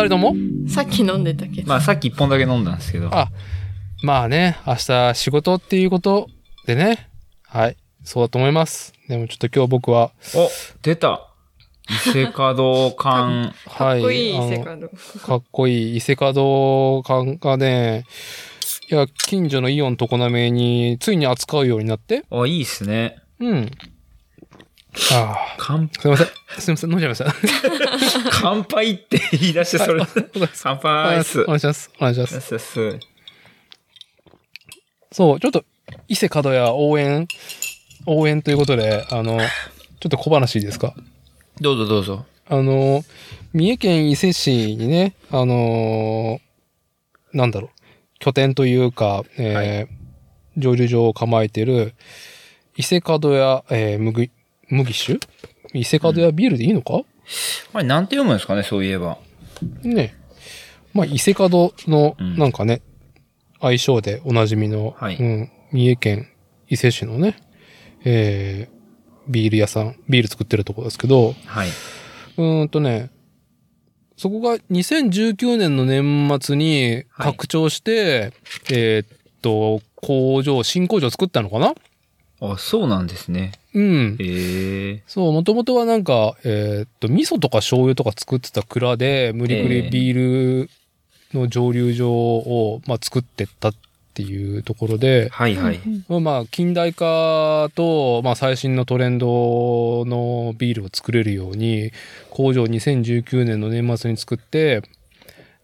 二人とも？さっき飲んでたけど。まあさっき一本だけ飲んだんですけど。あまあね、明日仕事っていうことでね。はい。そうだと思います。でもちょっと今日僕は、お、出た。伊勢門館。かっこいいあのセカンド。かっこいい伊勢門館がね、いや、近所のイオン常滑についに扱うようになって、あ、いいっすね。うん。ああ、乾すいません。すいません、飲んじゃいました。乾杯って言い出してそれ。乾杯。お願いします。お願いします。そう、ちょっと、伊勢門屋応援、応援ということで、あの、ちょっと小話いいですか？どうぞどうぞ。あの、三重県伊勢市にね、あのなんだろう、拠点というか、えー蒸留所を構えてる、伊勢門屋、えー、麦、麦酒？伊勢門屋ビールでいいのか、これなんて読むんですかね、そういえば。ね。まあ、伊勢門の、うんなんかね、愛称でおなじみの、はいうん、三重県伊勢市のね、えー、ビール屋さん、ビール作ってるところですけど、はい。うーんとね、そこが2019年の年末に拡張して、えーっと、工場、新工場作ったのかな？あ、そうなんですね。うん。へえ。そう、もともとはなんか、えーっと、味噌とか醤油とか作ってた蔵で、無理くりビールの蒸留所を、まあ、作ってったっていうところで、はいはい。まあ、近代化と、まあ、最新のトレンドのビールを作れるように、工場を2019年の年末に作って、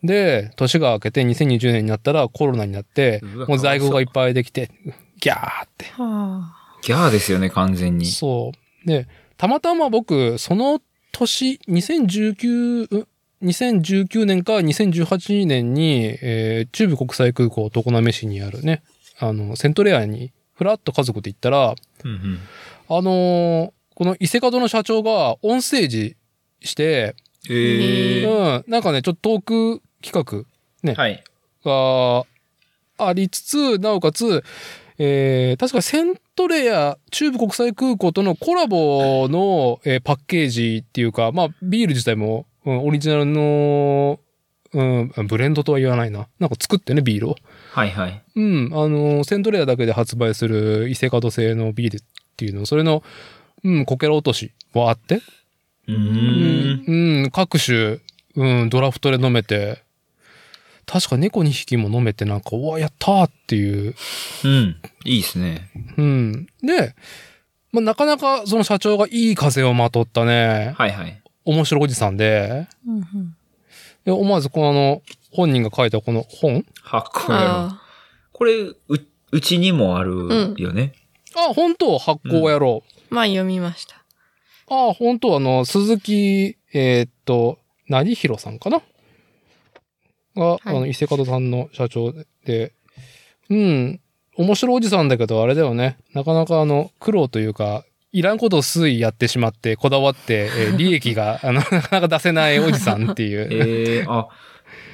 で、年が明けて2020年になったらコロナになってもう在庫がいっぱいできて、ギャーって。はギャーですよね、完全に。そう。で、たまたま僕、その年、2019、ん2019年か2018年に、えー中部国際空港常滑市にあるね、あの、セントレアに、ふらっと家族で行ったら、うんうん。あのーこの伊勢門の社長がオンステージして、ええ。うん、なんかね、ちょっとトーク企はい。画がありつつ、なおかつ、えー確かセントレア中部国際空港とのコラボの、えーパッケージっていうか、まあ、ビール自体も、うん、オリジナルの、うん、ブレンドとは言わないな。なんか作ってね、ビールを。はいはい。うん、あの、セントレアだけで発売する伊勢門製のビールっていうの、それの、うん、こけら落としもあって、うーん。うん、各種、うん、ドラフトで飲めて、確か猫2匹も飲めてなんか、うわ、やったーっていう。うん。いいですね。うん。で、まあ、なかなかその社長がいい風をまとったね、はいはい。面白いおじさんで、うんうんで思わずこのあの、本人が書いたこの本発酵やろ。あこれ、う、うちにもあるよね。あ、本当？発行やろう。ーまあ読みました。ああ、本当？あの、鈴木、えーっと、何弘さんかな？が、あの、伊勢門さんの社長で、うん、面白いおじさんだけど、あれだよね。なかなかあの、苦労というか、いらんことを推移やってしまって、こだわって、えー 利益が、あの、なかなか出せないおじさんっていう。ええあ、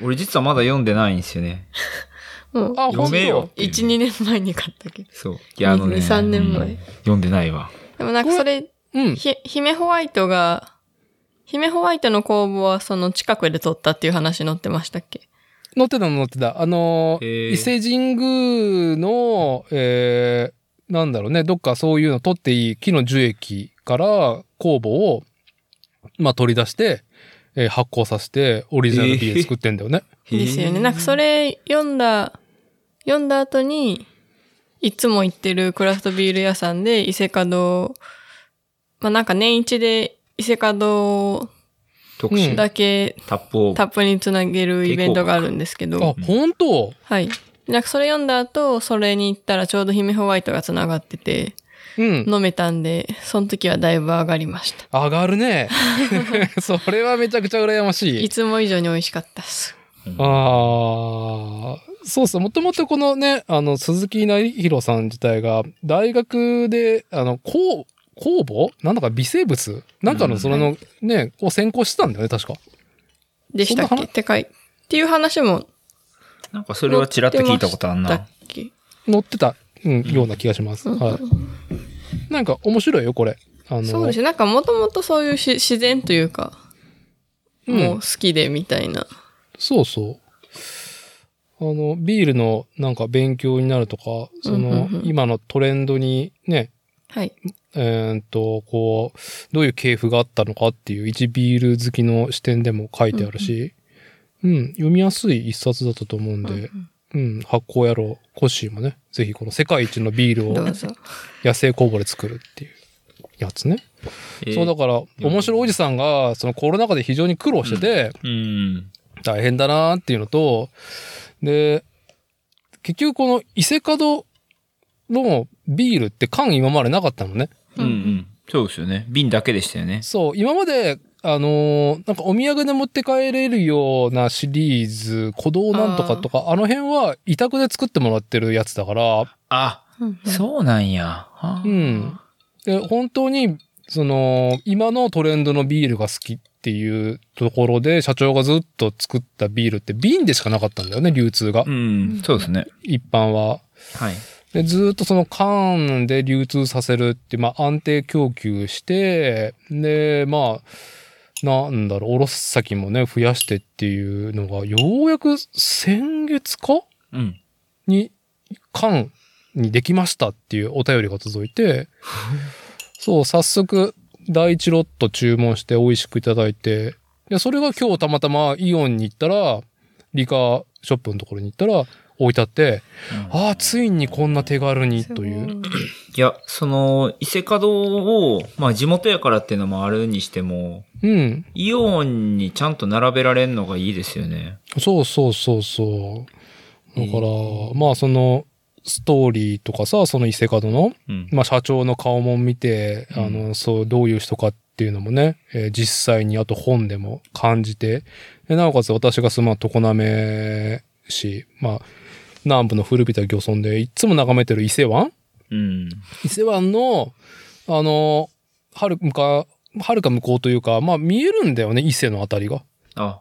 俺実はまだ読んでないんですよね。もう、あ、読めよっていう1、2年前に買ったけど。そう。いや、あのね。2 3年前うん読んでないわ。でもなんかそれ、うん。ひ、姫ホワイトが、姫ホワイトの工房はその近くで撮ったっていう話載ってましたっけ？載ってたの載ってた。あの伊勢神宮の、えーなんだろうね、どっかそういうの取っていい木の樹液から酵母を、まあ取り出して、えー発酵させて、オリジナルビール作ってんだよね。ですよね。なんかそれ読んだ、読んだ後に、いつも行ってるクラフトビール屋さんで伊勢門、まあなんか年一で伊勢門特殊だけタップを。タップにつなげるイベントがあるんですけあど、、本当？はい。なんかそれ読んだ後、それに行ったらちょうど姫ホワイトがつながってて、うん。飲めたんで、その時はだいぶ上がりました。上がるね。それはめちゃくちゃ羨ましい。いつも以上に美味しかったっす。ああ、そうそう。もともとこのね、あの、鈴木成弘さん自体が、大学で、あの、酵酵母？なんだか微生物？なんかのそれのね、こう専攻してたんだよね、確か。でしたっけ？ってかい、っていう話もなんかそれはちらっと聞いたことあんなだっ。け？載ってた、うん、ような気がします。はい。なんか面白いよ、これ。あの、そうですね。なんかもともとそういうし自然というか、うんもう好きでみたいな。そうそう。あの、ビールのなんか勉強になるとか、そのうんうんうん、今のトレンドにね、はい。えーっと、こう、どういう系譜があったのかっていう一ビール好きの視点でも書いてあるし、うん、読みやすい一冊だったと思うんで、うん、発酵野郎、コッシーもね、ぜひこの世界一のビールを。野生酵母で作るっていうやつね。そうだから、面白いおじさんが、そのコロナ禍で非常に苦労してて、うん。大変だなーっていうのと、で、結局この伊勢門のビールって缶今までなかったのね。うんうん。そうですよね。瓶だけでしたよね。そう、今まで、あのーなんかお土産で持って帰れるようなシリーズ、鼓動なんとかとか、あの辺は委託で作ってもらってるやつだから、あ、うんそうなんや。はあうん。で、本当に、その、今のトレンドのビールが好きっていうところで、社長がずっと作ったビールって瓶でしかなかったんだよね、流通がう。ん。そうですね。一般は。はい。で、ずっとその缶で流通させるって、まあ安定供給して、で、まあ、なんだろう、おろす先もね、増やしてっていうのが、ようやく先月かうん。に、缶にできましたっていうお便りが届いて、そう、早速、第一ロット注文して美味しくいただいて、で、それが今日たまたまイオンに行ったら、リカーショップのところに行ったら、置いてあって、ああ、ついにこんな手軽にという。いや、その、伊勢門を、まあ地元やからっていうのもあるにしても、うん。イオンにちゃんと並べられるのがいいですよね。そうそうそうそう。だから、まあその、ストーリーとかさ、その伊勢門の、うん。まあ社長の顔も見て、うんあの、そう、どういう人かっていうのもね、えー実際にあと本でも感じて、でなおかつ私が住まう常滑市、まあ、南部の古びた漁村でいつも眺めてる伊勢湾？うん。伊勢湾の、あの、はるか、はるか向こうというか、まあ見えるんだよね、伊勢のあたりが。あ、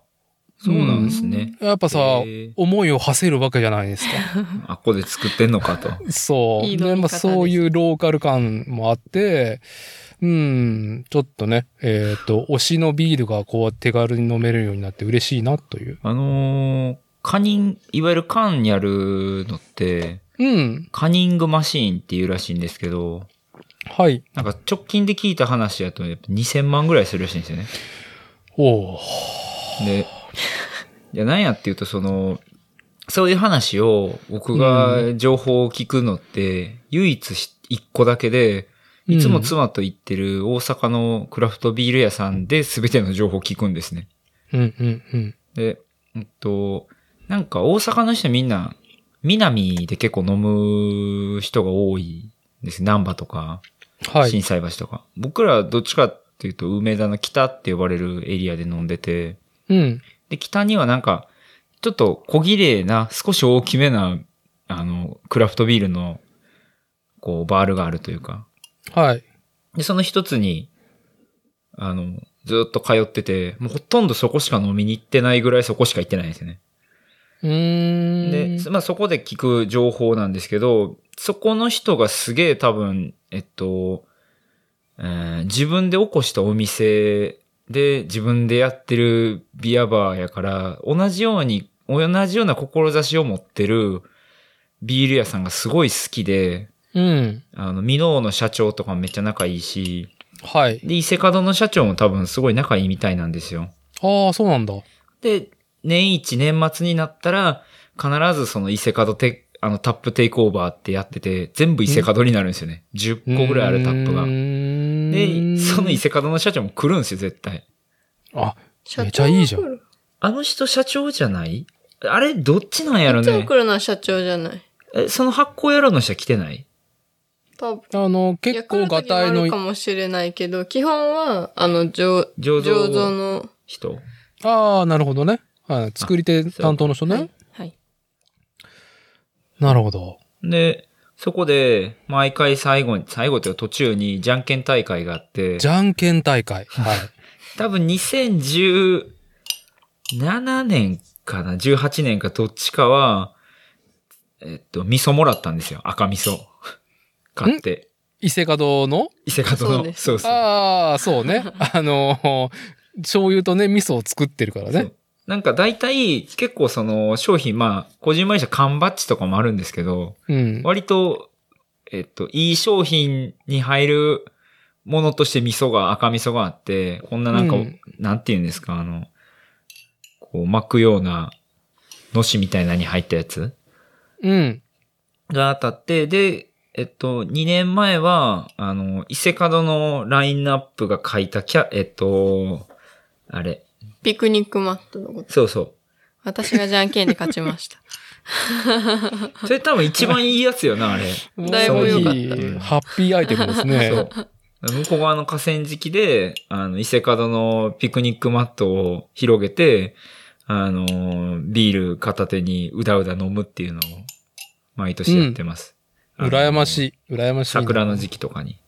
そうなんですね。やっぱさ思いを馳せるわけじゃないですか。あっこで作ってんのかと。そう。いいでまあ、そういうローカル感もあって、うん、ちょっとね、えっ、と、推しのビールがこう手軽に飲めるようになって嬉しいなという。あのー、カニン、いわゆる缶にあるのって、うん。カニングマシーンっていうらしいんですけど、はい。なんか直近で聞いた話やとやっぱ2000万ぐらいするらしいんですよね。おーで、いや、なんやっていうと、その、そういう話を僕が情報を聞くのって、唯一し一個だけで、いつも妻と行ってる大阪のクラフトビール屋さんで全ての情報を聞くんですね。うんうんうん。で、えっと、なんか大阪の人みんな、南で結構飲む人が多いんです。南波とか、はい。震災橋とか。僕らはどっちかっていうと、梅田の北って呼ばれるエリアで飲んでて、うん。で、北にはなんか、ちょっと小綺麗な、少し大きめな、あの、クラフトビールの、こう、バールがあるというか。はい。で、その一つに、あの、ずっと通ってて、もうほとんどそこしか飲みに行ってないぐらいそこしか行ってないんですよね。で、まあそこで聞く情報なんですけど、そこの人がすげえ多分、えっと、えー自分で起こしたお店で自分でやってるビアバーやから、同じように、同じような志を持ってるビール屋さんがすごい好きで、うん。あの、ミノーの社長とかもめっちゃ仲いいし、はい。で、伊勢門の社長も多分すごい仲いいみたいなんですよ。ああ、そうなんだ。で、年一年末になったら、必ずその伊勢門テあのタップテイクオーバーってやってて、全部伊勢門になるんですよね。10個ぐらいあるタップがで、その伊勢門の社長も来るんですよ、絶対。あ、社長めっちゃいいじゃんあの人社長じゃない？あれ、どっちなんやろね？いつも来。るのは社長じゃない。え、その発行野郎の人は来てない？多分。あの、結構がたいのか、もしれないけど、基本は、あの、醸醸造醸造の、人ああ、なるほどね。はい。作り手担当の人ね。はい。はい。なるほど。で、そこで、毎回最後に、最後というか途中にじゃんけん大会があって、じゃんけん大会。はい。多分2017年かな ?18 年かどっちかは、えっと、味噌もらったんですよ。赤味噌。買って。伊勢門の？伊勢門の。そうですそう。ああ、そうね。あの、醤油とね、味噌を作ってるからね。なんか大体結構その商品、まあ、個人会社缶バッジとかもあるんですけど、うん。割と、えっと、いい商品に入るものとして味噌が、赤味噌があって、こんななんか、うんなんて言うんですか、あの、こう巻くような、のしみたいなのに入ったやつうん。が当たって、で、えっと、2年前は、あの、伊勢門のラインナップが書いたキャ、えっと、あれ、ピクニックマットのこと。そうそう。私がじゃんけんで勝ちました。それ多分一番いいやつよな、あれ。だいぶ良かったいいハッピーアイテムですね。そう。向こう側の河川敷で、あの、伊勢門のピクニックマットを広げて、あの、ビール片手にうだうだ飲むっていうのを、毎年やってます。あの羨ましい。羨ましいな。桜の時期とかに。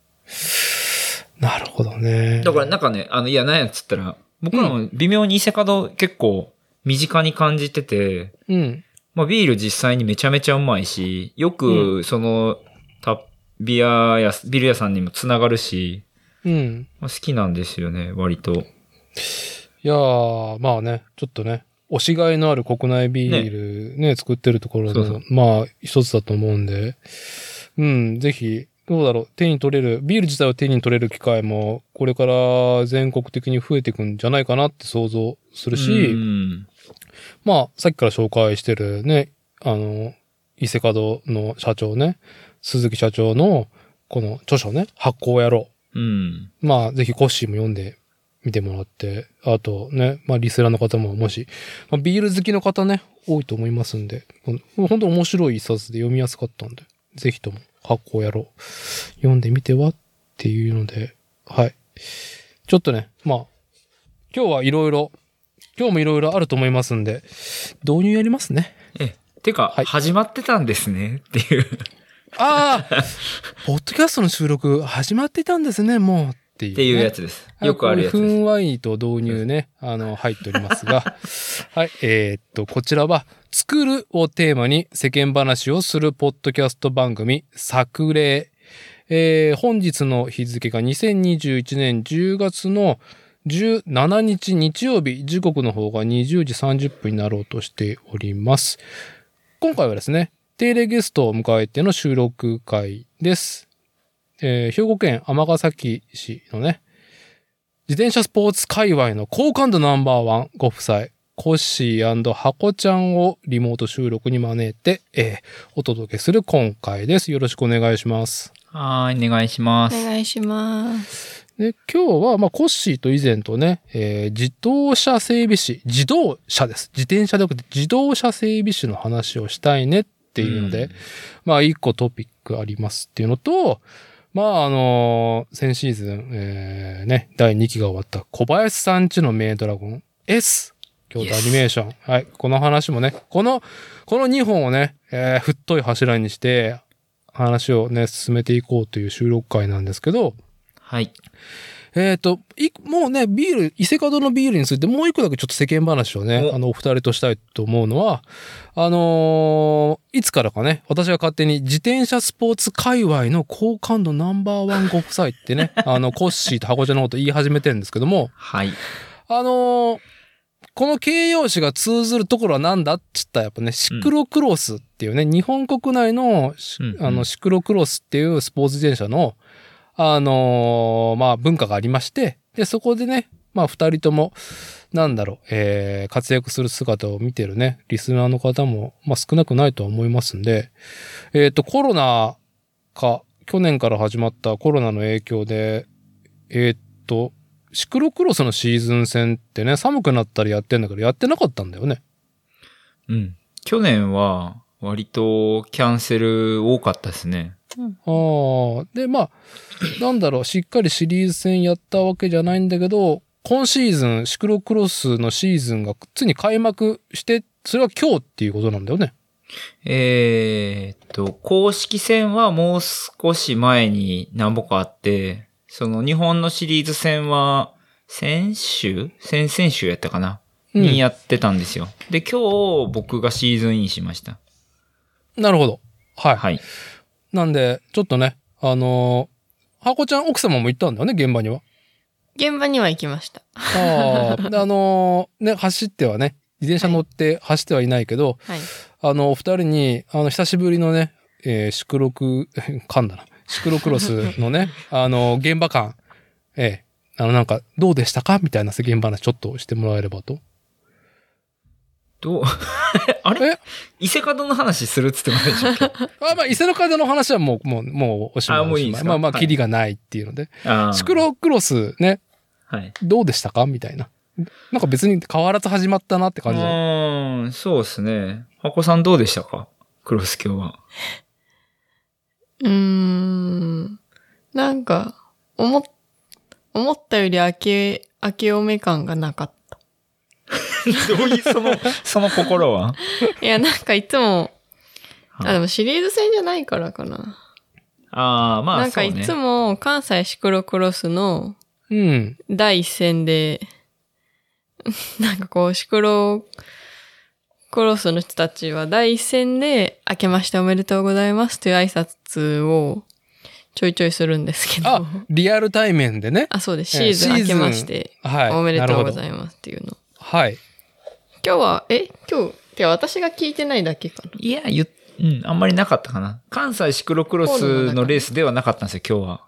なるほどね。だからなんかね、あの、いや、なんやっつったら、僕らも微妙に伊勢門結構身近に感じてて、うん。まあビール実際にめちゃめちゃうまいし、よくその、たビアや、ビール屋さんにもつながるし、うん。まあ、好きなんですよね、割と。いやー、まあね、ちょっとね、押しがいのある国内ビールね、作ってるところの、そうまあ、一つだと思うんで、うん、ぜひ、どうだろう、手に取れる、ビール自体を手に取れる機会も、これから全国的に増えていくんじゃないかなって想像するし、うんまあ、さっきから紹介してるね、あの、伊勢門の社長ね、鈴木社長の、この著書ね、発行やろう。うん。まあ、ぜひコッシーも読んでみてもらって、あとね、まあ、リスナーの方ももし、まあ、ビール好きの方ね、多いと思いますんで、本当面白い一冊で読みやすかったんで、ぜひとも発行やろう。読んでみてはっていうので、はい。ちょっとね、まあ、今日はいろいろ、今日もいろいろあると思いますんで、導入やりますね。え、てか、はい始まってたんですねっていう。ああポッドキャストの収録始まってたんですね、もうっていう、ね。っていうやつです。よくあるやつです。ふんわりと導入ね、あの、入っておりますが、はい、えーっと、こちらは、作るをテーマに世間話をするポッドキャスト番組、作例。えー本日の日付が2021年10月の17日日曜日、時刻の方が20時30分になろうとしております。今回はですね、定例ゲストを迎えての収録会です。えー兵庫県尼崎市のね、自転車スポーツ界隈の好感度ナンバーワンご夫妻、コッシーハコちゃんをリモート収録に招いて、えーお届けする今回です。よろしくお願いします。はーい、お願いします。お願いします。で、今日は、まあ、コッシーと以前とね、えー自動車整備士、自動車です。自転車ではなくて自動車整備士の話をしたいねっていうので、うんまあ、一個トピックありますっていうのと、まあ、あのー先シーズン、えーね、第2期が終わった小林さんちのメイドラゴン S、京都アニメーション。はい。この話もね、この、この2本をね、えー太い柱にして、話をね、進めていこうという収録会なんですけど、はい。えっ、と、い、もうね、ビール、伊勢門のビールについてもう一個だけちょっと世間話をね、おあの、お二人としたいと思うのは、あのーいつからかね、私が勝手に自転車スポーツ界隈の好感度ナンバーワンご夫妻ってね、あの、コッシーとハコちゃんのこと言い始めてるんですけども、はい。あのーこの形容詞が通ずるところは何だって言ったらやっぱね、シクロクロスっていうね、日本国内のし、うん。うん。あの、シクロクロスっていうスポーツ自転車の、あのーまあ文化がありまして、で、そこでね、まあ二人とも、なんだろう、えー、活躍する姿を見てるね、リスナーの方も、まあ少なくないとは思いますんで、えっ、と、コロナか、去年から始まったコロナの影響で、えっ、と、シクロクロスのシーズン戦ってね、寒くなったらやってんだけど、やってなかったんだよね。うん。去年は、割とキャンセル多かったですね。ああ。で、まあ、なんだろう、しっかりシリーズ戦やったわけじゃないんだけど、今シーズン、シクロクロスのシーズンがついに開幕して、それは今日っていうことなんだよね。えーっと、公式戦はもう少し前に何本かあって、その日本のシリーズ戦は先週？先々週やったかな、うんにやってたんですよ。で、今日僕がシーズンインしました。なるほど。はい。はい。なんで、ちょっとね、あのーハコちゃん奥様も行ったんだよね、現場には？現場には行きました。ああ、であのーね、走ってはね、自転車乗って走ってはいないけど、はい。あの、お二人に、あの、久しぶりのね、えー、シクロク、噛んだな。シクロクロスのね、あの、現場感、ええあの、なんか、どうでしたか？みたいな世間話ちょっとしてもらえればと。どう？あれ？え？伊勢門の話するっつってましたっけ？あ、まあ、伊勢の風の話はもう、もう、もう、おしまい。あもういいですか？まあまあ、はいキリがないっていうので。あーシクロクロスね、はい。どうでしたか？みたいな。なんか別に変わらず始まったなってう感じだ。ーん、そうですね。箱さんどうでしたか？クロス今日は。うーん。なんか、思っ、思ったより明け、明けおめ感がなかった。どういう、その、その心は？いや、なんかいつも、はいあ、でもシリーズ戦じゃないからかな。ああ、まあ、なんかいつも関西シクロクロスのうん。第一戦で、なんかこう、シクロクロスの人たちは第一戦で、明けましておめでとうございますという挨拶をちょいちょいするんですけど、ああ、リアル対面でね。そうです。えーシーズン明けましシて、はい。おめでとうごいざいますっていうの。はい。今日は、え？今日、てか私が聞いてないだけかな。いや、言っうん、あんまりなかったかな。関西シクロクロスのレースではなかったんですよ、今日は。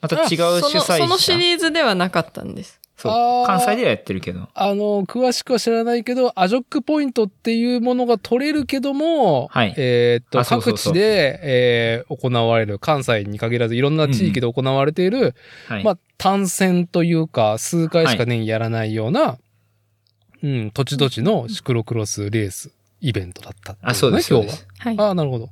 また違う主催者。そのそのシリーズではなかったんです。そう関西ではやってるけど。あの、詳しくは知らないけど、アジョックポイントっていうものが取れるけども、はいえーっと、あそうそうそう各地で、えー行われる、関西に限らずいろんな地域で行われている、はい。まあ、単線というか、数回しか年やらないような、うん、土地土地のシクロクロスレースイベントだったっていあ、そうです、そうです。はい。ああ、なるほど。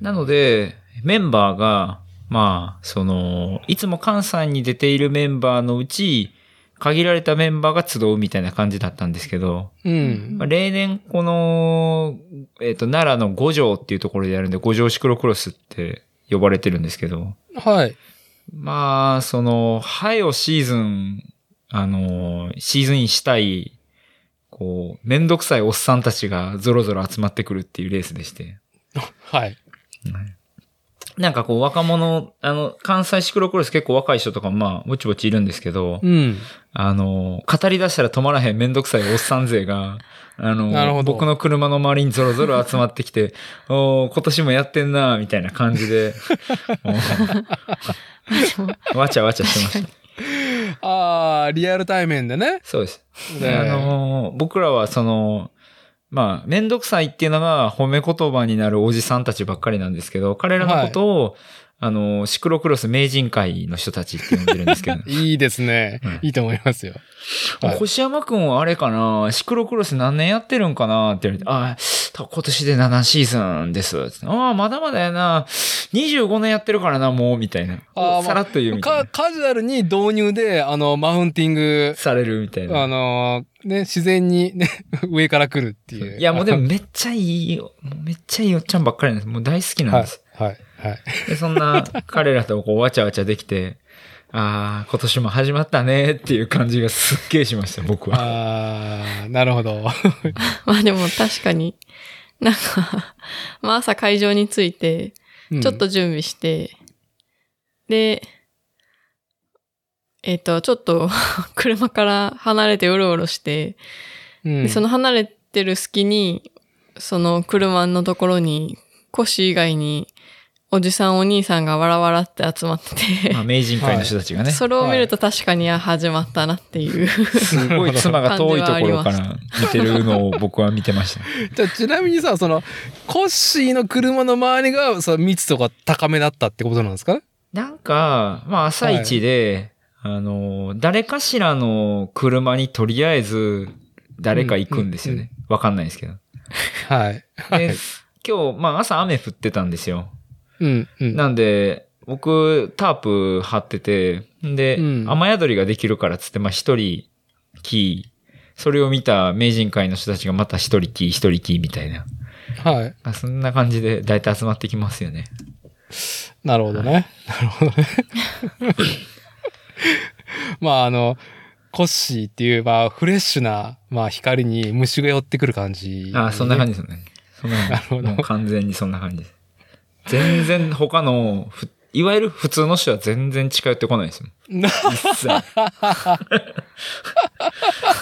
なので、メンバーが、まあ、その、いつも関西に出ているメンバーのうち、限られたメンバーが集うみたいな感じだったんですけど、うんまあ、。例年この、えっ、と、奈良の五条っていうところでやるんで、五条シクロクロスって呼ばれてるんですけど、はい。まあ、その、はよシーズン、あの、シーズンインしたい、こう、めんどくさいおっさんたちがゾロゾロ集まってくるっていうレースでして。はい。なんかこう若者、あの、関西シクロクロス結構若い人とかもまあ、ぼちぼちいるんですけど、うん。あの、語り出したら止まらへんめんどくさいおっさん勢が、あの、僕の車の周りにゾロゾロ集まってきて、おー今年もやってんな、みたいな感じで、わちゃわちゃしてました。ああ、リアル対面でね。そうです。ねであの、僕らはその、まあ、めんどくさいっていうのが褒め言葉になるおじさんたちばっかりなんですけど、彼らのことを、あの、シクロクロス名人会の人たちって呼んでるんですけど、いいですね。うんいいと思いますよ。はい星山くんはあれかな？シクロクロス何年やってるんかな？って言われて、ああ、今年で7シーズンです。ああ、まだまだやな。25年やってるからな、もう、みたいな。あーさらっと言うみたいか、カジュアルに導入で、あの、マウンティングな。、されるみたいな。あのーね、自然にね、上から来るっていう。いや、もうでもめっちゃいいめっちゃいいおっちゃんばっかりなんです。もう大好きなんはいです。、はい、はい。で、そんな彼らとこうわちゃわちゃできて、ああ、今年も始まったねっていう感じがすっげえしました、僕は。ああ、なるほど。まあでも確かに、なんか、まあ朝会場に着いて、うんちょっと準備して、で、えっ、と、ちょっと 車から離れてうろうろして、うんでその離れてる隙に、その車のところに、コシ以外に、おじさんお兄さんがわらわらって集まってて、まあ、名人会の人たちがね、それを見ると確かに、あ、始まったなっていう。すごい 妻が遠いところから見てるのを僕は見てました。じゃあちなみにさ、その、コッシーの車の周りが、その密度が高めだったってことなんですか？なんか、まあ朝一で、あの、誰かしらの車にとりあえず誰か行くんですよね。わかんないですけど。はい。で、今日、まあ朝雨降ってたんですよ。うん、うん。なんで、僕、タープ張ってて、で、うん雨宿りができるからっつって、まあ一人、キー、それを見た名人会の人たちがまた一人キー、一人キーみたいな。はい。あそんな感じで大体集まってきますよね。なるほどね。なるほどね。まあ、あの、コッシーっていう、まあ、フレッシュな、まあ、光に虫が寄ってくる感じ、あそんな感じ。じですよね。そんな感じ。なるほど完全にそんな感じです。全然他のふいわゆる普通の人は全然近寄ってこないですよ。な一切。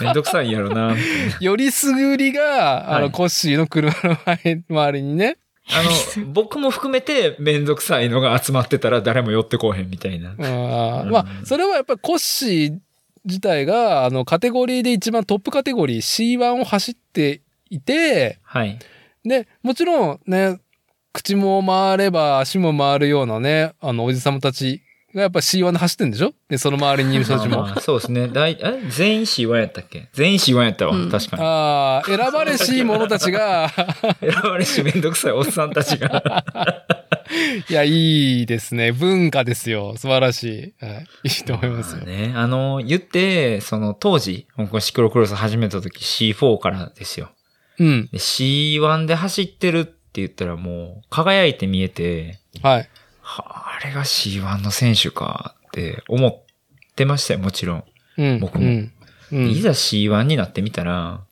めんどくさいんやろな。よりすぐりが、あの、はいコッシーの車の前周りにね。あの、僕も含めてめんどくさいのが集まってたら誰も寄ってこうへんみたいな。あーうんまあ、それはやっぱりコッシー自体が、あの、カテゴリーで一番トップカテゴリー C1 を走っていて、はい。で、もちろんね、口も回れば足も回るようなね、あの、おじさまたちがやっぱ C1 で走ってんでしょ？で、その周りにいる人たちも。ま あそうですね。大え全員 C1 やったっけ？全員 C1 やったわ。うん確かに。ああ、選ばれし者たちが、選ばれしめんどくさいおっさんたちが。いや、いいですね。文化ですよ。素晴らしい。はい、いいと思いますよ。ね。あの、言って、その当時、僕シクロクロス始めた時 C4 からですよ。うん。で C1 で走ってるって言ったらもう輝いて見えて、はい。はあ、あれが C1 の選手かって思ってましたよ、もちろん。うん。僕もうん。うんいざ C1 になってみたら、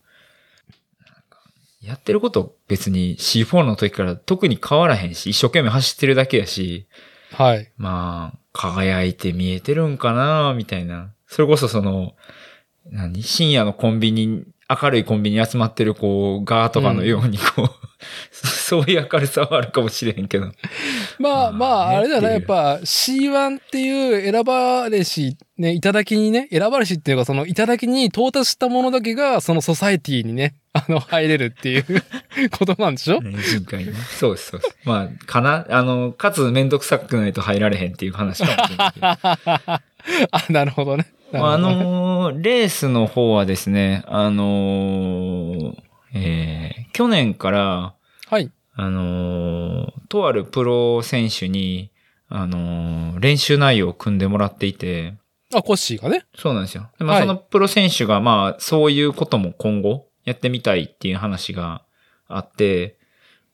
やってること別に C4 の時から特に変わらへんし、一生懸命走ってるだけやし、はい。まあ、輝いて見えてるんかなみたいな。それこそその、何？深夜のコンビニ、明るいコンビニに集まってるこう、ガーとかのようにこう、そういう明るさはあるかもしれへんけど。まあまあ、まあれだよね。やっぱ C1 っていう選ばれし、ね、いただきにね、選ばれしっていうか、そのいただきに到達したものだけが、そのソサエティにね、あの、入れるっていう ことなんでしょ？ね人海ね。そうです、そうです。まあ、かなあの、かつめんどくさくないと入られへんっていう話かもしれないけど。あ、なるほどね。どねのーレースの方はですね、あのーえー去年から、はい。あのーとあるプロ選手に、あのー練習内容を組んでもらっていて、あ、コッシーがね。そうなんですよ。でまあ、はいそのプロ選手が、まあ、そういうことも今後やってみたいっていう話があって、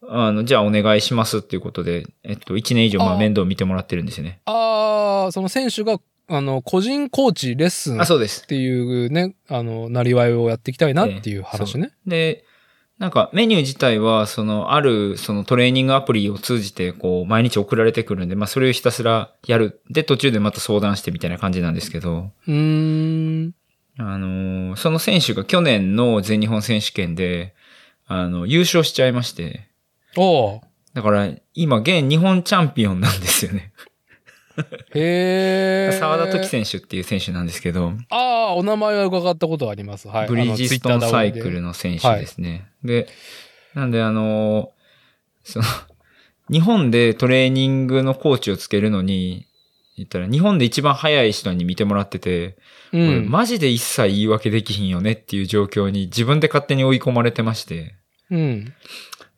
あの、じゃあお願いしますっていうことで、えっと、1年以上、まあ、面倒を見てもらってるんですよね。ああ、その選手が、あの、個人コーチレッスンあ、っそうです。ていうね、あの、なりわいをやっていきたいなっていう話ね。で、なんかメニュー自体は、その、ある、そのトレーニングアプリを通じて、こう、毎日送られてくるんで、まあ、それをひたすらやる。で、途中でまた相談してみたいな感じなんですけど、うーん。あのーその選手が去年の全日本選手権で、あの、優勝しちゃいまして、おうだから、今、現日本チャンピオンなんですよね。へえ。沢田時選手っていう選手なんですけど、ああ、お名前は伺ったことあります。はい。ブリヂストンサイクルの。の選手ですね。で、なんであのーその、日本でトレーニングのコーチをつけるのに、言ったら日本で一番早い人に見てもらってて、う俺ん。マジで一切言い訳できひんよねっていう状況に自分で勝手に追い込まれてまして、うん。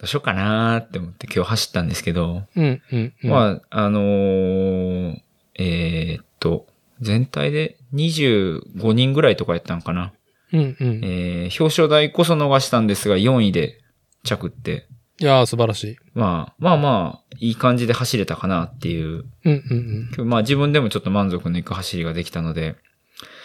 どうしようかなーって思って今日走ったんですけど、うん。うん。うん。まあ、あのーえーっと、全体で25人ぐらいとかやったのかな。うん。うん。えー表彰台こそ逃したんですが、4位で着って、いやー、素晴らしい。まあ、まあまあ、いい感じで走れたかなっていう、うん。うん。まあ自分でもちょっと満足のいく走りができたので、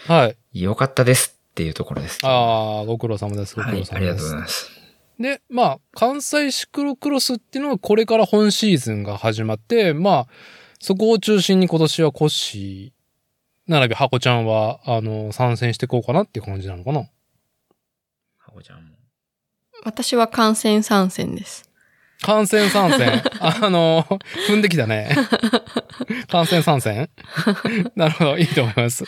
うん。はい。良かったですっていうところです。ああ、ご苦労様です。ご苦労様です。はい、ありがとうございます。で、まあ、関西シクロクロスっていうのはこれから本シーズンが始まって、まあ、そこを中心に今年はコッシー、並びハコちゃんは、あの、参戦していこうかなっていう感じなのかな。ハコちゃんも。私は観戦参戦です。観戦参戦？あの、踏んできたね。観戦参戦？なるほど、いいと思います。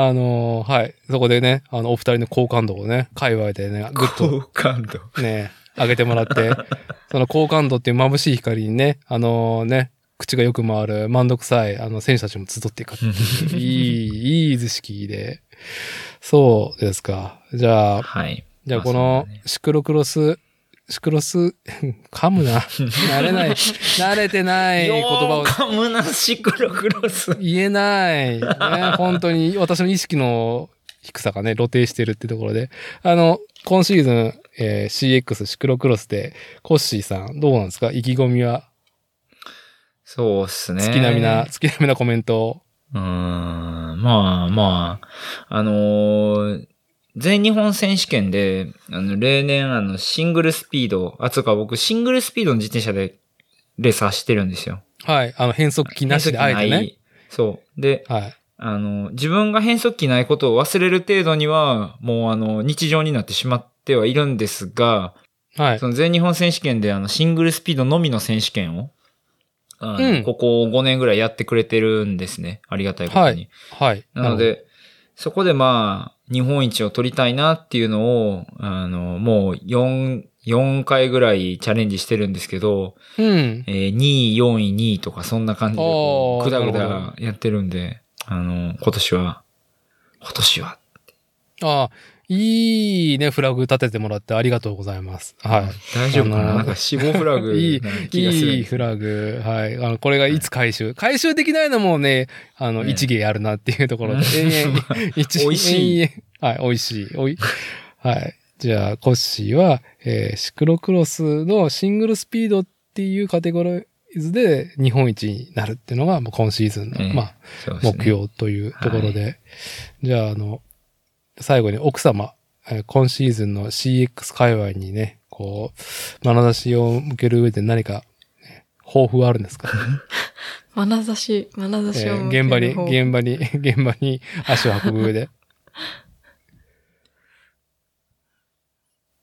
あの、はい。そこでね、あの、お二人の好感度をね、界隈でね、ぐっと好感度。ね、上げてもらって、その好感度っていう眩しい光にね、あのね、口がよく回る、満足臭い、あの、選手たちも集っていくっていう。いい、いい図式で。そうですか。じゃあ、はい。じゃあまあこのシクロクロス、シクロス、噛むな。慣れない。慣れてない言葉をよーかむなシクロクロス。言えない。ね、本当に私の意識の低さがね、露呈してるってところで。あの、今シーズン、えー CX シクロクロスで、コッシーさん、どうなんですか？意気込みは、そうっすね。月並みな、月並みなコメントを。うーん、まあまあ、あのー全日本選手権で、あの、例年あの、シングルスピード、あ、つうか僕、シングルスピードの自転車でレース走ってるんですよ。はい。あの、変速機なしであえてね。そう。で、はい。あの、自分が変速機ないことを忘れる程度には、もうあの、日常になってしまってはいるんですが、はい。その全日本選手権であの、シングルスピードのみの選手権を、うんここ5年ぐらいやってくれてるんですね。ありがたいことに。はい。なので、そこでまあ、日本一を取りたいなっていうのを、あの、もう4、4回ぐらいチャレンジしてるんですけど、うん。えー2位、4位、2位とかそんな感じでぐだぐだやってるんで、あの、今年は、今年は、ああ、いいね、フラグ立ててもらってありがとうございます。はい。大丈夫かな？なんか死亡フラグ いいいいフラグ。はい。あの、これがいつ回収？回収できないのもね、あの、ね一芸あるなっていうところで。うん延々、一美味しいはい、美味しい。おい、はい。じゃあ、コッシーは、えーシクロクロスのシングルスピードっていうカテゴリーズで日本一になるっていうのが、もう今シーズンの、ええまあ、ね目標というところで。じゃあ、あの、最後に奥様、えー今シーズンの CX 界隈にね、こう、眼差しを向ける上で何か、ね抱負はあるんですか、眼差し、眼差しえーを向ける現場に、方現場に、現場に足を運ぶ上で。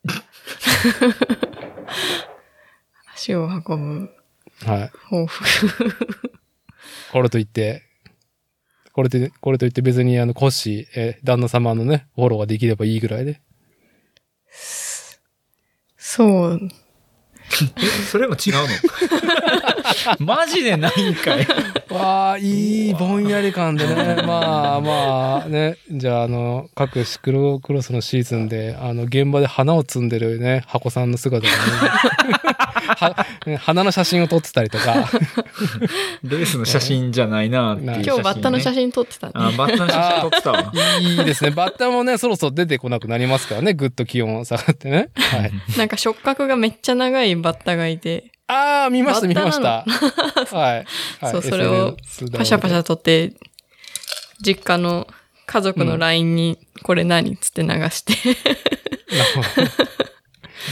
足を運ぶはい。抱負。これといって、これと、これといって別にあの、コッシー、えー旦那様のね、フォローができればいいぐらいで。そう。え、それも違うの？マジでないんかい。わあ、いいぼんやり感でね。まあまあね。じゃあ、あの、各シクロクロスのシーズンで、あの、現場で花を摘んでるね、箱さんの姿がね花の写真を撮ってたりとか。レースの写真じゃないなっていうね。今日バッタの写真撮ってたね。あ、バッタの写真撮ってたわ。いいですね。バッタもね、そろそろ出てこなくなりますからね。ぐっと気温下がってね。はい。なんか触覚がめっちゃ長いバッタがいて、ああ、見ました、見まタした。はい。はいそうそれをパシャパシャ撮って、実家の家族の LINE に、これ何？っつって流して、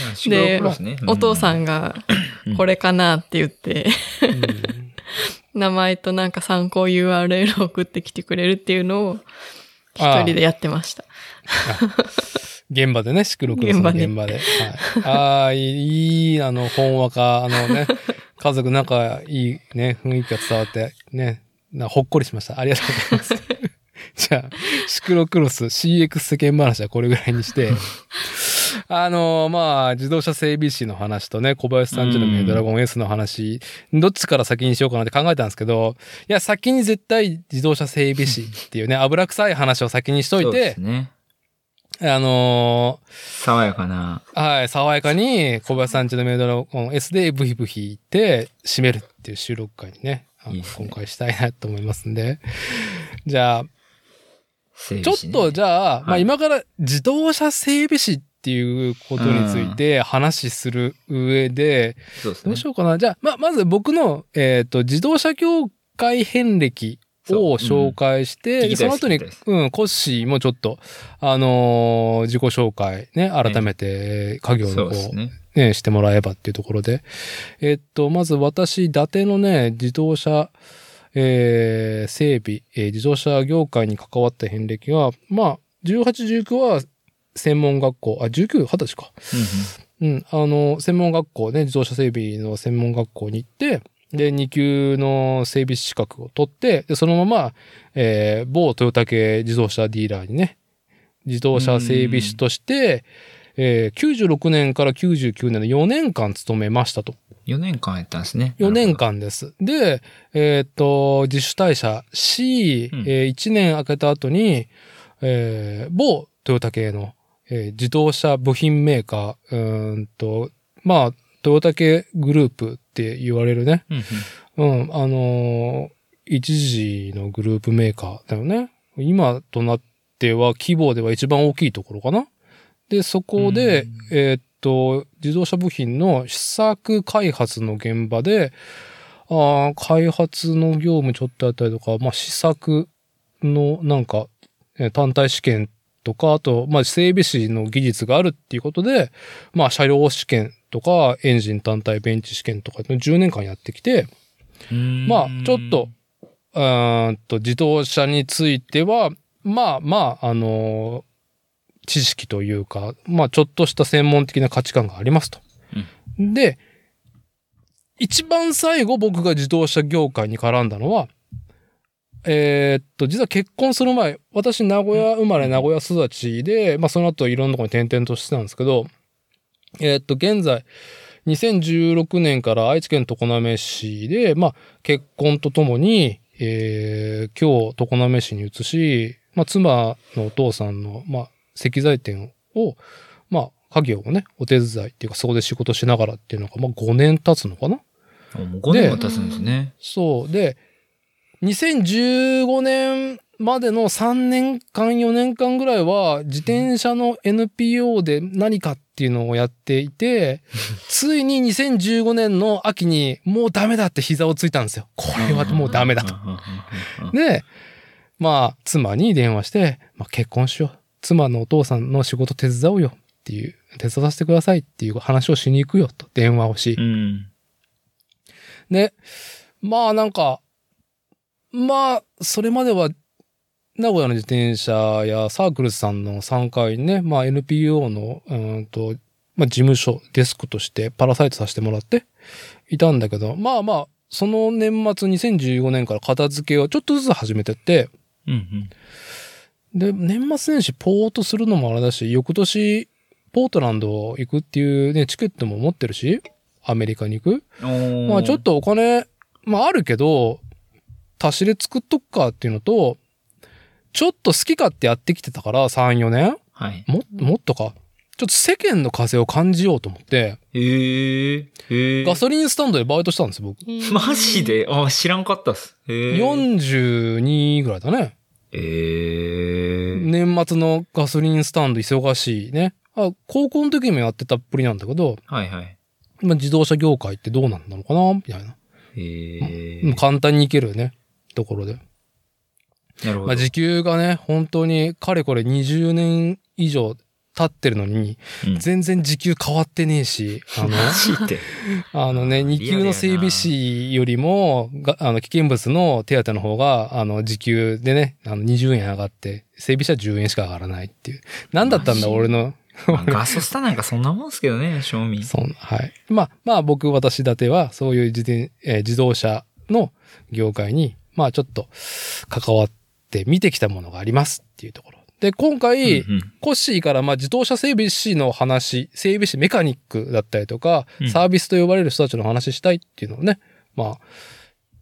なるほどシクロクロスね。お父さん。んが、これかなって言って、名前となんか参考 URL を送ってきてくれるっていうのを、一人でやってました。現場でね、シクロクロスの現場で。はい、ああ、いい、いい、あの、ほんわか、あのね、家族仲いいね、雰囲気が伝わって、ね、なほっこりしました。ありがとうございます。じゃあ、シクロクロス CX 世間話はこれぐらいにして、あのまあ、自動車整備士の話とね、小林さんちのうんドラゴン S の話、どっちから先にしようかなって考えたんですけど、いや、先に絶対自動車整備士っていうね、油臭い話を先にしといてね。あの爽やかな。ーはい、爽やかに小林さんちのメイドラゴン S でブヒブヒ言って締めるっていう収録会にね、いいね今回したいなと思いますんで。じゃあ、ねちょっとじゃあ、まあはい今から自動車整備士っていうことについて話する上で、そうですねどうし。ようかな。じゃあ、ま、まず僕の、えっ、と、自動車業界遍歴を紹介して、そううんでその後にうん、コッシーもちょっと、あのー自己紹介ね、改めて、家業の方、ね。ね、してもらえばっていうところで。えっと、まず私、伊達のね、自動車、えー整備、えー自動車業界に関わった遍歴が、まあ、18、19は専門学校、あ、19、20歳か。うん、あの、専門学校ね、自動車整備の専門学校に行って、で、2級の整備士資格を取って、で、そのまま、えー某トヨタ系自動車ディーラーにね、自動車整備士として、えー96年から99年の4年間勤めましたと。4年間やったんですね。4年間です。で、えーっと、自主退社し、うんえ1年空けた後に、えー某トヨタ系の、えー自動車部品メーカー、うーんと、まあ、トヨタ系グループって言われるね。うんうん。うん、あのー一時のグループメーカーだよね。今となっては規模では一番大きいところかな。で、そこで、うんえーっと、自動車部品の試作開発の現場で、あー開発の業務ちょっとやったりとか、まあ、試作のなんか、えー単体試験とか、あと、まあ、整備士の技術があるっていうことで、まあ、車両試験とか、エンジン単体ベンチ試験とか、10年間やってきて、まあ、ちょっと、うーんと、自動車については、まあまあ、あのー知識というか、まあ、ちょっとした専門的な価値観がありますと。で、一番最後僕が自動車業界に絡んだのは、えーっと、実は結婚する前、私名古屋生まれ名古屋育ちで、まあその後いろんなところに転々としてたんですけど、えーっと、現在、2016年から愛知県常滑市で、まあ結婚とともに、えー今日常滑市に移し、まあ妻のお父さんの、まあ石材店を、まあ家業をね、お手伝いっていうかそこで仕事しながらっていうのが、まあ5年経つのかな？あもう5年も経つんですね。そう。で、2015年までの3年間、4年間ぐらいは、自転車の NPO で何かっていうのをやっていて、ついに2015年の秋に、もうダメだって膝をついたんですよ。これはもうダメだと。で、まあ、妻に電話して、まあ、結婚しよう。妻のお父さんの仕事手伝おうよっていう、手伝わせてくださいっていう話をしに行くよと電話をしう。ん。で、まあなんか、まあ、それまでは、名古屋の自転車やサークルズさんの3階にね、まあ NPO の、うーんと、まあ事務所、デスクとしてパラサイトさせてもらっていたんだけど、まあまあ、その年末2015年から片付けをちょっとずつ始めてって、うんで、年末年始ポートするのもあれだし、翌年、ポートランド行くっていうね、チケットも持ってるし、アメリカに行く。うん。まあちょっとお金、まああるけど、足しで作っとくかっていうのと、ちょっと好き勝手やってきてたから、3、4年はい。も、もっとか。ちょっと世間の風を感じようと思って、へえ。ガソリンスタンドでバイトしたんですよ、僕。マジで？あ、知らんかったっす。へえ。42ぐらいだね。ええ。年末のガソリンスタンド忙しいね。あ、高校の時にもやってたっぷりなんだけど、はいはい。今自動車業界ってどうなんだろうかなみたいな。へえ。簡単に行けるね、ところで。なるほど。まあ、時給がね、本当に、かれこれ20年以上経ってるのに、うん全然時給変わってねえし、あの。あのね、2級の整備士よりも、があの、危険物の手当の方が、あの、時給でね、あの、20円上がって、整備士は10円しか上がらないっていう。なんだったんだ、俺の。まあガソスタなんかそんなもんすけどね、賞味。そんはい。まあ、まあ、僕、私立ては、そういう自転、えー自動車の業界に、まあ、ちょっと、関わって見てきたものがありますっていうところ。で、今回、うんうんコッシーからまあ自動車整備士の話、整備士メカニックだったりとか、うんサービスと呼ばれる人たちの話したいっていうのをね、まあ、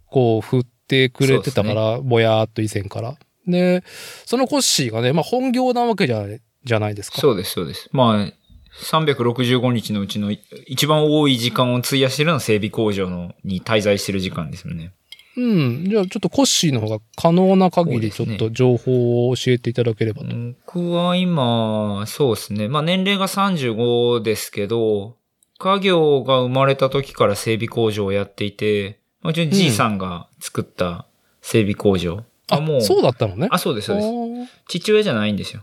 こう振ってくれてたから、ぼやーっと以前から。で、そのコッシーがね、まあ本業なわけじゃない、じゃないですか。そうです、そうです。まあ、365日のうちの一番多い時間を費やしてるのは整備工場のに滞在してる時間ですよね。うん。じゃあちょっとコッシーの方が可能な限りちょっと情報を教えていただければと。僕は今、そうですね。まあ年齢が35ですけど、家業が生まれた時から整備工場をやっていて、まあじいさんが作った整備工場。あ、そうだったのね。あ、そうです、そうです。父親じゃないんですよ。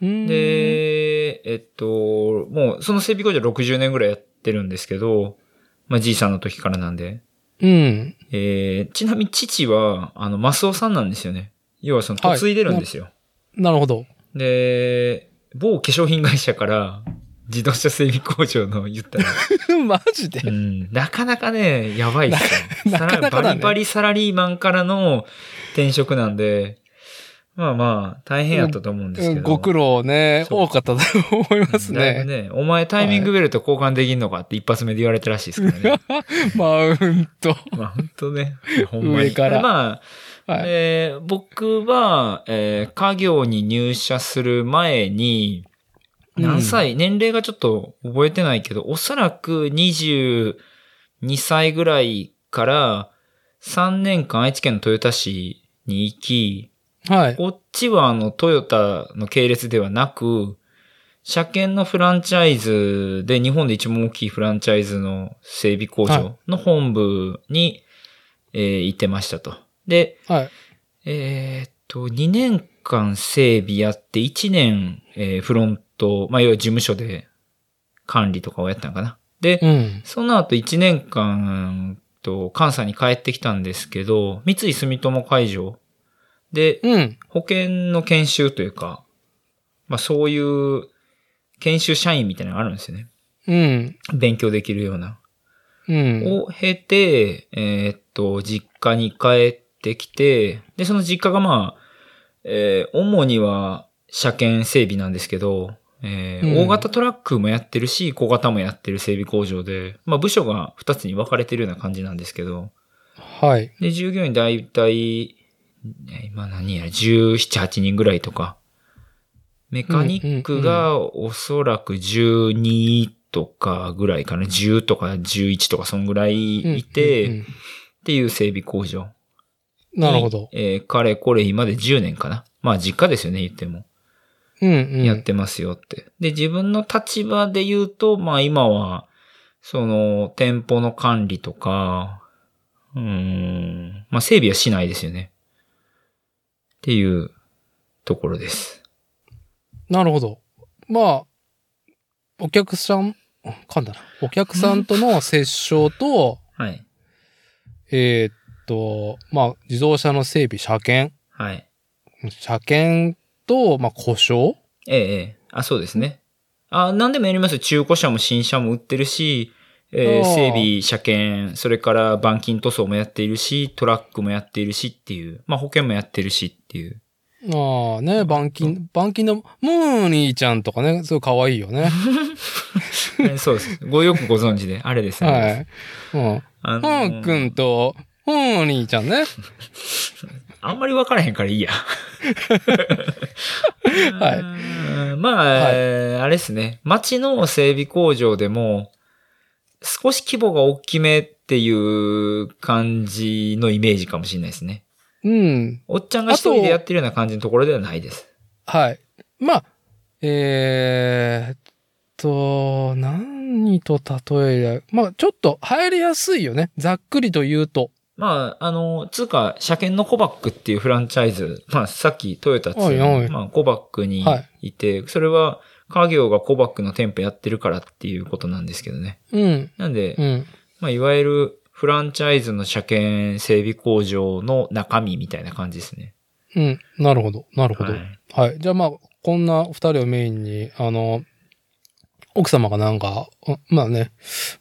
うん、で、えっと、もうその整備工場60年ぐらいやってるんですけど、まあじいさんの時からなんで。うん。えー、ちなみに父は、あの、マスオさんなんですよね。要はその、はい嫁いでるんですよ。なるほど。で、某化粧品会社から、自動車整備工場の言ったら、マジで？うん、なかなかね、やばいっすよ。なかなかだねバリバリサラリーマンからの転職なんで、まあまあ、大変やったと思うんですけど。ご苦労ね、多かったと思いますね。ね、お前タイミングベルト交換できんのかって一発目で言われたらしいですからね。マウント。まあ本当ね、ほんまに。上からまあ、はい。えー僕は、えー家業に入社する前に、何歳、年齢がちょっと覚えてないけど、おそらく22歳ぐらいから3年間愛知県の豊田市に行き、はい。こっちはあのトヨタの系列ではなく、車検のフランチャイズで日本で一番大きいフランチャイズの整備工場の本部に、えー行ってましたと。で、はい。えーっと、2年間整備やって1年、えーフロント、まあ、要は事務所で管理とかをやったのかな。で、うん。その後1年間、と、関西に帰ってきたんですけど、三井住友会場で、うん。保険の研修というか、まあそういう研修社員みたいなのがあるんですよね。うん。勉強できるような。うん。を経て、えーっと、実家に帰ってきて、で、その実家がまあ、えー主には車検整備なんですけど、えーうん大型トラックもやってるし、小型もやってる整備工場で、まあ部署が2つに分かれてるような感じなんですけど、はい。で、従業員だいたい、え今何やら、17、8人ぐらいとか、メカニックがおそらく12とかぐらいかな、10とか11とかそんぐらいいて、うんうんっていう整備工場。なるほど。えーかれこれ今で10年かな。まあ実家ですよね、言っても。うんうん。やってますよって。で、自分の立場で言うと、まあ今は、その、店舗の管理とか、うーん、まあ整備はしないですよね。っていうところです。なるほど。まあ、お客さん、噛んだな。お客さんとの接触と、はい。えーっと、まあ、自動車の整備、車検。はい。車検と、まあ、故障ええ、ええ。あ、そうですね。あ、何でもやりますよ。中古車も新車も売ってるし、えー整備、車検、それから板金塗装もやっているし、トラックもやっているしっていう、まあ保険もやってるしっていう。ああね、板金、板金のムーニーちゃんとかね、すごい可愛いよね。えそうです。ごよくご存知で、あれですね。はい。うん。あふんくんと、ムーニーちゃんね。あんまり分からへんからいいや。はいい。まあ、えーあれですね。街の整備工場でも、少し規模が大きめっていう感じのイメージかもしれないですね。うん。おっちゃんが一人でやってるような感じのところではないです。はい。まあ、えーっと、何と例える？まあ、ちょっと入りやすいよね。ざっくりと言うと。まあ、あの、つうか、車検のコバックっていうフランチャイズ、まあ、さっきトヨタってはいはいまあ、コバックにはいいて、それは、家業がコバックの店舗やってるからっていうことなんですけどね。うん。なんで、うん。まあ、いわゆるフランチャイズの車検整備工場の中身みたいな感じですね。うん。なるほど。なるほど。ははいい。じゃあまあ、こんな二人をメインに、あの、奥様がなんか、うんまあね、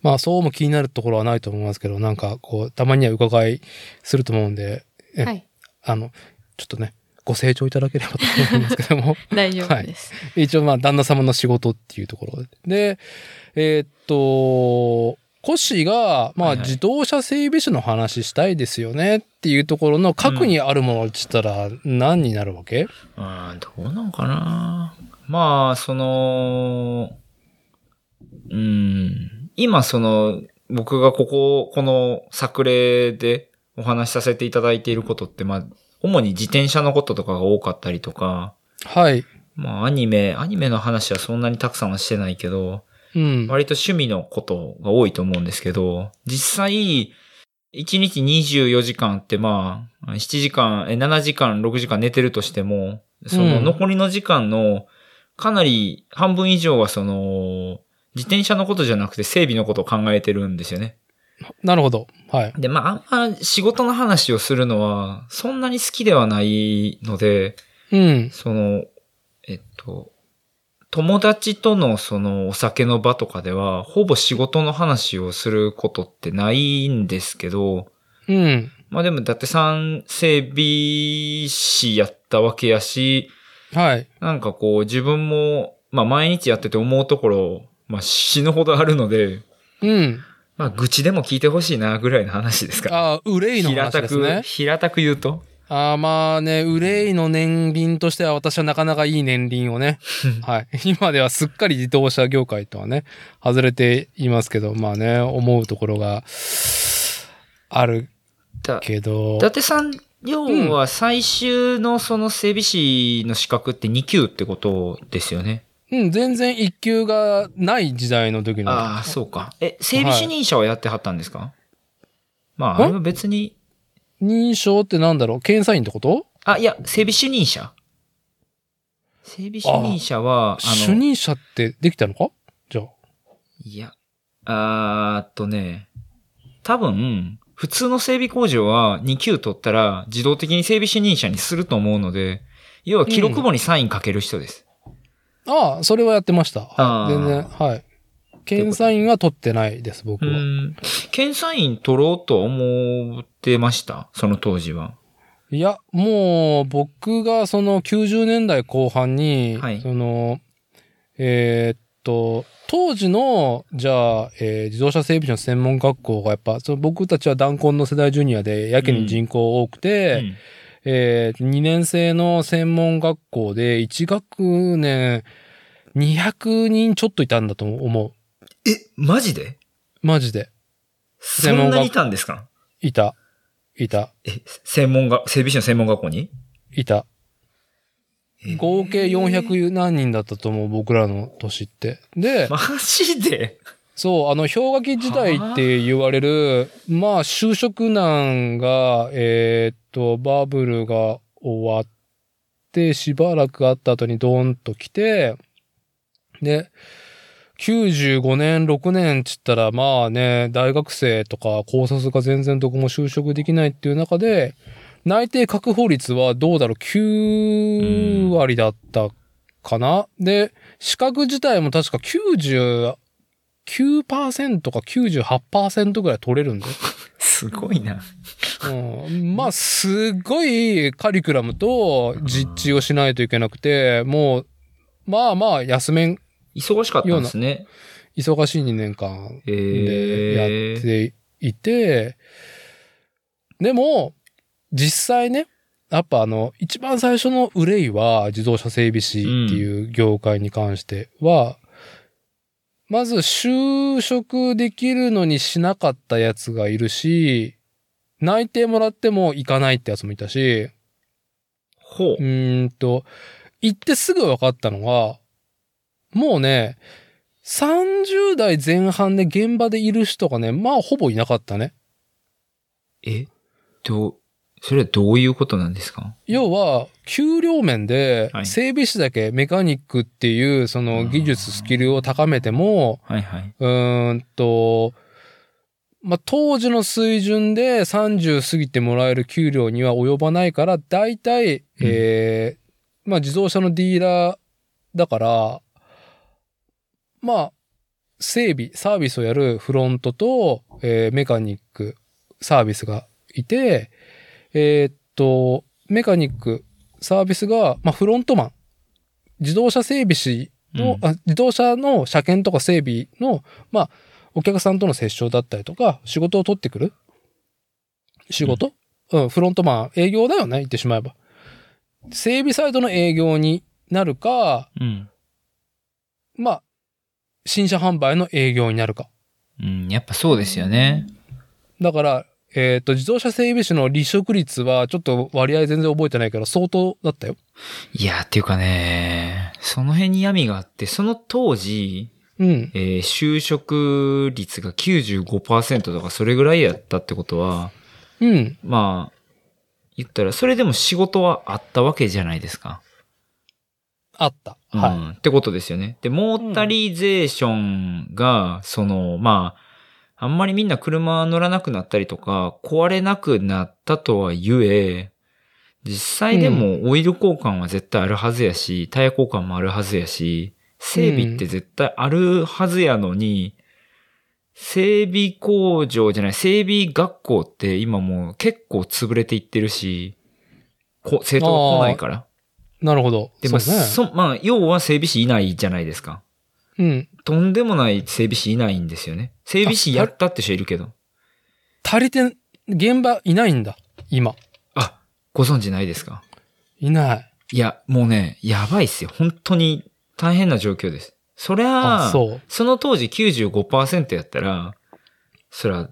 まあそうも気になるところはないと思いますけど、なんかこう、たまには伺いすると思うんで、えはい。あの、ちょっとね、ご清聴いただければと思いますけども、大丈夫です。一応まあ旦那様の仕事っていうところで。で、えーっと、コッシーが、まあはいはい自動車整備士の話したいですよねっていうところの核にあるものって言ったら何になるわけ、ああ、どうなんかな。まあ、その、うん、今その、僕がここ、この作例でお話しさせていただいていることって、まあ、主に自転車のこととかが多かったりとか、はい。まあ、アニメ、アニメの話はそんなにたくさんはしてないけど、うん。割と趣味のことが多いと思うんですけど、実際、1日24時間ってまあ、7時間、え7時間、6時間寝てるとしても、そのうん残りの時間のかなり半分以上はその、自転車のことじゃなくて整備のことを考えてるんですよね。なるほど。はい。で、まあ、あんま仕事の話をするのは、そんなに好きではないので、うん。その、えっと、友達とのそのお酒の場とかでは、ほぼ仕事の話をすることってないんですけど、うん。まあでもだって三整備士やったわけやし、はい。なんかこう自分も、まあ毎日やってて思うところ、まあ死ぬほどあるので、うん。まあ愚痴でも聞いてほしいなぐらいの話ですか。ああ、憂いの平たく、話ですね。平たく言うと。ああ、まあね、憂いの年輪としては私はなかなかいい年輪をね、はい。今ではすっかり自動車業界とはね、外れていますけど、まあね、思うところがあるだけど伊、達さん、要は最終のその整備士の資格って2級ってことですよね。うん、全然一級がない時代の時の。ああ、そうか。え、整備主任者はやってはったんですか、まあ、あれは別に、認証ってなんだろう？検査員ってこと？あ、いや、整備主任者整備主任者は、あの、主任者ってできたのか？じゃあ。いや、あーっとね、多分、普通の整備工場は2級取ったら自動的に整備主任者にすると思うので、要は記録簿にサインかける人です。ああ、それはやってました。はい、全然、はい。検査員は取ってないです、僕は。うん。検査員取ろうと思ってました？その当時は。いや、もう、僕がその90年代後半に、はいその、えーっと、当時の、じゃあ、えー自動車整備士の専門学校がやっぱ、その僕たちは弾痕の世代ジュニアでやけに人口多くて、うんえー、2年生の専門学校で1学年200人ちょっといたんだと思う。え、マジで？マジで。そんなにいたんですか？いた。いた。え、専門が、整備士の専門学校に？いた。え合計400何人だったと思う、僕らの年って。で、マジで？そう、あの、氷河期時代って言われる、まあ、就職難が、えーっと、バブルが終わって、しばらくあった後にドーンと来て、で、95年、6年ちったら、まあね、大学生とか高卒が全然どこも就職できないっていう中で、内定確保率はどうだろう、9割だったかな、で、資格自体も確か90、9%か98%ぐらい取れるんだよ。すごいな。うん、まあ、すごいカリキュラムと実地をしないといけなくて、もう、まあまあ、休めん、忙しかったんですね。忙しい2年間えでやーっていて、でも、実際ね、やっぱあの、一番最初の憂いは自動車整備士っていう業界に関しては、まず就職できるのにしなかったやつがいるし、内定もらっても行かないってやつもいたし、ほうう。ーんと、行ってすぐ分かったのが、もうね、30代前半で現場でいる人がね、まあほぼいなかったね。え？どう、それはどういうことなんですか？要は、給料面ではい。整備士だけメカニックっていうその技術、スキルを高めても、はい。はい。うーんと、まあ、当時の水準で30過ぎてもらえる給料には及ばないから、大体、えーまあ、自動車のディーラーだから、まあ、整備、サービスをやるフロントと、えーメカニック、サービスがいて、えーっと、メカニック、サービスが、まあ、フロントマン、自動車整備士の、うんあ自動車の車検とか整備の、まあ、お客さんとの接触だったりとか、仕事を取ってくる？仕事、うん、フロントマン、営業だよね、言ってしまえば。整備サイトの営業になるか、うん。まあ、新車販売の営業になるか。うん、やっぱそうですよね。だから、えっ、と、自動車整備士の離職率は、ちょっと割合全然覚えてないけど、相当だったよ。いや、っていうかね、その辺に闇があって、その当時、うん。えー就職率が95%とかそれぐらいやったってことは、うん。まあ、言ったら、それでも仕事はあったわけじゃないですか。あった。うんはってことですよね。で、モータリゼーションが、その、まあ、あんまりみんな車乗らなくなったりとか、壊れなくなったとはゆえ、実際でもオイル交換は絶対あるはずやし、タイヤ交換もあるはずやし、整備って絶対あるはずやのに、整備工場じゃない、整備学校って今もう結構潰れていってるし、こ生徒が来ないから。い。なるほど。で、まあ、そうね。そ、まあ、要は整備士いないじゃないですか。うん。とんでもない整備士いないんですよね。整備士やったって人いるけど。足りてん、現場いないんだ。今。あ、ご存知ないですか？いない。いや、もうね、やばいっすよ。本当に大変な状況です。そりゃあ、そう。その当時95%やったら、そら、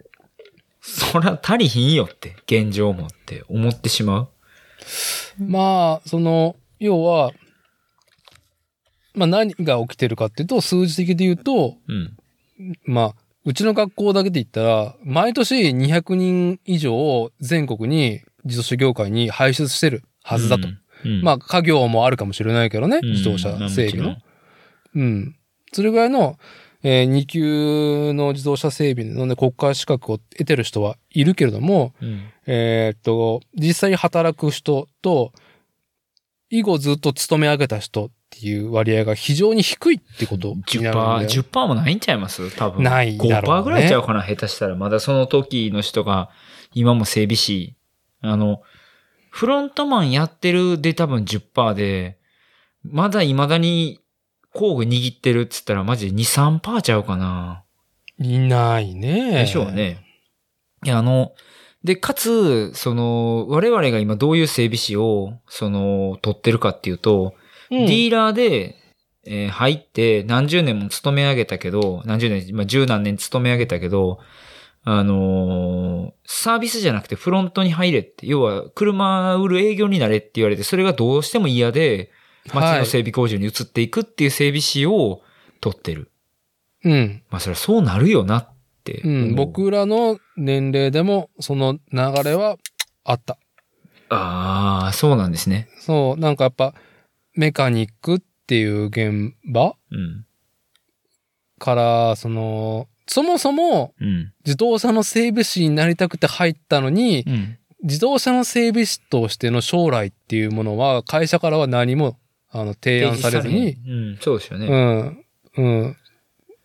そら足りひんよって、現状もって思ってしまう。まあ、その、要は、まあ何が起きてるかっていうと、数字的で言うと、うん。まあ、うちの学校だけで言ったら、毎年200人以上全国に自動車業界に輩出してるはずだと。うん。うんまあ、家業もあるかもしれないけどね、うん自動車整備の。うん。それぐらいのえ2級の自動車整備のね、国家資格を得てる人はいるけれども、うん。えーっと、実際に働く人と、以後ずっと勤め上げた人っていう割合が非常に低いってことになるんだ10%、よ。10%もないんちゃいます？多分。ないだろうね5%ぐらいちゃうかな下手したら。まだその時の人が、今も整備士。あの、フロントマンやってるで多分10%で、まだ未だに工具握ってるっつったらマジで2、3%ちゃうかな。いないね。でしょう。ね。いや、あの、で、かつ、その、我々が今どういう整備士を、その、取ってるかっていうと、うん、ディーラーで、えー入って何十年も勤め上げたけど、何十年、まあ、十何年勤め上げたけど、あのーサービスじゃなくてフロントに入れって、要は車売る営業になれって言われて、それがどうしても嫌で、街の整備工場に移っていくっていう整備士を取ってる。うん。まあ、それはそうなるよなって。うん。僕らの年齢でもその流れはあった。ああ、そうなんですね。そう、なんかやっぱメカニックっていう現場うん。から、その、そもそもうん。自動車の整備士になりたくて入ったのに、うん。自動車の整備士としての将来っていうものは会社からは何もあの提案されずに、うん、そうですよね。うん、うん。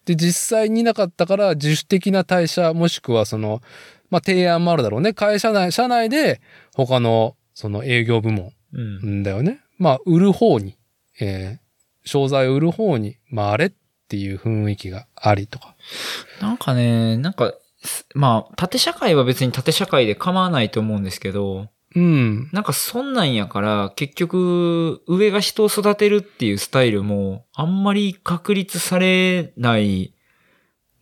で、実際になかったから自主的な退社もしくはその、まあ、提案もあるだろうね。会社内、社内で他のその営業部門だよね。まあ、売る方に、えー、商材を売る方に回れっていう雰囲気がありとか。なんかね、なんか、すまあ、縦社会は別に縦社会で構わないと思うんですけど、うん。なんかそんなんやから、結局、上が人を育てるっていうスタイルも、あんまり確立されない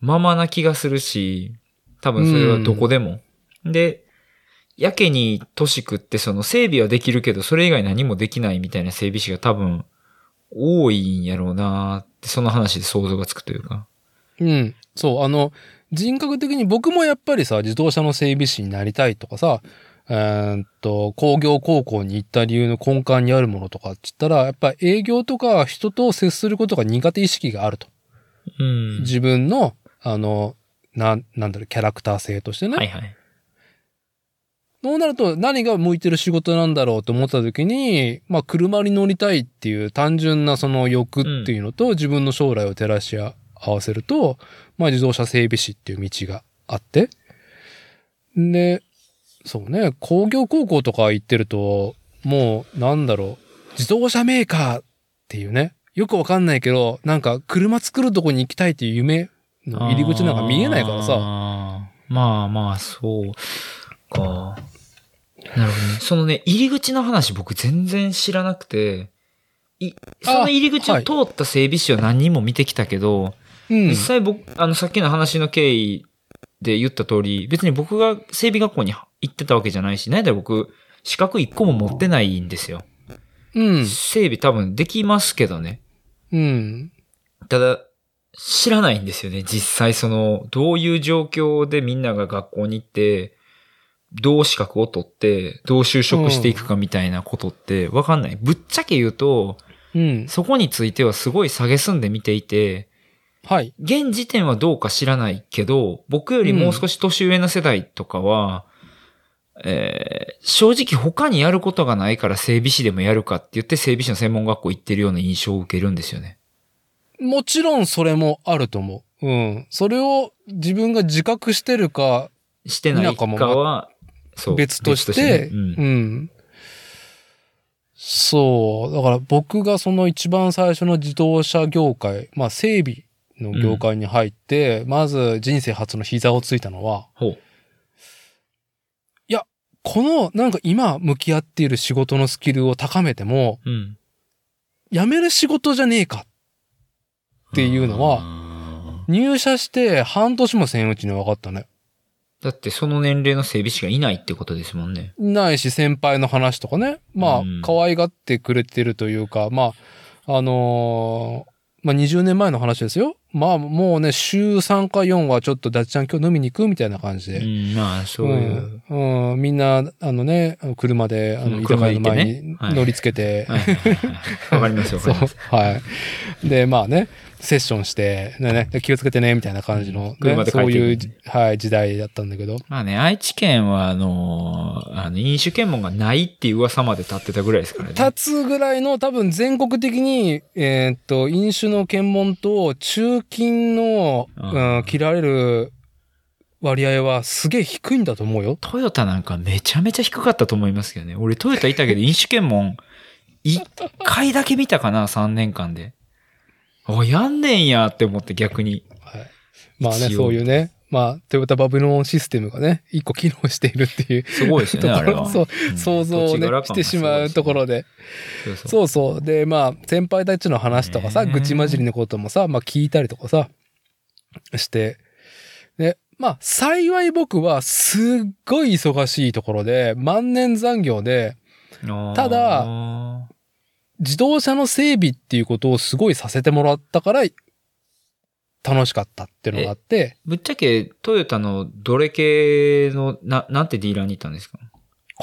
ままな気がするし、多分それはどこでも。で、やけに都市区ってその整備はできるけど、それ以外何もできないみたいな整備士が多分、多いんやろうなって、その話で想像がつくというか。うん。そう、あの、人格的に僕もやっぱりさ、自動車の整備士になりたいとかさ、えーっと、工業高校に行った理由の根幹にあるものとかって言ったら、やっぱ営業とか人と接することが苦手意識があると。うん。自分の、あの、な、なんだろう、キャラクター性としてね。はいはい。そうなると何が向いてる仕事なんだろうと思った時に、まあ車に乗りたいっていう単純なその欲っていうのと、自分の将来を照らし合わせると、まあ自動車整備士っていう道があって。で、そうね、工業高校とか行ってると、もうなんだろう、自動車メーカーっていうね、よくわかんないけど、なんか車作るとこに行きたいっていう夢の入り口なんか見えないからさ。あーまあまあ、そうか。なるほどね。そのね、入り口の話僕全然知らなくて、い、その入り口をはい通った整備士は何人も見てきたけど、うん実。際僕、あの、さっきの話の経緯で言った通り、別に僕が整備学校に行ってたわけじゃないし、なんだ僕、資格一個も持ってないんですよ。うん。整備多分できますけどね。うん。ただ、知らないんですよね。実際その、どういう状況でみんなが学校に行って、どう資格を取って、どう就職していくかみたいなことってわかんない。ぶっちゃけ言うと、うん。そこについてはすごい下げすんで見ていて、はい。現時点はどうか知らないけど、僕よりもう少し年上の世代とかは、えー正直他にやることがないから整備士でもやるかって言って整備士の専門学校行ってるような印象を受けるんですよね。もちろんそれもあると思う。うん。それを自分が自覚してるかしてないかは、別として、うんうん。そう。だから僕がその一番最初の自動車業界、まあ整備の業界に入って、まず人生初の膝をついたのは、ほう。このなんか今向き合っている仕事のスキルを高めても、うん。辞める仕事じゃねえかっていうのは、は、入社して半年もせんうちに分かったね。だってその年齢の整備士がいないってことですもんね。ないし先輩の話とかね。まあうん、可愛がってくれてるというか、まあ、あのーまあ20年前の話ですよ。まあもうね、週3か4はちょっとダッチャン今日飲みに行くみたいな感じで。うん、まあ、そういう。うん、うんみんな、あのね、車で、あの、うん居酒屋の前に乗りつけて、わかりますよ、そうはい。で、まあね、セッションして、ね気をつけてね、みたいな感じの、ね車で帰そういうはい、時代だったんだけど。まあね、愛知県は、あのーあの、飲酒検問がないっていう噂まで立ってたぐらいですからね。立つぐらいの多分全国的に、えーっと、飲酒の検問と中金の、うんうん、切られる割合はすげえ低いんだと思うよ。トヨタなんかめちゃめちゃ低かったと思いますけどね。俺トヨタいたけど 飲酒検問、一回だけ見たかな、3年間で。あ、やんねんやって思って逆に。はい。まあね、そういうね、まあ、トヨタバブロンシステムがね、一個機能しているっていう。すごいですよね、そう、うん。想像をね。してしまうところで。そうそう。で、まあ、先輩たちの話とかさ、愚痴混じりのこともさ、まあ聞いたりとかさ、して。で、まあ、幸い僕はすっごい忙しいところで、万年残業で、ただあ自動車の整備っていうことをすごいさせてもらったから、楽しかったっていうのがあって、ぶっちゃけトヨタのどれ系の、な、なんてディーラーに行ったんですか？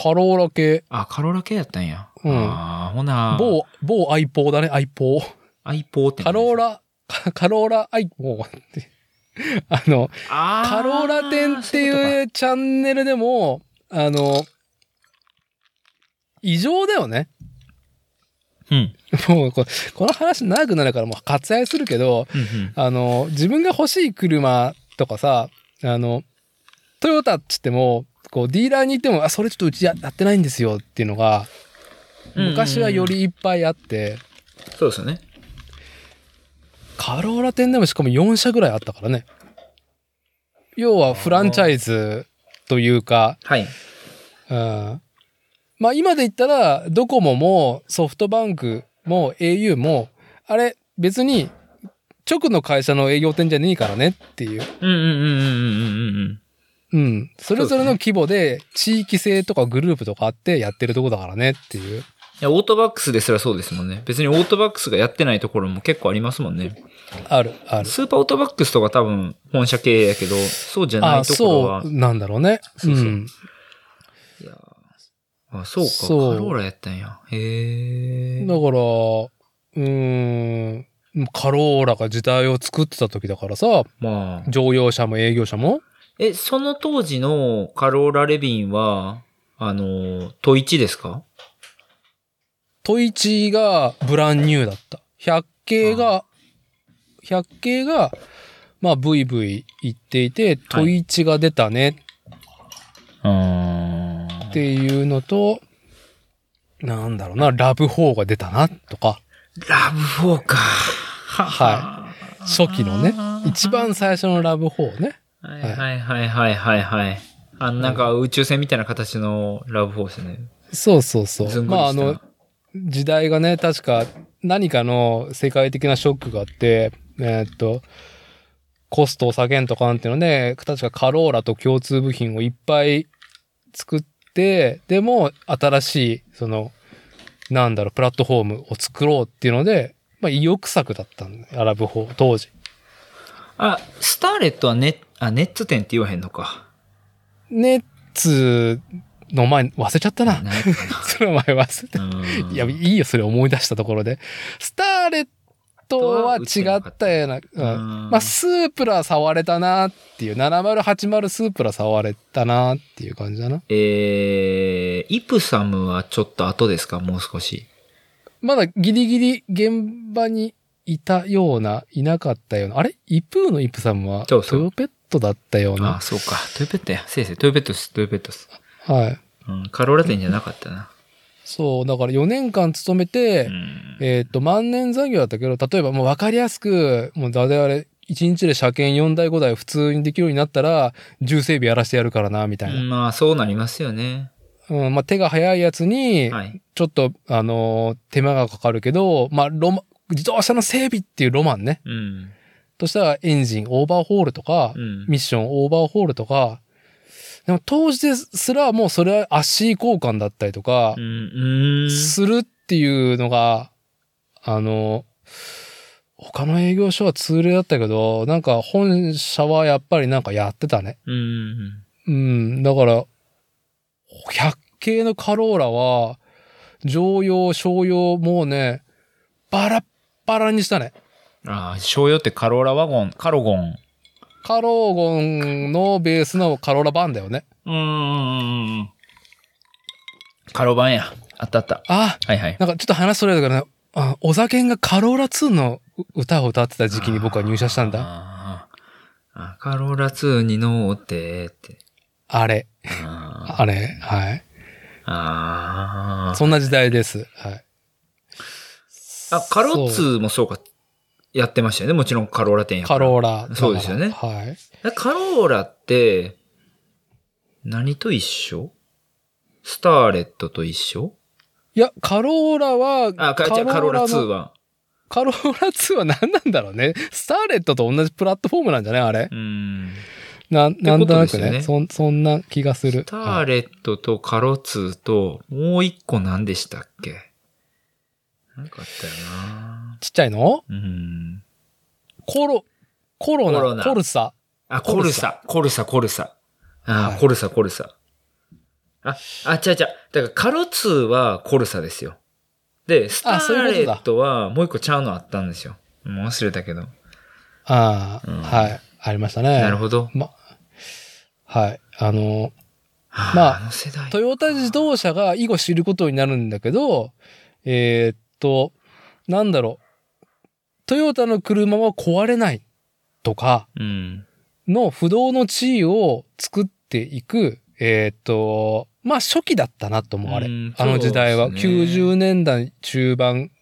カローラ系、あ、カローラ系やったんや。うんああ、ほな、某、某アイポーだね、アイポー。アイポーってカローラ、ラ、カカローラアイポーって。あの、あーカローラ店っていうチャンネルでも、あの、異常だよね。うん。もうこ、この話長くなるからもう割愛するけど、うんうん。あの、自分が欲しい車とかさ、あの、トヨタっつっても、こう、ディーラーに行っても、あ、それちょっとうちややってないんですよっていうのが、昔はよりいっぱいあって、そうですよね。カローラ店でもしかも4社ぐらいあったからね。要はフランチャイズというか、はい。うんまあ今で言ったら、ドコモもソフトバンクも au も、あれ別に直の会社の営業店じゃねえからねっていう。うんうんうんうんうんうんうん。うん。それぞれの規模で地域性とかグループとかあってやってるとこだからねっていう。いや、オートバックスですらそうですもんね。別にオートバックスがやってないところも結構ありますもんね。ある、ある。スーパーオートバックスとか多分本社経営やけど、そうじゃなあいところは。そうなんだろうね。そうそううん。あ、そうか。そうカローラやったんや。へえ。だから、うーん、カローラが時代を作ってた時だからさ、まあ。乗用車も営業車も。え、その当時のカローラレビンは、あの、トイチですか？トイチがブランニューだった。100系が、100系が、まあ、ブイブイ言っていて、トイチが出たねうん。っていうのと、なんだろうな、ラブ4が出たな、とか、ラブ4か。は初期のね、一番最初のラブ4ね。はいはいはいはいはいはい。あの、なんか宇宙船みたいな形のラブ4ですね。そうそうそう。まあ、あの、時代がね、確か何かの世界的なショックがあって、えーっと、コストを下げんとかなんていうので、確かカローラと共通部品をいっぱい作って、でも新しい、その、なんだろう、プラットフォームを作ろうっていうので、まあ意欲作だったんだよアラブ4、当時。あ、スターレットはネあ、ネッツ店って言わへんのか。ネッツの前、忘れちゃったな。何やったか その前忘れていや、いいよ、それ思い出したところで。スターレットは違ったような。うんうんまあ、スープラ触れたなっていう、7080スープラ触れたなっていう感じだな。えー、イプサムはちょっと後ですか？もう少し。まだギリギリ現場にいたような、いなかったような。あれ？イプーのイプサムはトヨペットだったようあな。そうか。トヨペットや。先生、トヨペットです。トヨペットです。はい。うん、カローラ店じゃなかったな。そう、だから4年間勤めて、うん。えっ、と、万年残業だったけど、例えばもう分かりやすく、もうだであれ、1日で車検4台5台普通にできるようになったら、重整備やらせてやるからな、みたいな。まあ、そうなりますよね。うん、まあ、手が早いやつに、はい。ちょっと、あのー手間がかかるけど、まあ、ロマ、自動車の整備っていうロマンね。うん。としたらエンジンオーバーホールとか、うん。ミッションオーバーホールとか、でも当時ですらもうそれは足交換だったりとか。するっていうのが、あの、他の営業所は通例だったけど、なんか本社はやっぱりなんかやってたね。うん。うん、だから、100系のカローラは、常用、商用、もうね、バラッバラにしたね。ああ、商用ってカローラワゴン、カロゴン。カローゴンのベースのカローラ版だよね。うーん。カロバンや。あったあった。あ、はいはい。なんかちょっと話それだからね、あ小酒がカローラ2の歌を歌ってた時期に僕は入社したんだ。あーあカローラ2に乗ってって。あれ、ああれ、はい。あー。そんな時代です。はい。あ、カロそう2もそうか。やってましたよね。もちろんカローラ店や。カローラ。そうですよねはい。えカローラって、何と一緒？スターレットと一緒？いや、カローラは、あ、かじゃあカローラ2のは。カローラ2は何なんだろうね。スターレットと同じプラットフォームなんじゃない？あれう。ん。な、なんとなくねねそん。そんな気がする。スターレットとカロ2と、もう一個何でしたっけ？なんかあったよなちっちゃいの？うん。コロ、コロナ、コロナコルサ？あ、コルサコルサ、コルサ。あ、はいコルサ、コルサ。あ、あ、ちゃうちゃう。だからカロ2はコルサですよ。で、スターレットはもう一個ちゃうのあったんですよ。もう忘れたけど。ああ、うんはい。ありましたね。なるほど。ま、はい。あの、はまああ。トヨタ自動車が以後知ることになるんだけど、えーっと、なんだろう。トヨタの車は壊れないとかうん。の不動の地位を作っていく、えーっと、まあ初期だったなと思う、あれ。うんあの時代は。そうですね90年代中盤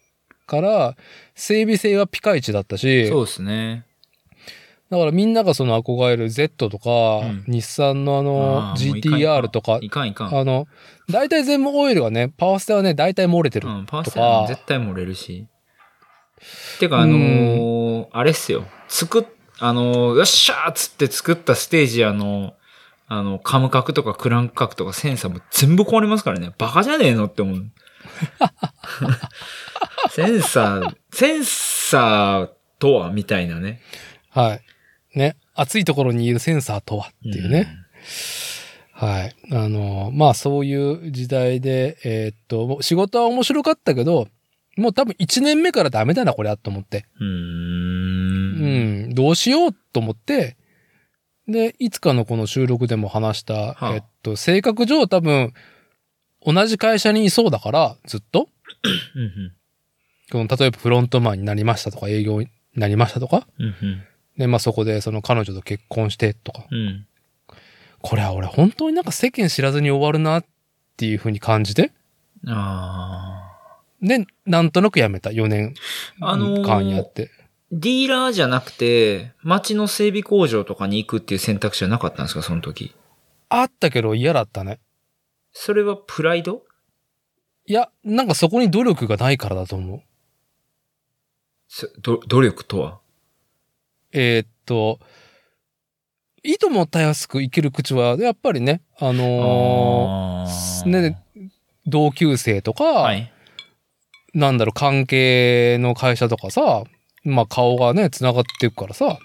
から整備性はピカイチだったし、そうですね。だからみんながその憧れる Z とか、うん日産のあの GTR とか、いかんいかん。あの、大体全部オイルがね、パワーステはね、大体漏れてるうん、パワステはか、絶対漏れるし。てか、あのーあれっすよ。作っ、あのーよっしゃーっつって作ったステージ、あの、あの、カム角とかクランク角とかセンサーも全部壊れますからね。バカじゃねえのって思う。センサー、センサーとはみたいなね。はい。ね、暑いところにいるセンサーとはっていうね。はい。あの、まあそういう時代で、えーっと、仕事は面白かったけど、もう多分1年目からダメだな、これは、と思って。うん。どうしようと思って、で、いつかのこの収録でも話した、はあえっと、性格上多分、同じ会社にいそうだから、ずっと、うんこの例えばフロントマンになりましたとか、営業になりましたとか、で、まあそこでその彼女と結婚してとか、うん。うん。これは俺本当になんか世間知らずに終わるなっていう風に感じて、あで、なんとなく辞めた、4年あのー間やって。ディーラーじゃなくて、街の整備工場とかに行くっていう選択肢はなかったんですか、その時？あったけど嫌だったね。それはプライド？いや、なんかそこに努力がないからだと思う。そど努力とは？えーっと、いともたやすく生きる口は、やっぱりね、あのあーね、同級生とか、はい。なんだろう、関係の会社とかさ、まあ顔がね、繋がっていくからさ、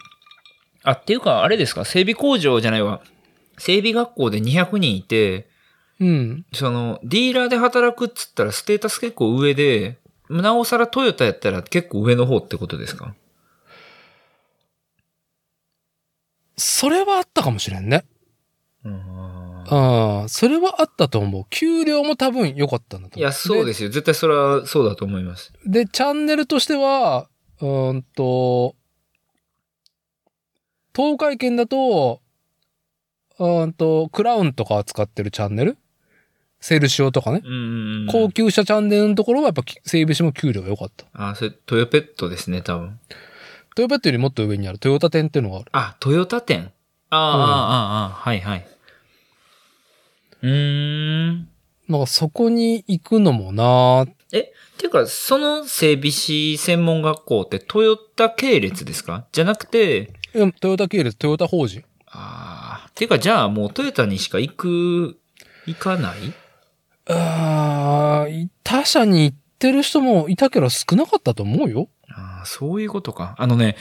あ、っていうか、あれですか、整備工場じゃないわ。整備学校で200人いて、うん。その、ディーラーで働くっつったらステータス結構上で、なおさらトヨタやったら結構上の方ってことですか？それはあったかもしれんね。うんうん。それはあったと思う。給料も多分良かったんだと思う。。いや、そうですすよ。絶対それはそうだと思います。で、チャンネルとしては、うーんと、東海圏だと、うーんと、クラウンとか使ってるチャンネル？セルシオとかね。うんうんうん。高級車チャンネルのところはやっぱ整備士も給料が良かった。あ、それ、トヨペットですね、多分。トヨペットよりもっと上にあるトヨタ店っていうのがある。あ、トヨタ店？ああ、うんああ、ああ、はいはい。うーん。なんかそこに行くのもなえ、っていうか、その整備士専門学校ってトヨタ系列ですか？じゃなくて、うんトヨタ系列、トヨタ法人。ああ、っていうか、じゃあもうトヨタにしか行く、行かない？あー他社に行っってる人もいたけど少なかったと思うよ。ああ、そういうことか。あのね、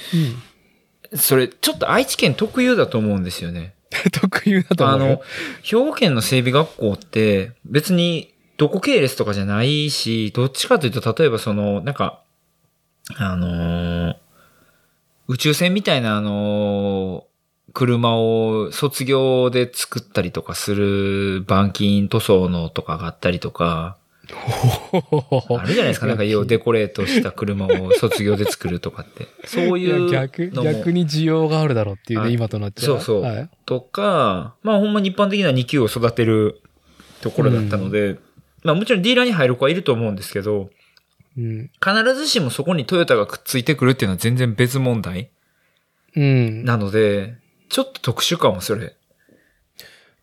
うん。それ、ちょっと愛知県特有だと思うんですよね。特有だと思うあの。、兵庫県の整備学校って、別に、どこ系列とかじゃないし、どっちかというと、例えばその、なんか、あのー宇宙船みたいなあのー車を卒業で作ったりとかする板金塗装のとかがあったりとか、あるじゃないですか。なんか要デコレートした車を卒業で作るとかって。そういいうや逆、逆に需要があるだろうっていうね、はい今となっちゃう。そうそうはい。とか、まあほんまに一般的な2級を育てるところだったので、まあもちろんディーラーに入る子はいると思うんですけど、うん。必ずしもそこにトヨタがくっついてくるっていうのは全然別問題うん。なので、ちょっと特殊かも、それ。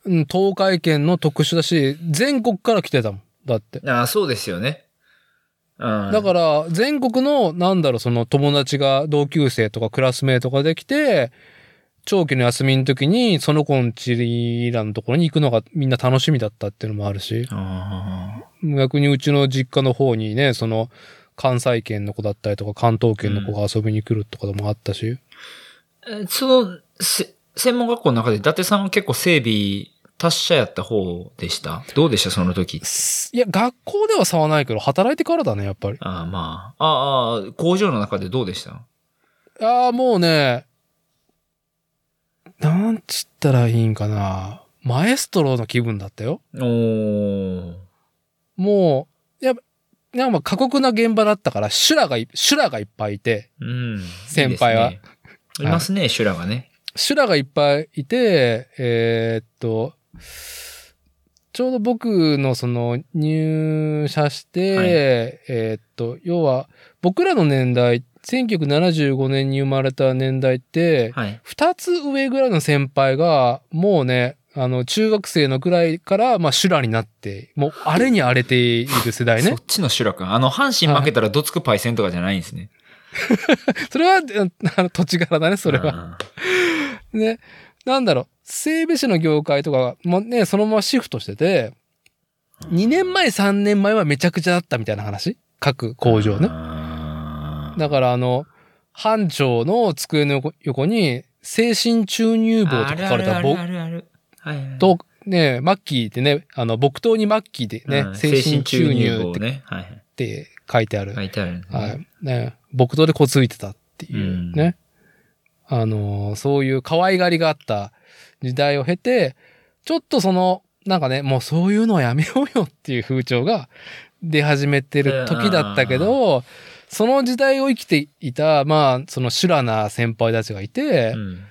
うん、東海圏の特殊だし、全国から来てたもん。だって。ああ、そうですよね。うん。だから、全国の、なんだろう、その友達が同級生とかクラスメートができて、長期の休みの時に、その子んちらのところに行くのがみんな楽しみだったっていうのもあるし、あ逆にうちの実家の方にね、その、関西圏の子だったりとか、関東圏の子が遊びに来るとかでもあったし、ーえその、せ専門学校の中で伊達さんは結構整備達者やった方でした？どうでした？その時。いや、学校では差はないけど、働いてからだね、やっぱり。ああ、まあ。ああ、工場の中でどうでした？ああ、もうね、なんつったらいいんかな。マエストロの気分だったよ。おー。もう、やっぱ、なんか過酷な現場だったから、修羅がい、修羅がいっぱいいて、うん。先輩はいいねいますね、修羅がね。修羅がいっぱいいて、えーっと、ちょうど僕のその入社して、はいえーっと、要は僕らの年代、1975年に生まれた年代って、はい。二つ上ぐらいの先輩が、もうね、あの、中学生のくらいから、まあ、修羅になって、もう、荒れに荒れている世代ね そっ。ちの修羅か。あの、阪神負けたらどつくパイセンとかじゃないんですね。それは、あの土地柄だね、それは。は。ね。なんだろう、整備士の業界とかもね、そのままシフトしてて、2年前、3年前はめちゃくちゃだったみたいな話？各工場ね。だから、あの、班長の机の横横に、精神注入棒と書かれた棒あるあるあるある。はいはい。と、ね、マッキーってね、あの、木刀にマッキーでね、うん精神注入って棒ね。はいはい。って書いてある。書いてあるね。はい。ね、木刀でこついてたっていうね。あのーそういう可愛がりがあった時代を経て、ちょっとその、なんかね、もうそういうのはやめようよっていう風潮が出始めてる時だったけど、その時代を生きていた、まあ、その修羅な先輩たちがいて、うん。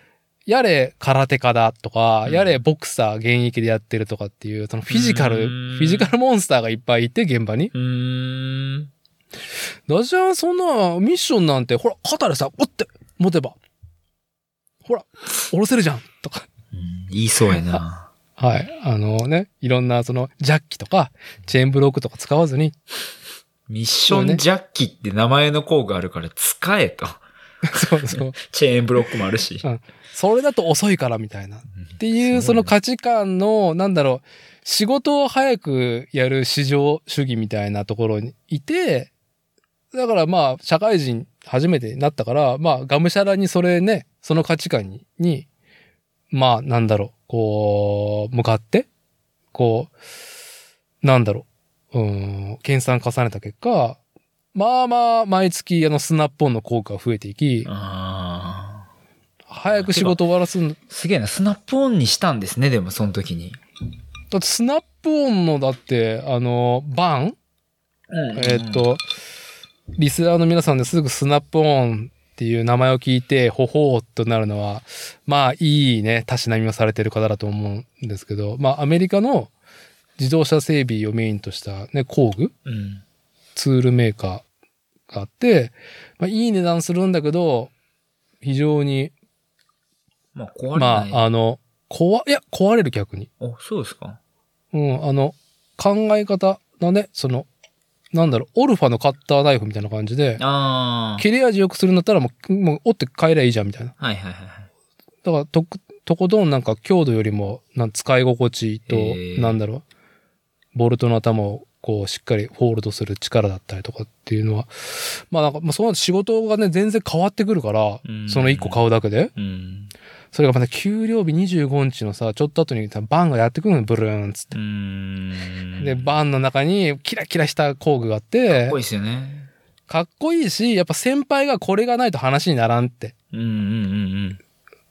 やれ空手家だとか、うんやれボクサー現役でやってるとかっていう、そのフィジカル、うんフィジカルモンスターがいっぱいいて、現場に。うーん。ダジャンそんなミッションなんて、ほら、肩でさ、おって、持てば。ほら、下ろせるじゃんとか。うん言いそうやな。はい。あのね、いろんなその、ジャッキとか、チェーンブロックとか使わずに、ミッションジャッキって名前の工具あるから使えと。そうそう。チェーンブロックもあるし。それだと遅いからみたいな。っていう、その価値観の、なんだろう、仕事を早くやる市場主義みたいなところにいて、だからまあ、社会人初めてなったから、まあ、がむしゃらにそれね、その価値観に、にまあ、なんだろう、こう、向かって、こう、なんだろう、うん、研鑽重ねた結果、まあまあ、毎月、あの、スナップオンの効果が増えていき、あ早く仕事終わらすすげえな、スナップオンにしたんですね、でもその時に。だってスナップオンのだって、あの、バン？えーっ、と、リスナーの皆さんですぐスナップオンっていう名前を聞いて、ほほーっとなるのは、まあいいね、たしなみをされてる方だと思うんですけど、まあアメリカの自動車整備をメインとしたね、工具、うん。ツールメーカーがあって、まあいい値段するんだけど、非常に、まあ、壊れまない。ああの、壊、いや、壊れる逆に。あ、そうですか。うん、あの、考え方だね、その、なんだろう、オルファのカッターナイフみたいな感じで。切れ味良くするんだったらもう、もう折って帰りゃいいじゃんみたいな。はいはいはいはい。だから、とく、とことんなんか強度よりも、なん使い心地と、なんだろう、ボルトの頭をこう、しっかりホールドする力だったりとかっていうのは、まあなんか、まあその仕事がね、全然変わってくるから、うんその1個買うだけで。うん。それがまた給料日25日のさ、ちょっと後にさバンがやってくるの、ブルーンっつって。うん。で、バンの中にキラキラした工具があって、かっこいいですよね。かっこいいし、やっぱ先輩がこれがないと話にならんって。うんうんうん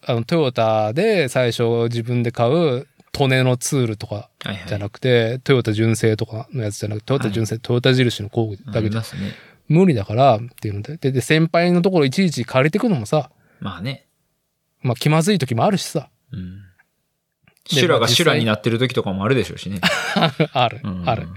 あの、トヨタで最初自分で買う、トネのツールとかうん。はいはい。じゃなくて、トヨタ純正とかのやつじゃなくて、トヨタ純正、トヨタ印の工具だあけでね。無理だからっていうので。で、で先輩のところいちいち借りてくのもさ、まあね。まあ気まずい時もあるしさ。うん。で修羅が修羅になってる時とかもあるでしょうしね。あるう、んある。。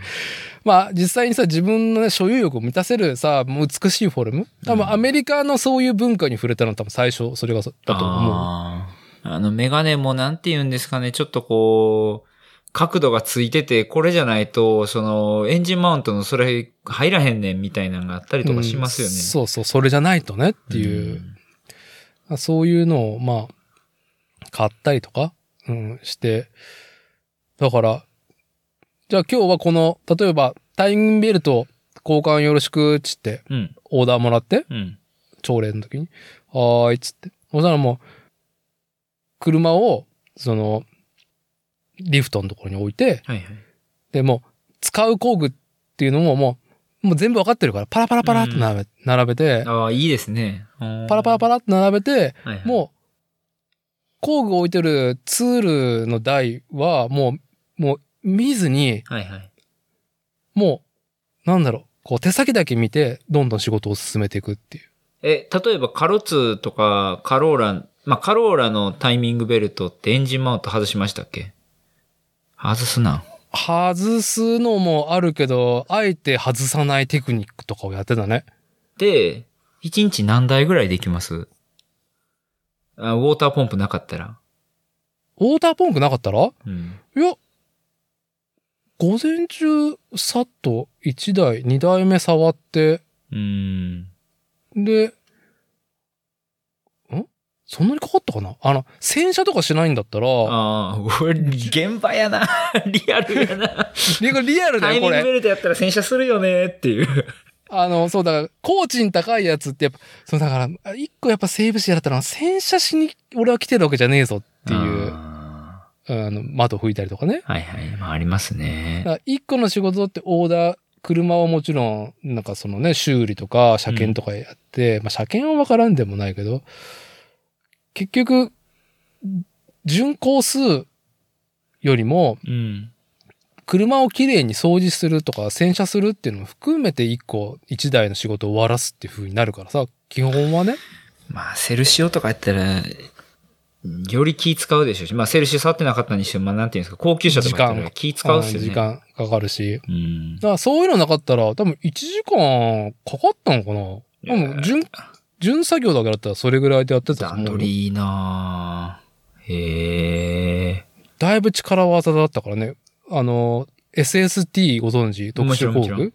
まあ実際にさ、自分の、ね、所有欲を満たせるさ、もう美しいフォルム多分アメリカのそういう文化に触れたの多分最初それがそだと思う。あの、メガネもなんて言うんですかね、ちょっとこう、角度がついてて、これじゃないと、その、エンジンマウントのそれ入らへんねんみたいなのがあったりとかしますよね。うんそうそう、それじゃないとねっていう。そういうのを、まあ、買ったりとか、うん、して。だから、じゃあ今日はこの、例えば、タイムベルト交換よろしくっつって、うん。うん。オーダーもらって、うん。朝礼の時に、はーいっつって。そしたらもう、車を、その、リフトのところに置いて、はいはい。で、もう、使う工具っていうのももう、もう全部わかってるから、パラパラパラって並べ,、並べて、ああ、いいですね。パラパラパラって並べて、はいはい、もう、工具を置いてるツールの台は、もう、もう見ずに、はいはい。もう、なんだろう、こう手先だけ見て、どんどん仕事を進めていくっていう。え、例えばカロツとかカローラ、まあ、カローラのタイミングベルトってエンジンマウント外しましたっけ？外すな。外すのもあるけど、あえて外さないテクニックとかをやってたね。で、1日何台ぐらいできます？あウォーターポンプなかったら。ウォーターポンプなかったら？いうん。や、午前中、さっと1台、2台目触って、うーん。で、んそんなにかかったかな？あの、洗車とかしないんだったら、ああ、これ、現場やな。リアルやな。リリアルだよ、タイミングベこれ。ルトやったら洗車するよねっていう。あの、そうだから、工賃高いやつってやっぱ、そうだから、一個やっぱ整備士やったら、洗車しに俺は来てるわけじゃねえぞっていう、ああの、窓拭いたりとかね。ーはいはい。まあ、ありますね一個の仕事ってオーダー、車はもちろん、なんかそのね、修理とか車検とかやって、まあ車検はわからんでもないけど、結局、巡航数よりも、うん。車をきれいに掃除するとか洗車するっていうのも含めて一個、一台の仕事を終わらすっていう風になるからさ、基本はね。まあ、セルシオとかやったら、より気使うでしょうし、まあ、セルシオ触ってなかったにしても、まあ、なんていうんですか、高級車とかやったら気使うっすよね。時間かかるし。うんだ。からそういうのなかったら、多分1時間かかったのかな多分、順、順作業だけだったらそれぐらいでやってたと段取りいいなぁへえ。だいぶ力技だったからね。あの、SST ご存知？特殊工具？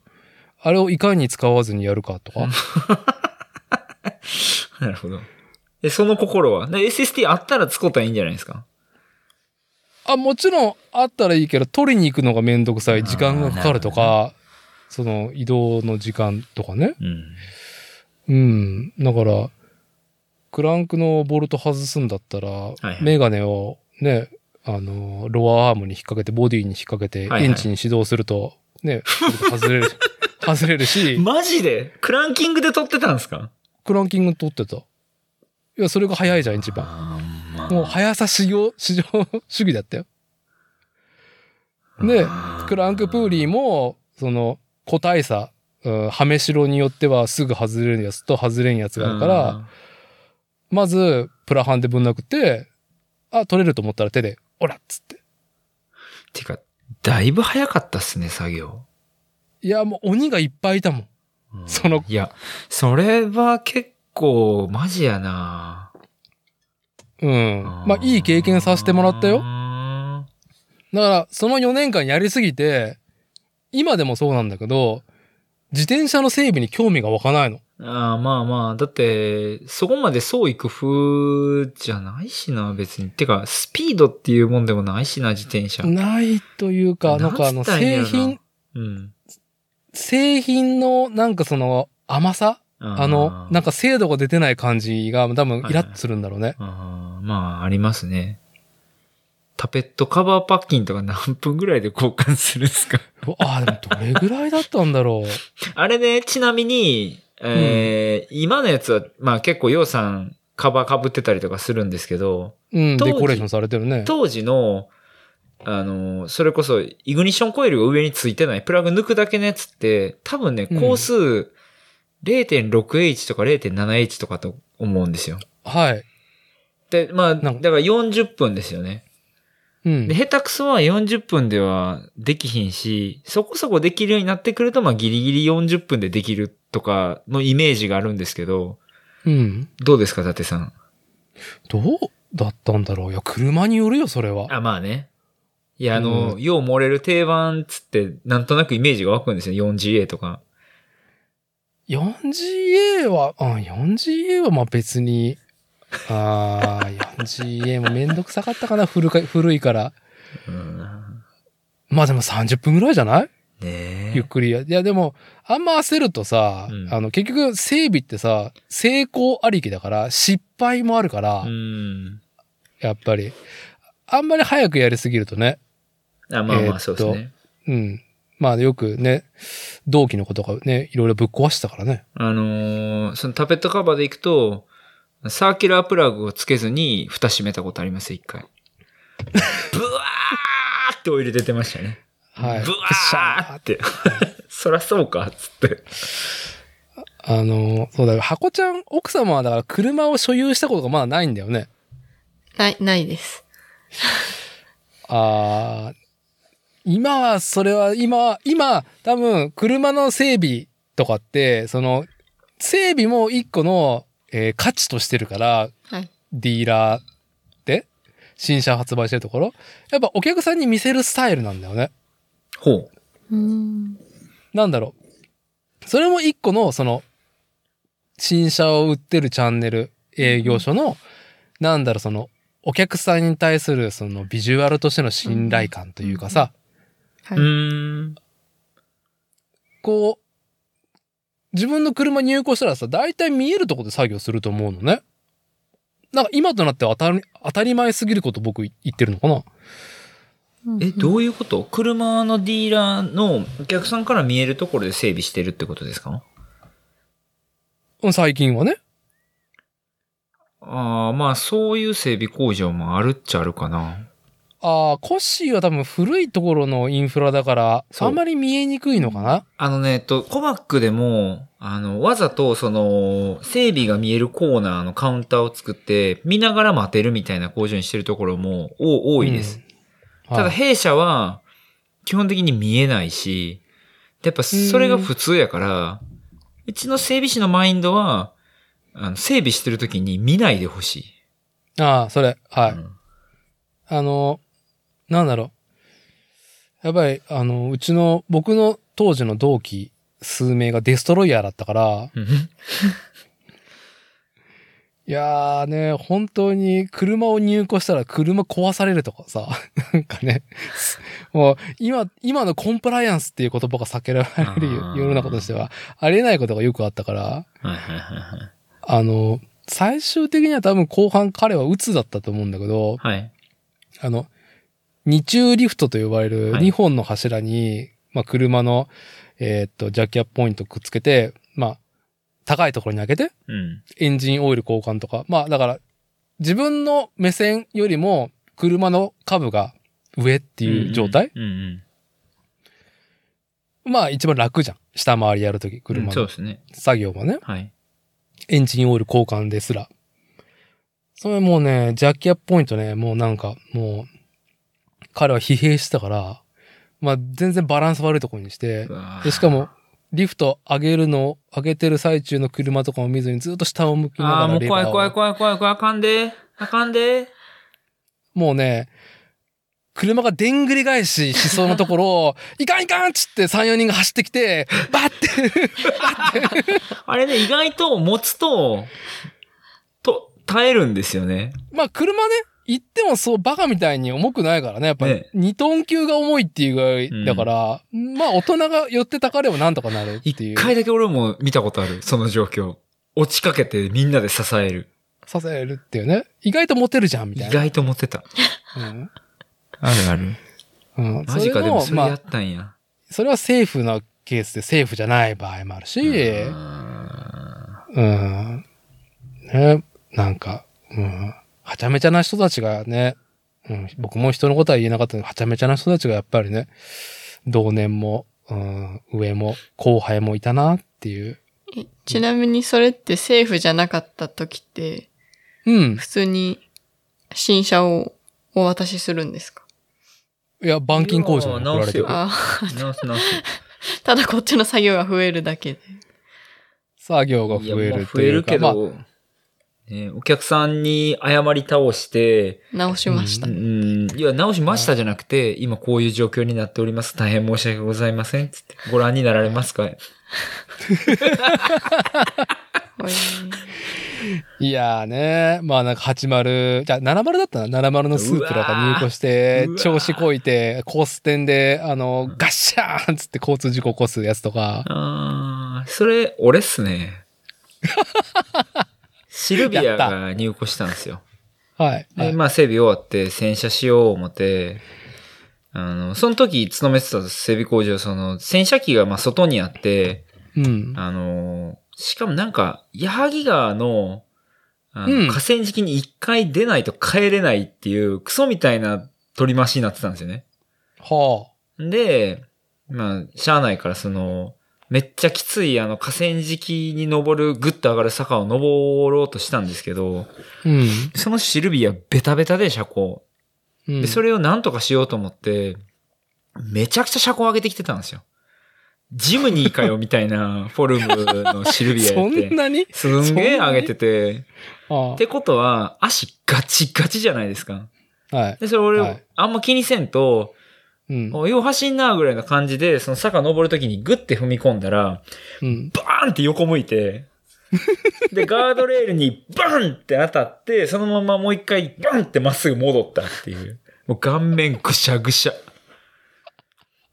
あれをいかに使わずにやるかとか。なるほど。え、その心は？で ?SST あったら使ったらいいんじゃないですか？あ、もちろんあったらいいけど、取りに行くのがめんどくさい、時間がかかるとなか、その移動の時間とかね。うん。うん。だから、クランクのボルト外すんだったら、はいメガネをね、あの、ロアアームに引っ掛けて、ボディに引っ掛けて、はいはいエンジンに始動すると、ね、外れる、外れるし、マジで？クランキングで撮ってたんですか？クランキング取ってた。いや、それが早いじゃん、一番。もう速さ市場、市場主義だったよ。でクランクプーリーも、その、個体差、うんはめしろによってはすぐ外れるやつと外れんやつがあるから、まず、プラハンでぶん殴って、あ、取れると思ったら手で、オラっつって。てか、だいぶ早かったっすね、作業。いや、もう鬼がいっぱいいたもん。うんそのいや、それは結構、マジやなうん。まあ、いい経験させてもらったよ。あだから、その4年間やりすぎて、今でもそうなんだけど、自転車の整備に興味が湧かないの。ーあー、まあまあ、だって、そこまで創意工夫じゃないしな、別に。てか、スピードっていうもんでもないしな、自転車。ないというか、なんかあの、製品、うん。製品のなんかその甘さ？あの、なんか、か精度が出てない感じが多分イラッとするんだろうね。あーまあ、ありますね。タペットカバーパッキンとか何分ぐらいで交換するんですか？ああ、でもどれぐらいだったんだろう。あれね、ちなみに、えー今のやつは、まあ結構洋さんカバー被ってたりとかするんですけど、うん、デコレーションされてるね。当時の、あの、それこそ、イグニッションコイルが上についてない、プラグ抜くだけのやつって、多分ね、うん工数 0.6H とか 0.7H とかと思うんですよ。はい。で、まあ、だから40分ですよね。うんで、。下手くそは40分ではできひんし、そこそこできるようになってくると、まあギリギリ40分でできるとかのイメージがあるんですけど、うん。どうですか、伊達さん？どうだったんだろう？いや、車によるよ、それは。あ、まあね。いや、あの、うよう漏れる定番つって、なんとなくイメージが湧くんですよ。4GA とか。4GA は、あ、4GA はまあ別に、ああ、4GA もめんどくさかったかな、古か古いから。うん。まあでも30分ぐらいじゃない？ねゆっくりや。いやでも、あんま焦るとさ、うんあの、結局整備ってさ、成功ありきだから、失敗もあるから、うん。やっぱり。あんまり早くやりすぎるとね、あ、まあまあ、そうですね。うん。まあよくね、同期の子とかね、いろいろぶっ壊してたからね。あのーそのタペットカバーでいくと、サーキュラープラグをつけずに蓋閉めたことあります、一回。ブワーってオイル出てましたね。はい。ブふっしゃーワーって。そらそうか、つって。あの、そうだよ。箱ちゃん、奥様はだから車を所有したことがまだないんだよね。ない、ないです。あー今は、それは、今、今、多分、車の整備とかって、その、整備も一個の、えー価値としてるから、はい。ディーラーで、新車発売してるところ、やっぱお客さんに見せるスタイルなんだよね。ほう。うん。なんだろう。それも一個の、その、新車を売ってるチャンネル、営業所の、なんだろう、その、お客さんに対する、その、ビジュアルとしての信頼感というかさ、はい。うーん。こう、自分の車入庫したらさ、大体見えるとこで作業すると思うのね。なんか今となっては当たり当たり前すぎること僕言ってるのかなえ、どういうこと？車のディーラーのお客さんから見えるところで整備してるってことですか？うん最近はね。ああ、まあそういう整備工場もあるっちゃあるかな。ああ、コッシーは多分古いところのインフラだから、あんまり見えにくいのかな？あのね、えっと、コバックでも、あの、わざとその、整備が見えるコーナーのカウンターを作って、見ながら待てるみたいな工場にしてるところもお多いです。うん。ただはい弊社は、基本的に見えないし、やっぱそれが普通やから、うちの整備士のマインドは、あの整備してる時に見ないでほしい。ああ、それ、はい。うん。あの、なんだろう。やっぱり、あの、うちの、僕の当時の同期数名がデストロイヤーだったから、いやーね、本当に車を入庫したら車壊されるとかさ、なんかね、もう今、今のコンプライアンスっていう言葉が避けられる世の中としては、ありえないことがよくあったから。あの、最終的には多分後半彼は鬱だったと思うんだけど、はい。あの、二重リフトと呼ばれるはい2本の柱に、まあ、車の、えーっと、ジャッキアップポイントくっつけて、まあ、高いところに上げて、うん。エンジンオイル交換とか、まあ、だから、自分の目線よりも、車の株が上っていう状態、うんうん。まあ、一番楽じゃん。下回りやるとき、うん車のそうですね。作業もね。はい。エンジンオイル交換ですら。それもうね、ジャッキアップポイントね、もうなんか、もう、彼は疲弊してたから、まあ全然バランス悪いところにしてでしかも、リフト上げるの、上げてる最中の車とかも見ずにずっと下を向きながああ、もう怖い怖い怖い怖い怖い、あかんで。あかんで。もうね、車がでんぐり返ししそうなところを、いかんいかんっつって3、4人が走ってきて、バッて、あれね、意外と持つと、と、耐えるんですよね。まあ車ね、言ってもそうバカみたいに重くないからね。やっぱりね2トン級が重いっていうぐらいうんだから、まあ大人が寄ってたかればなんとかなるっていう。一回だけ俺も見たことある、その状況。落ちかけてみんなで支える。支えるっていうね。意外とモテるじゃん、みたいな。意外と持ってた。うん。あるある。うん。マジか、でもそれやまあ、ったんや。それはセーフなケースでセーフじゃない場合もあるし、あうん。ね、なんか、うん。はちゃめちゃな人たちがね、うん、僕も人のことは言えなかったけど、はちゃめちゃな人たちがやっぱりね、同年も、うん、上も、後輩もいたなっていう。えちなみにそれってセーフじゃなかった時って、うん。普通に新車をお渡しするんですか？いや、板金工場に送られてる。あー直す直す。あ、ただこっちの作業が増えるだけで。作業が増えるまあ増えるというか、まあ、けど、ね、お客さんに謝り倒して、直しました。うん、いや、直しましたじゃなくて、今こういう状況になっております。大変申し訳ございません。つって、ご覧になられますか？お いいやーね、まあなんか80、じゃあ70だったな ?70 のスープラが入庫して調子こいて、コース店で、あの、ガッシャーンつって交通事故起こすやつとか。あー、それ、俺っすね。シルビアが入庫したんですよ。はい。はで、いまあ整備終わって洗車しよう思って、あの、その時勤めてた整備工場、その、洗車機がまあ外にあって、うん。あの、しかもなんか、矢作川の、あのうん河川敷に一回出ないと帰れないっていう、クソみたいな取り回しになってたんですよね。はで、まあ、しゃあないから、その、めっちゃきつい、あの、河川敷に登る、ぐっと上がる坂を登ろうとしたんですけど、あ。うん。そのシルビアベタベタで車高。うん。で、それをなんとかしようと思って、めちゃくちゃ車高上げてきてたんですよ。ジムニーかよ、みたいな フォルムのシルビアやそってん。なに？すんげえ上げてて。あってことは、足ガチガチじゃないですか。あ。はい。で、それ俺、はいあんま気にせんと、うん。およう走んなぐらいの感じで、その坂登るときにグッて踏み込んだら、うん。バーンって横向いて、で、ガードレールにバーンって当たって、そのままもう一回バーンってまっすぐ戻ったっていう。もう顔面ぐしゃぐしゃ。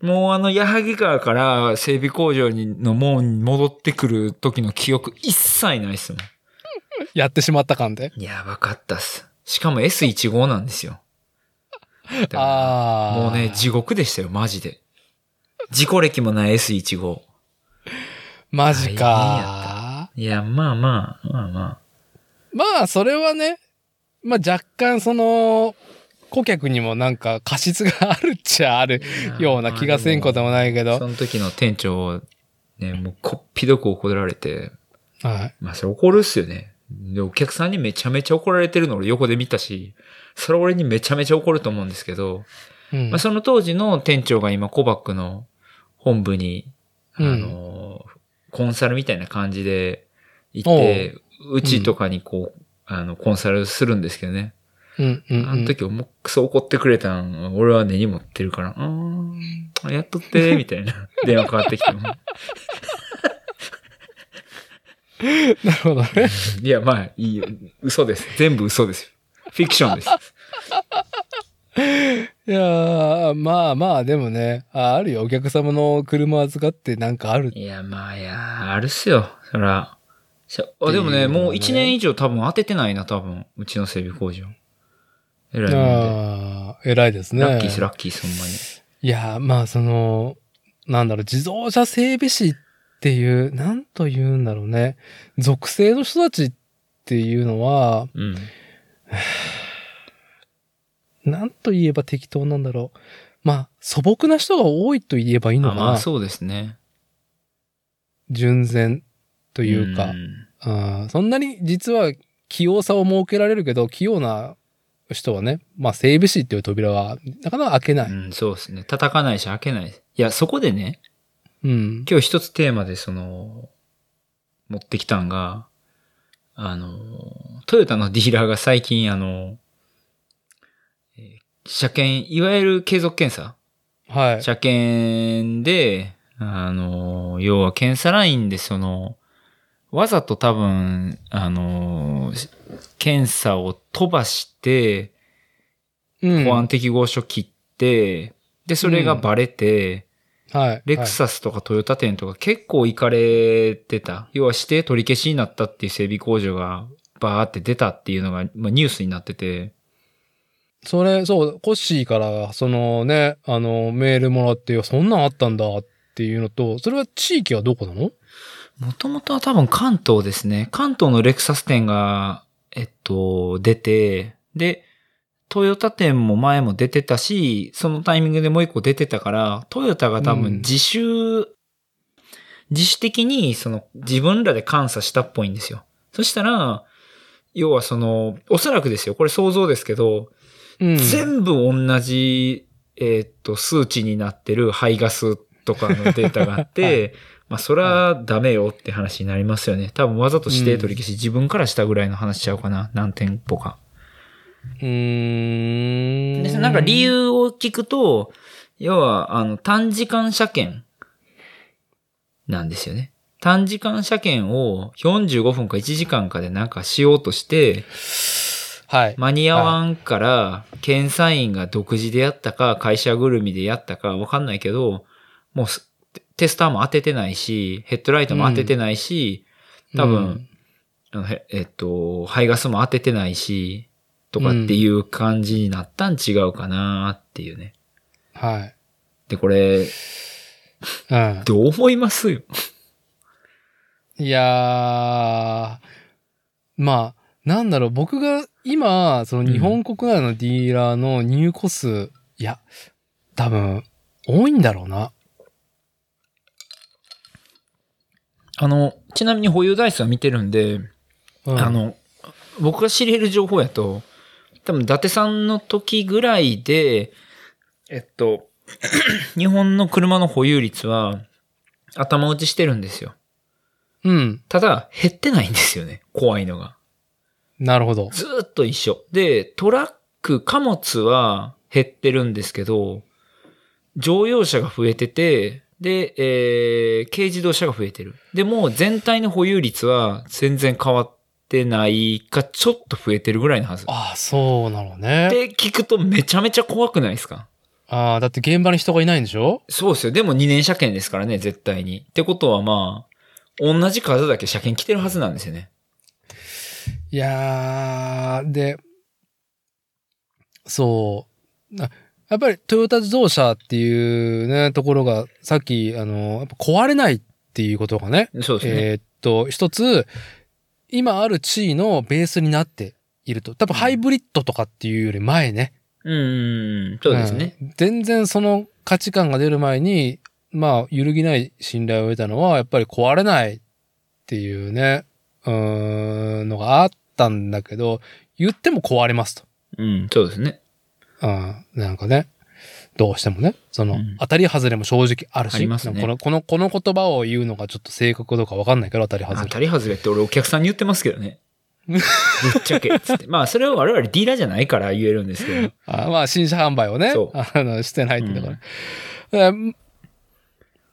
もうあの、矢作川から整備工場にの門に戻ってくる時の記憶一切ないっすもん。やってしまった感で。やばかったっす。しかも S15 なんですよ。ああ。もうね、地獄でしたよ、マジで。事故歴もない S15。マジか。いや、まあまあ、まあまあ。まあ、それはね、まあ若干その、顧客にもなんか過失があるっちゃあるような気がせんこともないけど。その時の店長、ね、もうこっぴどく怒られて、はい。まあそれ怒るっすよね。で、お客さんにめちゃめちゃ怒られてるの俺横で見たし、それ俺にめちゃめちゃ怒ると思うんですけど、うんまあその当時の店長が今コバックの本部に、あうんの、コンサルみたいな感じで行って、うちとかにこう、あの、コンサルするんですけどね。うんうんうん。あの時もうクソ怒ってくれたん、俺は根に持ってるから、うーん、やっとって、みたいな電話かかってきても。なるほどね。いや、まあ、いいよ。嘘です。全部嘘ですよ。フィクションです。いやー、まあまあ、でもね、ああるよ。お客様の車預かってなんかある。いや、まあ、いや、あるっすよ。そら。あでもね、もう1年以上多分当ててないな、多分。うちの整備工場。えらい。ああ、偉いですね。ラッキース、ラッキース、ほんまに。いやー、まあその、なんだろう、自動車整備士っていう、なんと言うんだろうね。属性の人たちっていうのは、うん。なんと言えば適当なんだろう。まあ、素朴な人が多いと言えばいいのかな。あまあ、そうですね。純然というか。んあーそんなに実は器用さを設けられるけど、器用な人はね、まあ整備士っていう扉はなかなか開けない。うん、そうですね。叩かないし開けない。いや、そこでね、うん。今日一つテーマでその、持ってきたんが、あの、トヨタのディーラーが最近あの、えー車検、いわゆる継続検査？はい。車検で、あの、要は検査ラインでその、わざと多分、あの、検査を飛ばして、うん。保安適合書切って、で、それがバレて、はい。レクサスとかトヨタ店とか結構行かれてた？要は指定取り消しになったっていう整備工場がバーって出たっていうのが、まあ、ニュースになってて。それ、そう、コッシーから、そのね、あの、メールもらって、そんなんあったんだっていうのと、それは地域はどこなの？もともとは多分関東ですね。関東のレクサス店が、えっと、出て、で、トヨタ店も前も出てたし、そのタイミングでもう一個出てたから、トヨタが多うん分自主、自主的にその自分らで監査したっぽいんですよ。そしたら、要はその、おそらくですよ、これ想像ですけど、うん。全部同じ、えーっと、数値になってる排ガスとかのデータがあって、まあ、それはダメよって話になりますよね。多分わざと指定取り消し、自分からしたぐらいの話しちゃうかな。何店舗か。うーん。で、なんか理由を聞くと、要は、あの、短時間車検なんですよね。短時間車検を45分か1時間かでなんかしようとして、はい。間に合わんから、検査員が独自でやったか、会社ぐるみでやったかわかんないけど、もうすテスターも当ててないし、ヘッドライトも当ててないし、多分、あのへえっと、排ガスも当ててないし、とかっていう感じになったん違うかなっていうね。うん。はい。で、これ、うん。どう思いますよ？いやー、まあ、なんだろう、僕が今、その日本国内のディーラーの入庫数、いや、多分、多いんだろうな。あの、ちなみに保有台数は見てるんで、うん、あ、の、僕が知れる情報やと、多分、伊達さんの時ぐらいで、えっと、日本の車の保有率は頭打ちしてるんですよ。うん。ただ、減ってないんですよね。怖いのが。なるほど。ずーっと一緒。で、トラック、貨物は減ってるんですけど、乗用車が増えてて、で、えー、軽自動車が増えてる。でも、全体の保有率は全然変わってないか、ちょっと増えてるぐらいのはず。ああ、そうなのね。って聞くとめちゃめちゃ怖くないですか？ああ、だって現場に人がいないんでしょ？そうですよ。でも2年車検ですからね、絶対に。ってことはまあ、同じ数だけ車検来てるはずなんですよね。いやー、で、そう。あやっぱりトヨタ自動車っていうね、ところが、さっき、あの、やっぱ壊れないっていうことがね、そうですね。えーっと、一つ、今ある地位のベースになっていると。多分ハイブリッドとかっていうより前ね。うん、うん、そうですね。うん全然その価値観が出る前に、まあ、揺るぎない信頼を得たのは、やっぱり壊れないっていうね、うーん、のがあったんだけど、言っても壊れますと。うん、そうですね。うん、なんかね、どうしてもね、その、うん。当たり外れも正直あるし、ね。この、この、この言葉を言うのがちょっと正確かどうかわかんないけど、当たり外れ。当たり外れって俺お客さんに言ってますけどね。ぶっちゃけ、つって。まあ、それは我々ディーラーじゃないから言えるんですけど。あまあ、新車販売をね。そ、うあの、してないっていうところ。うん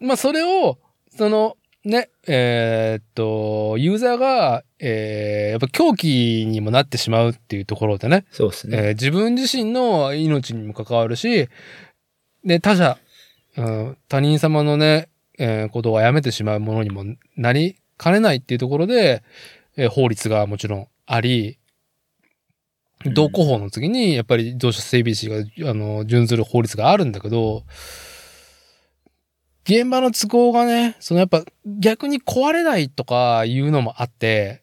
まあ、それを、その、ね、えーっと、ユーザーが、えーやっぱ狂気にもなってしまうっていうところでね、そうですね。えー自分自身の命にも関わるし、で、他者、うん他人様のね、えーことをやめてしまうものにもなりかねないっていうところで、えー法律がもちろんあり、うん道交法の次に、やっぱり自動車整備士が、あの、準ずる法律があるんだけど、現場の都合がね、そのやっぱ逆に壊れないとかいうのもあって、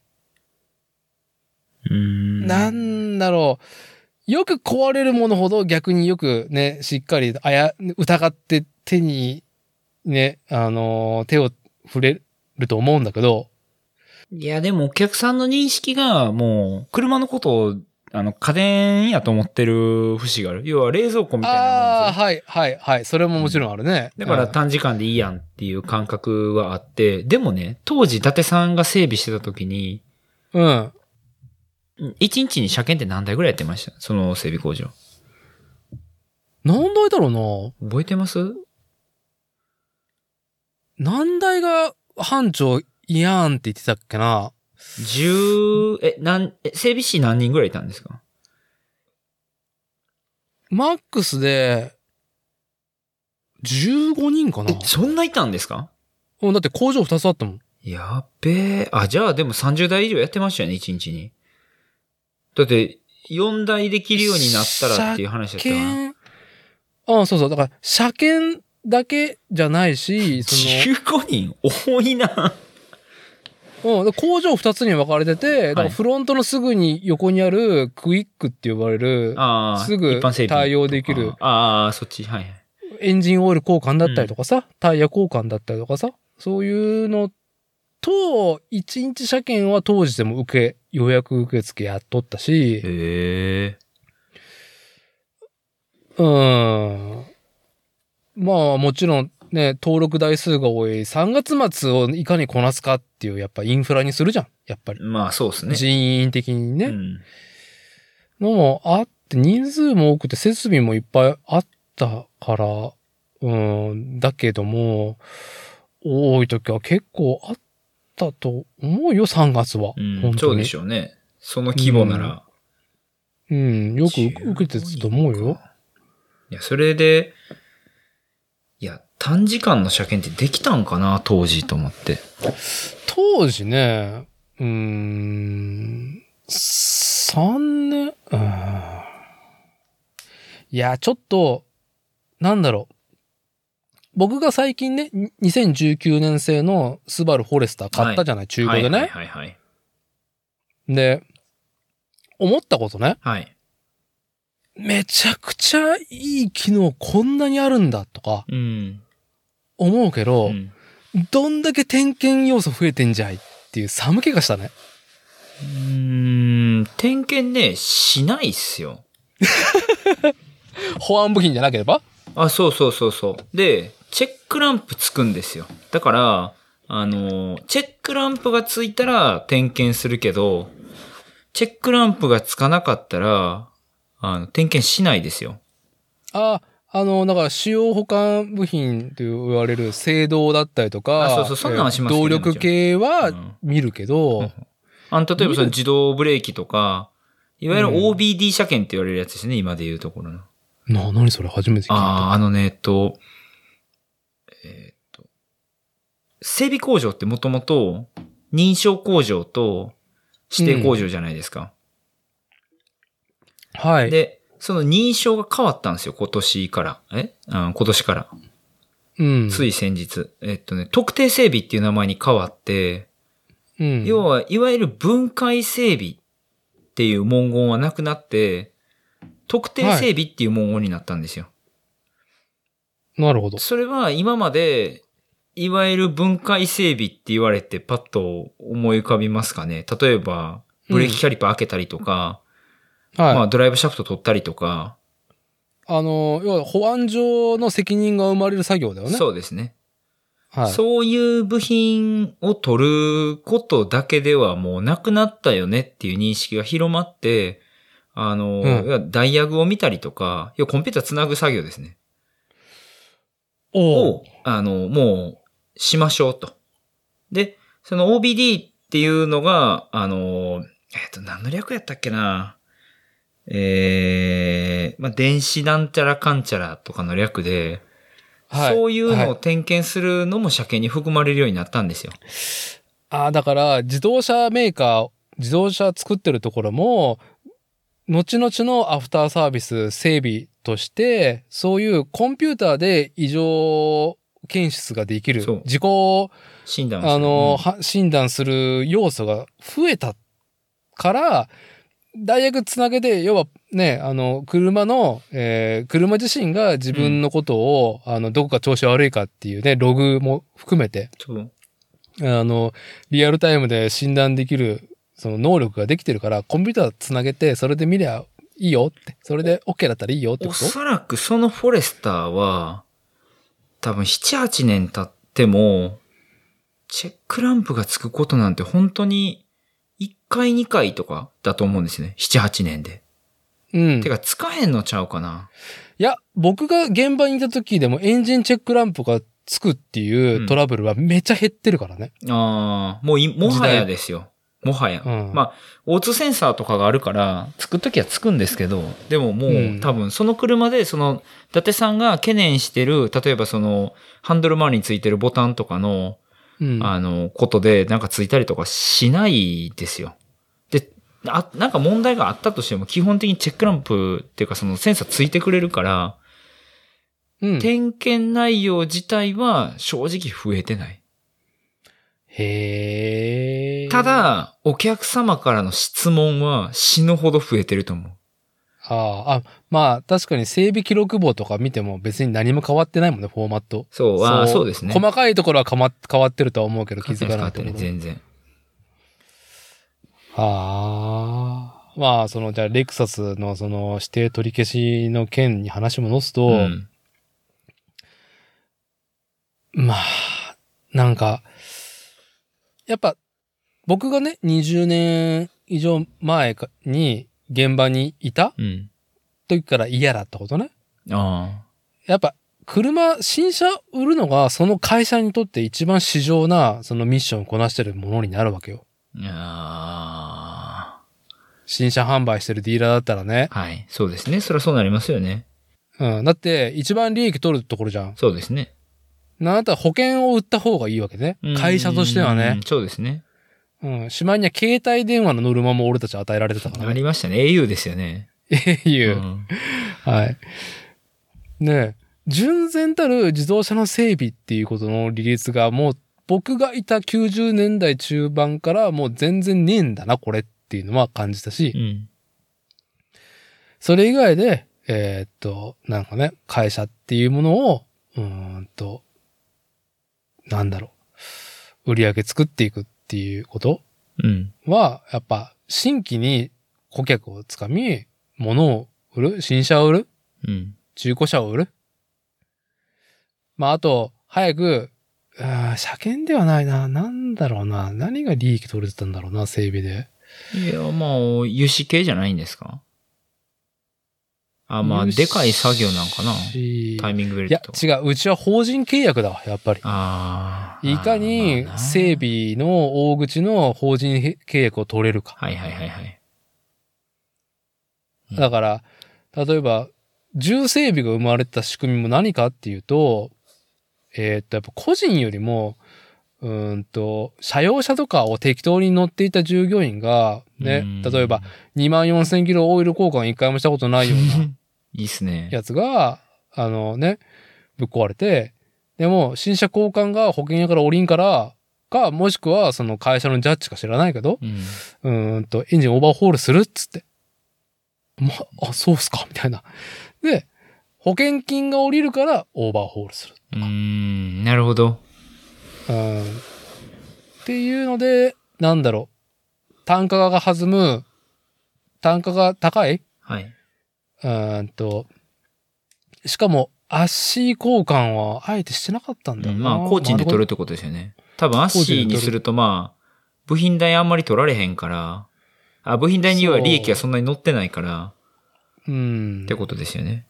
うん。なんだろう。よく壊れるものほど逆によくね、しっかりあや、疑って手にね、あのー手を触れると思うんだけど、いや、でもお客さんの認識がもう、車のことを、あの、家電やと思ってる節がある。要は冷蔵庫みたいなああー、ですよ。はい、はい、はい。それももちろんあるね。だからうん短時間でいいやんっていう感覚はあって、でもね、当時伊達さんが整備してた時に、うん。1日に車検って何台ぐらいやってました？その整備工場。何台だろう覚えてます？な何台が班長いやんって言ってたっけな ?10、え、なん、え整備士何人ぐらいいたんですか？マックスで、15人かなえ、そんないたんですか？うんだって工場2つあったもん。やっべえ。あ、じゃあでも30台以上やってましたよね、1日に。だって、4台できるようになったらっていう話だったな。検、あそうそう。だから、車検だけじゃないし、そ 15人多いな。の、うん、工場2つに分かれてて、はいらフロントのすぐに横にあるクイックって呼ばれる、ああ、すぐ対応できるああ、そっち、はい。エンジンオイル交換だったりとかさ、タイヤ交換だったりとかさ、そういうのと、1日車検は当時でも受け、予約受付やっとったし、へえ。うん。まあもちろんね、登録台数が多い3月末をいかにこなすかっていうやっぱインフラにするじゃん。やっぱり。まあそうですね。人員的にね。うん。のもあって、人数も多くて設備もいっぱいあったから、うん、だけども、多い時は結構あったと思うよ、3月は。うん本当にそうでしょうね。その規模なら。うん、よく受けてたと思うよ。いや、それで、いや、短時間の車検ってできたんかな、当時と思って。当時ね、うーん、3年、うんいや、ちょっと、なんだろう。僕が最近ね、に2019年製のスバルフォレスター買ったじゃない、中古でね。はいはいはい。で、思ったことね。はい。めちゃくちゃいい機能こんなにあるんだとかうん。思うけど、うんどんだけ点検要素増えてんじゃいっていう寒気がしたね。うーん、点検ね、しないっすよ。保安部品じゃなければ？あ、そうそうそうそう。で、チェックランプつくんですよ。だから、あの、チェックランプがついたら点検するけど、チェックランプがつかなかったら、あの、点検しないですよ。あ、あの、だから使用保管部品と言われる制動だったりとか、あそうそうそんなんはしますけど動力系はうん見るけど、うんあの、例えばその自動ブレーキとか、いわゆるうん OBD 車検って言われるやつですね、今で言うところの。な、何それ初めて聞いた。ああ、あのね、えっと、えっと、整備工場ってもともと認証工場と指定工場じゃないですか。はい。で、その認証が変わったんですよ、今年から。え？あ今年から。うん。つい先日。えっとね、特定整備っていう名前に変わって、うん、要は、いわゆる分解整備っていう文言はなくなって、特定整備っていう文言になったんですよ。なるほど。それは今まで、いわゆる分解整備って言われてパッと思い浮かびますかね。例えば、ブレーキキャリパー開けたりとか、はい。まあドライブシャフト取ったりとか、あの、要は保安上の責任が生まれる作業だよね。そうですね。はい。そういう部品を取ることだけではもうなくなったよねっていう認識が広まって、あの、うんダイヤグを見たりとか、要はコンピューターつなぐ作業ですね。を、あの、もう、しましょうと。で、その OBD っていうのが、あの、えっ、と、何の略やったっけなえー、まあ、電子なんちゃらかんちゃらとかの略で、はい。そういうのをはい点検するのも車検に含まれるようになったんですよ。ああ、だから、自動車メーカー、自動車作ってるところも、後々のアフターサービス整備として、そういうコンピューターで異常検出ができる。自己、診断をするあの、うん。は診断する要素が増えたから、大学つなげて、要はね、あの、車の、えー車自身が自分のことを、あの、どこか調子悪いかっていうね、ログも含めて、あの、リアルタイムで診断できる、その能力ができてるから、コンピューターつなげて、それで見りゃいいよって、それで OK だったらいいよってこと？おそらくそのフォレスターは、多分7、8年経っても、チェックランプがつくことなんて本当に1回2回とかだと思うんですね。7、8年で。うん。てか、つかへんのちゃうかな。いや、僕が現場にいた時でもエンジンチェックランプがつくっていうトラブルはめっちゃ減ってるからね。ああ、もうい、もはやですよ。もはや。うんまあ、O2 センサーとかがあるから、つくときはつくんですけど、でももう、うん多分その車で、その、伊達さんが懸念してる、例えばその、ハンドル周りについてるボタンとかの、うん。あの、ことで、なんかついたりとかしないですよ。で、あ、なんか問題があったとしても、基本的にチェックランプっていうかそのセンサーついてくれるから、うん、点検内容自体は正直増えてない。へえ。た、だ、お客様からの質問は死ぬほど増えてると思う。ああ、あ、まあ、確かに整備記録簿とか見ても別に何も変わってないもんね、フォーマット。そう、ああ、そうですね。細かいところは変わ変わってるとは思うけど気づかないところ。全然。ああ。まあ、その、じゃあ、レクサスのその指定取り消しの件に話戻すと、うん。まあ、なんか、やっぱ、僕がね、20年以上前かに現場にいたうん。時から嫌だったことね。あやっぱ、車、新車売るのが、その会社にとって一番市場な、そのミッションをこなしてるものになるわけよ。新車販売してるディーラーだったらね。はい。そうですね。そりゃそうなりますよね。うん。だって、一番利益取るところじゃん。そうですね。なんだったら保険を売った方がいいわけね。会社としてはうねん。。そうですね。うん。しまいには携帯電話のノルマも俺たち与えられてたからあね。りましたね。au ですよね。いうう。んはい。ねえ、純然たる自動車の整備っていうことの利率がもう僕がいた90年代中盤からもう全然ねえんだな、これっていうのは感じたし、うん。それ以外で、えーっと、なんかね、会社っていうものを、うーんと、なんだろう、売り上げ作っていくっていうこと？うん。は、やっぱ、新規に顧客をつかみ、物を売る？新車を売る？うん。中古車を売る？まあ、あと、早く、あー車検ではないな。なんだろうな。何が利益取れてたんだろうな、整備で。いや、まあ、油脂系じゃないんですか？あ、まあ、でかい作業なんかな。しタイミングベいや違う。うちは法人契約だわ、やっぱり。ああ。いかに整備の大口の法人契約を取れるか。はいはいはいはい。うんだから、例えば、重整備が生まれた仕組みも何かっていうと、えーっと、やっぱ個人よりも、うーんと、車用車とかを適当に乗っていた従業員が、ねうん、例えば、2万4千キロオイル交換一回もしたことないような いいっすね。やつが、あのね、ぶっ壊れて、でも、新車交換が保険屋から降りんから、か、もしくはその会社のジャッジか知らないけど、うん。うーんと、エンジンオーバーホールするっつって。ま、あ、そうっすか？みたいな。で、保険金が降りるからオーバーホールする。うーん、なるほど。うん。っていうので、なんだろう。単価が弾む、単価が高いはい。うーんと、しかも、アッシー交換はあえてしてなかったんだよな。まあ、工賃で取るってことですよね。多分、アッシーにすると、まあ、部品代あんまり取られへんから、あ、部品代には利益がそんなに乗ってないから、うんって。ことですよね。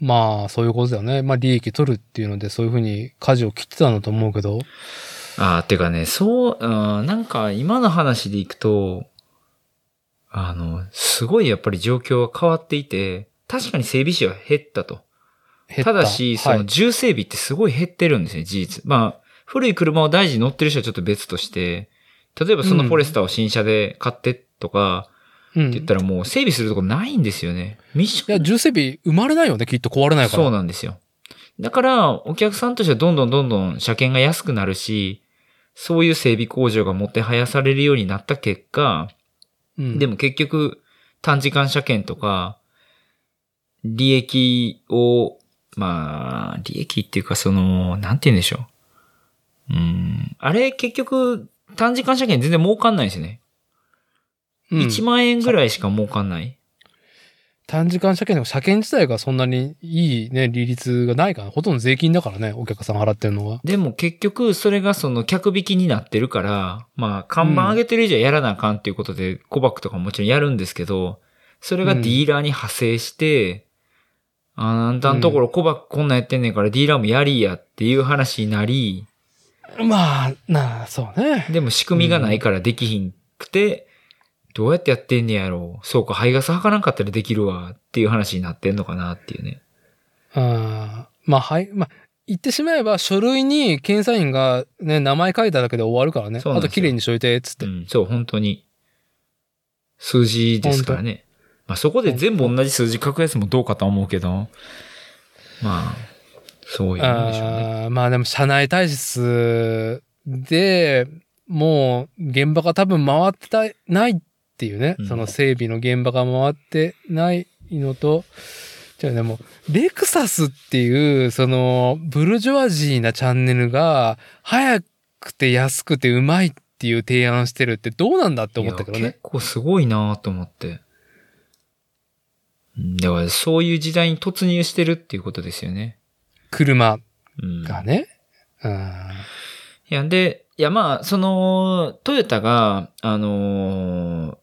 まあ、そういうことだよね。まあ、利益取るっていうので、そういうふうに舵を切ってたんだと思うけど。ああ、てかね、そう、うんなんか今の話でいくと、あの、すごいやっぱり状況が変わっていて、確かに整備士は減ったと。たただし、そはいの重整備ってすごい減ってるんですね、事実。まあ、古い車を大事に乗ってる人はちょっと別として、例えばそのフォレスターを新車で買ってとか、うん。って言ったらもう整備するとこないんですよね。ミッションいや、重整備生まれないよね、きっと壊れないから。そうなんですよ。だから、お客さんとしてはどんどんどんどん車検が安くなるし、そういう整備工場がもてはやされるようになった結果、うん。でも結局、短時間車検とか、利益を、まあ、利益っていうかその、なんて言うんでしょう。うん。あれ結局、短時間車検全然儲かんないんですよね。うん、1万円ぐらいしか儲かんない。短時間車検でも車検自体がそんなにいいね、利率がないから、ほとんど税金だからね、お客さん払ってるのは。でも結局、それがその客引きになってるから、まあ、看板上げてる以上やらなあかんっていうことで、コバックとかももちろんやるんですけど、それがディーラーに派生して、ああんたんところコバックこんなんやってんねんからディーラーもやりやっていう話になり、まあ、なあ、そうね。でも仕組みがないからできひんっくて、どうやってやってんねやろう。そうか、排ガス測らんかったらできるわっていう話になってんのかなっていうね。あーまあ、はい。まあ、言ってしまえば、書類に検査員がね、名前書いただけで終わるからね。あと綺麗にしといて、つって。うん、そう、本当に。数字ですからね。まあそこで全部同じ数字書くやつもどうかとは思うけど、まあ、そういうもんでしょうね。あーまあでも、社内体質で、もう、現場が多分回ってたないっていうね、うんその整備の現場が回ってないのと、じゃあでも、レクサスっていう、その、ブルジョワジーなチャンネルが、早くて安くてうまいっていう提案してるってどうなんだって思ったけどね結。構すごいなと思って。うんだからそういう時代に突入してるっていうことですよね。車うん。がね。うん。いや、で、いや、まあ、その、トヨタが、あのー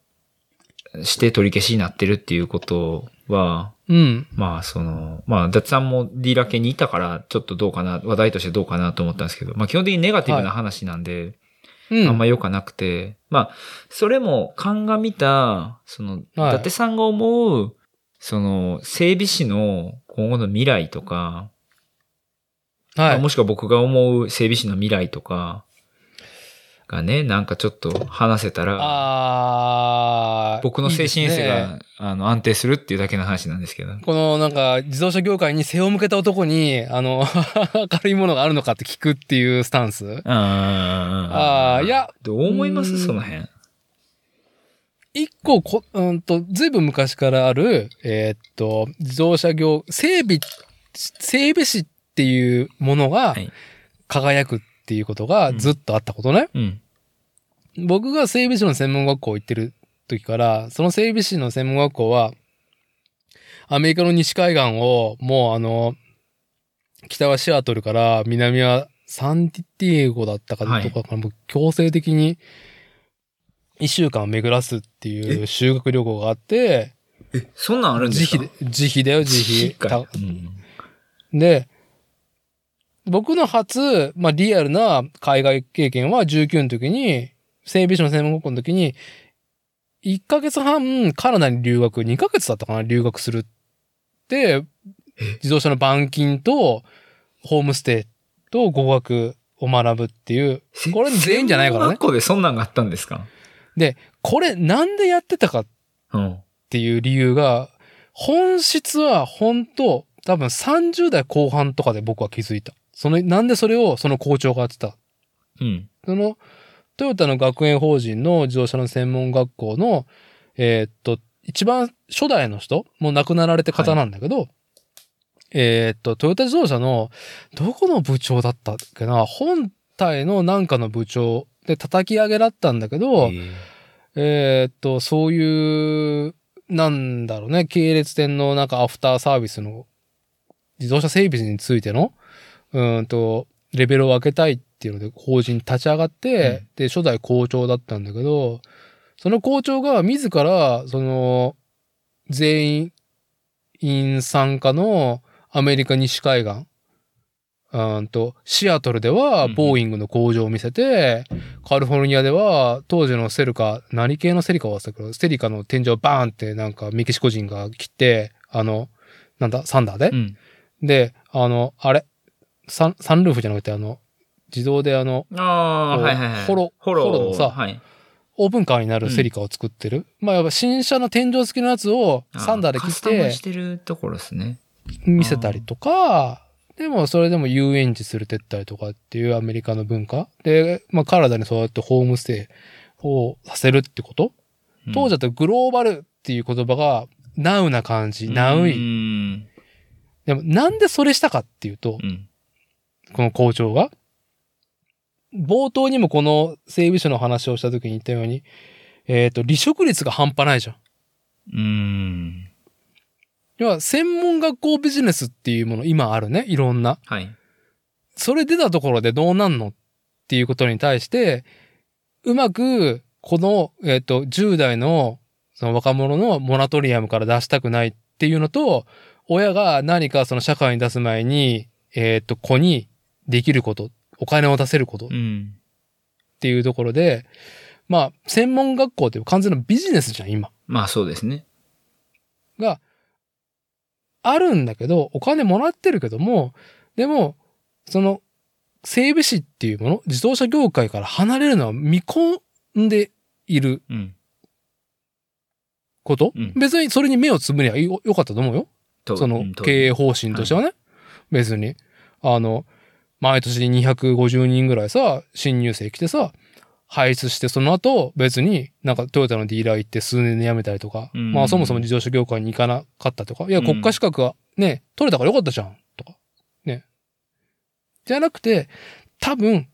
指定取り消しになってるっていうことは、うん。まあ、その、まあ、ダッツさんもディーラー系にいたから、ちょっとどうかな、話題としてどうかなと思ったんですけど、まあ、基本的にネガティブな話なんで、うん。あんま良くなくて、まあ、それも鑑みた、その、はい伊達さんが思う、その、整備士の今後の未来とか、まはい。あもしくは僕が思う整備士の未来とか、がね、なんかちょっと話せたら、僕の精神衛生いいねが、あの、安定するっていうだけの話なんですけど。このなんか自動車業界に背を向けた男に、あの、明るいものがあるのかって聞くっていうスタンス。ああいや、どう思います？うんその辺。一個こ、うんと、ずいぶん昔からある、えーっと、自動車業、整備、整備士っていうものがはい輝くっていうことがずっとあったことね。うん。僕が整備士の専門学校行ってる時から、その整備士の専門学校は、アメリカの西海岸を、もうあの、北はシアトルから南はサンディエゴだったかはいとかから、もう強制的に一週間巡らすっていう修学旅行があって、そんなんあるんですか？自費で、自費だよ、自費。かたうんで、僕の初、まあ、リアルな海外経験は19の時に、整備士の専門学校の時に、1ヶ月半カナダに留学、2ヶ月だったかな留学するって、自動車の板金と、ホームステイと語学を学ぶっていう、これ全員じゃないからね学。校でそんなんがあったんですか？で、これなんでやってたかっうん。ていう理由が、本質は本当多分30代後半とかで僕は気づいた。その、なんでそれをその校長がやってた。うん。その、トヨタの学園法人の自動車の専門学校の、えーっと、一番初代の人、もう亡くなられて方なんだけど、えーっと、トヨタ自動車の、どこの部長だったっけな、本体のなんかの部長で叩き上げだったんだけど、えーえーっと、そういう、なんだろうね、系列店のなんかアフターサービスの自動車整備についての、うーんと、レベルを上げたいっていうので法人立ち上がって、うん。で、初代校長だったんだけど、その校長が自ら、その、全員参加のアメリカ西海岸、うーんと、シアトルではうんボーイングの工場を見せて、カリフォルニアでは当時のセルカ、何系のセリカは忘れたけど、セリカの天井をバーンってなんかメキシコ人が切って、あの、なんだ、サンダーで、うん。で、あの、あれ、サン、サンルーフじゃなくてあの、自動であの、あはいはいはい。ホロホロのさはい。オープンカーになるセリカを作ってる。まあ、やっぱ新車の天井付きのやつをサンダーで切っカスタムてしてるところですね。見せたりとか、でもそれでも遊園地するてったりとかっていうアメリカの文化。で、まあ、カナダにそうやってホームステイをさせるってこと当時だとグローバルっていう言葉がナウな感じ、ナウうイ。ん。でもなんでそれしたかっていうと、うん。この校長が、冒頭にもこの整備士の話をした時に言ったように、えっ、と、離職率が半端ないじゃん。うん。要は、専門学校ビジネスっていうもの今あるね。いろんな。はい。それ出たところでどうなんのっていうことに対して、うまく、この、えっ、と、10代の、その若者のモラトリアムから出したくないっていうのと、親が何かその社会に出す前に、えっ、と、子にできること、お金を出せることっうん。ていうところで、まあ、専門学校っていう完全なビジネスじゃん、今。まあそうですね。が、あるんだけど、お金もらってるけども、でも、その、整備士っていうもの、自動車業界から離れるのは見込んでいるうん。こと、うん別にそれに目をつぶりゃよよかったと思うよ。とその経営方針としてはね。別に。あの、毎年250人ぐらいさ、新入生来てさ、排出してその後別になんかトヨタのディーラー行って数年で辞めたりとか、うんまあそもそも自動車業界に行かなかったとか、いやうん国家資格はね、取れたからよかったじゃん、とか。ね。じゃなくて、多分、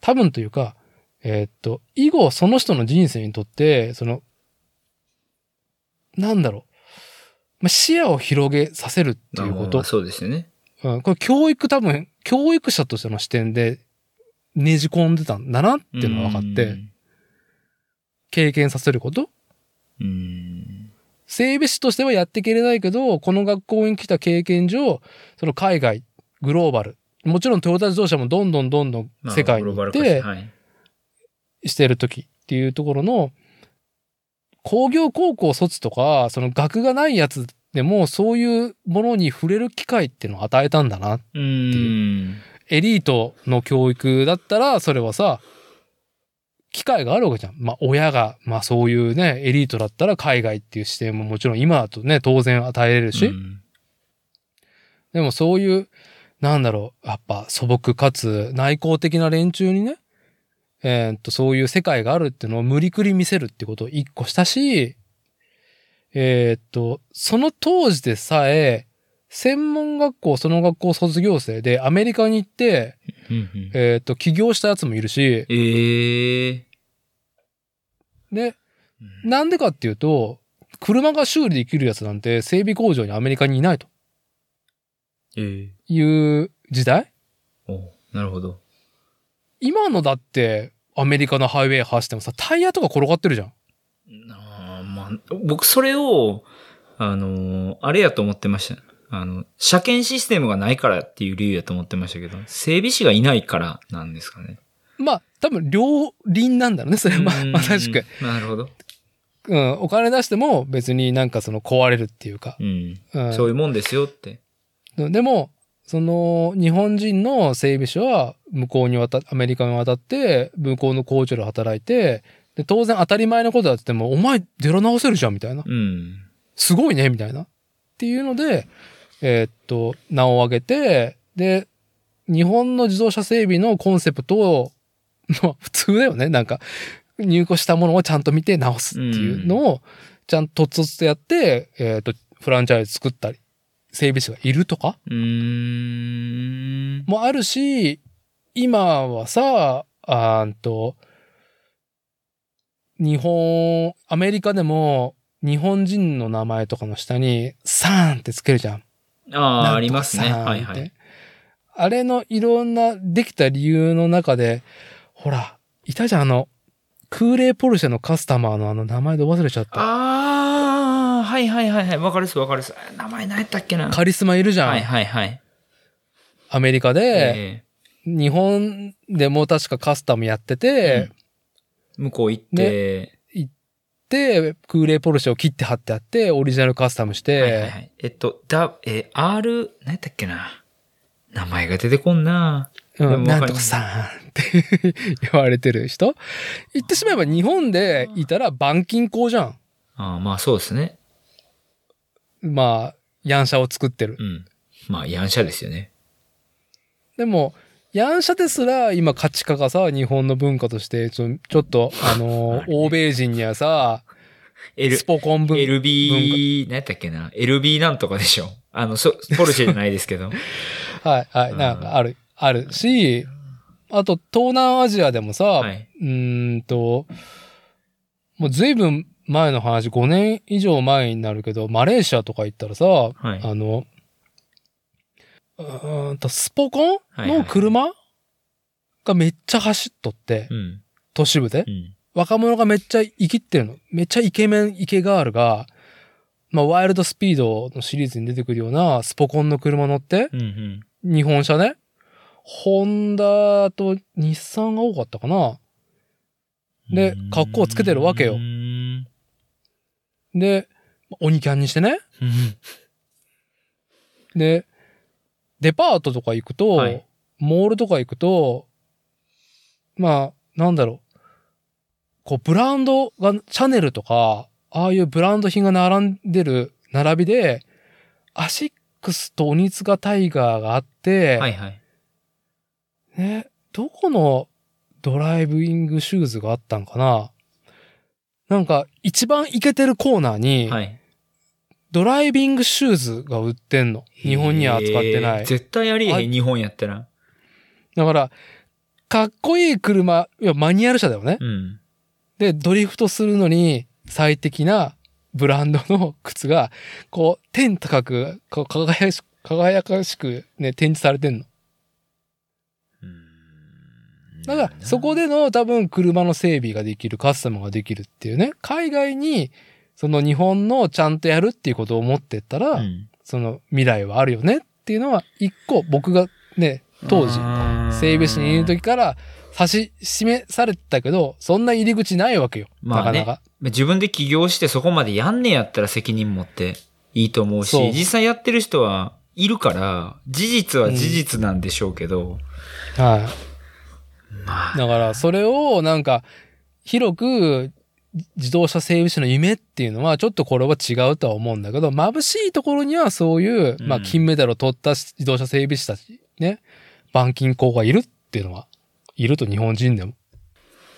多分というか、えーっと、以後その人の人生にとって、その、なんだろう。まあ、視野を広げさせるっていうこと。そうですよね。うん、これ教育多分、教育者としての視点でねじ込んでたんだなっていうのが分かって、経験させること。整備士としてはやっていけれないけど、この学校に来た経験上、その海外、グローバル、もちろんトヨタ自動車もどんどんどんどんまあ世界に行って。してる時っていうところの、工業高校卒とか、その学がないやつでもそういうものに触れる機会っていうのを与えたんだなうん。エリートの教育だったら、それはさ、機会があるわけじゃん。まあ、親が、まあそういうね、エリートだったら海外っていう視点ももちろん今だとね、当然与えれるし、うんでもそういう、なんだろう、やっぱ素朴かつ内向的な連中にね、えーっと、そういう世界があるっていうのを無理くり見せるってことを一個したし、えーっと、その当時でさえ、専門学校、その学校卒業生でアメリカに行って、えーっと、起業したやつもいるし、ええで、なんでかっていうと、車が修理できるやつなんて整備工場にアメリカにいないと。ええいう時代。おなるほど。今のだってアメリカのハイウェイ走ってもさ、タイヤとか転がってるじゃん。僕それを、あのーあれやと思ってました。あの、車検システムがないからっていう理由やと思ってましたけど、整備士がいないからなんですかね。まあ、多分両輪なんだろうね、それは。まさしく。。なるほど。うん、お金出しても別になんかその壊れるっていうか。うん。うん、そういうもんですよって。でも、その日本人の整備士は向こうに渡っ、アメリカに渡って、向こうの工場で働いて、で、当然当たり前のことだって言っても、お前出ら直せるじゃんみたいな。うん。すすごいねみたいな。っていうので、えーっと、名を挙げて、で、日本の自動車整備のコンセプトを、まあ普通だよね。なんか、入庫したものをちゃんと見て直すっていうのを、ちゃんととつとやって、えーっと、フランチャイズ作ったり、整備士がいるとかうーん。もあるし、今はさ、あーんと、日本、アメリカでも日本人の名前とかの下にサーンってつけるじゃん。ああ、ありますね。はいはい。あれのいろんなできた理由の中で、ほら、いたじゃん、あの、空冷ポルシェのカスタマーのあの名前で忘れちゃった。ああ、はいはいはいはい。わかるっすわかるっす。名前何やったっけな。カリスマいるじゃん。はいはいはい。アメリカで、え日本でも確かカスタムやってて、うん向こう行って、で、空冷ポルシェを切って貼ってあって、オリジナルカスタムして、はいはいはい。えっと、だ、えー R、何やったっけな？名前が出てこんな。うん、なんとかさんって 言われてる人言ってしまえば日本でいたら板金工じゃん。ああ、まあそうですね。まあ、ヤンシャを作ってるう。ん。まあ、ヤンシャですよね。でも、ヤンシャですら今価値化がさ、日本の文化としてちょ、ちょっと、あのー、欧米人にはさ、L ス、ポコン文 LB、何やったっけな？LB なんとかでしょ。あの、そ、ポルシェじゃないですけど。はい、はい、なんかある、あるし、あと、東南アジアでもさ、はい。うーんと、もう随分前の話、5年以上前になるけど、マレーシアとか行ったらさ、はい。あの、うーんと、スポコン？の車がめっちゃ走っとって、うん。都市部でう。ん。若者がめっちゃ生きってるの。めっちゃイケメン、イケガールが、まあ、ワイルドスピードのシリーズに出てくるようなスポコンの車乗って、うんうん。日本車ね。ホンダと日産が多かったかな。で、格好をつけてるわけよう。んで、鬼キャンにしてね。うんで、デパートとか行くと、はいモールとか行くと、まあ、なんだろう。こう、ブランドが、シャネルとか、ああいうブランド品が並んでる並びで、アシックスとオニツガタイガーがあって、はいはい。ね、どこのドライブイングシューズがあったんかななんか、一番イケてるコーナーに、はい。ドライビングシューズが売ってんの。日本には扱ってない。絶対ありえあへん、日本やったら。だから、かっこいい車、いや、マニュアル車だよね。うん。で、ドリフトするのに最適なブランドの靴が、こう、天高く、こう輝かし輝かしくね、展示されてんの。だから、そこでの多分車の整備ができる、カスタムができるっていうね、海外に、その日本のちゃんとやるっていうことを思ってったら、うん、その未来はあるよねっていうのは、一個僕がね、当時、整備士にいる時から指し示されてたけど、そんな入り口ないわけよ。まあねなかなか。自分で起業してそこまでやんねやったら責任持っていいと思うそうし、実際やってる人はいるから、事実は事実なんでしょうけど、はい。まあ、だから、それをなんか、広く、自動車整備士の夢っていうのは、ちょっとこれは違うとは思うんだけど、眩しいところにはそういう、まあ、うん金メダルを取った自動車整備士たち、ね、板金工がいるっていうのは、いると日本人でも。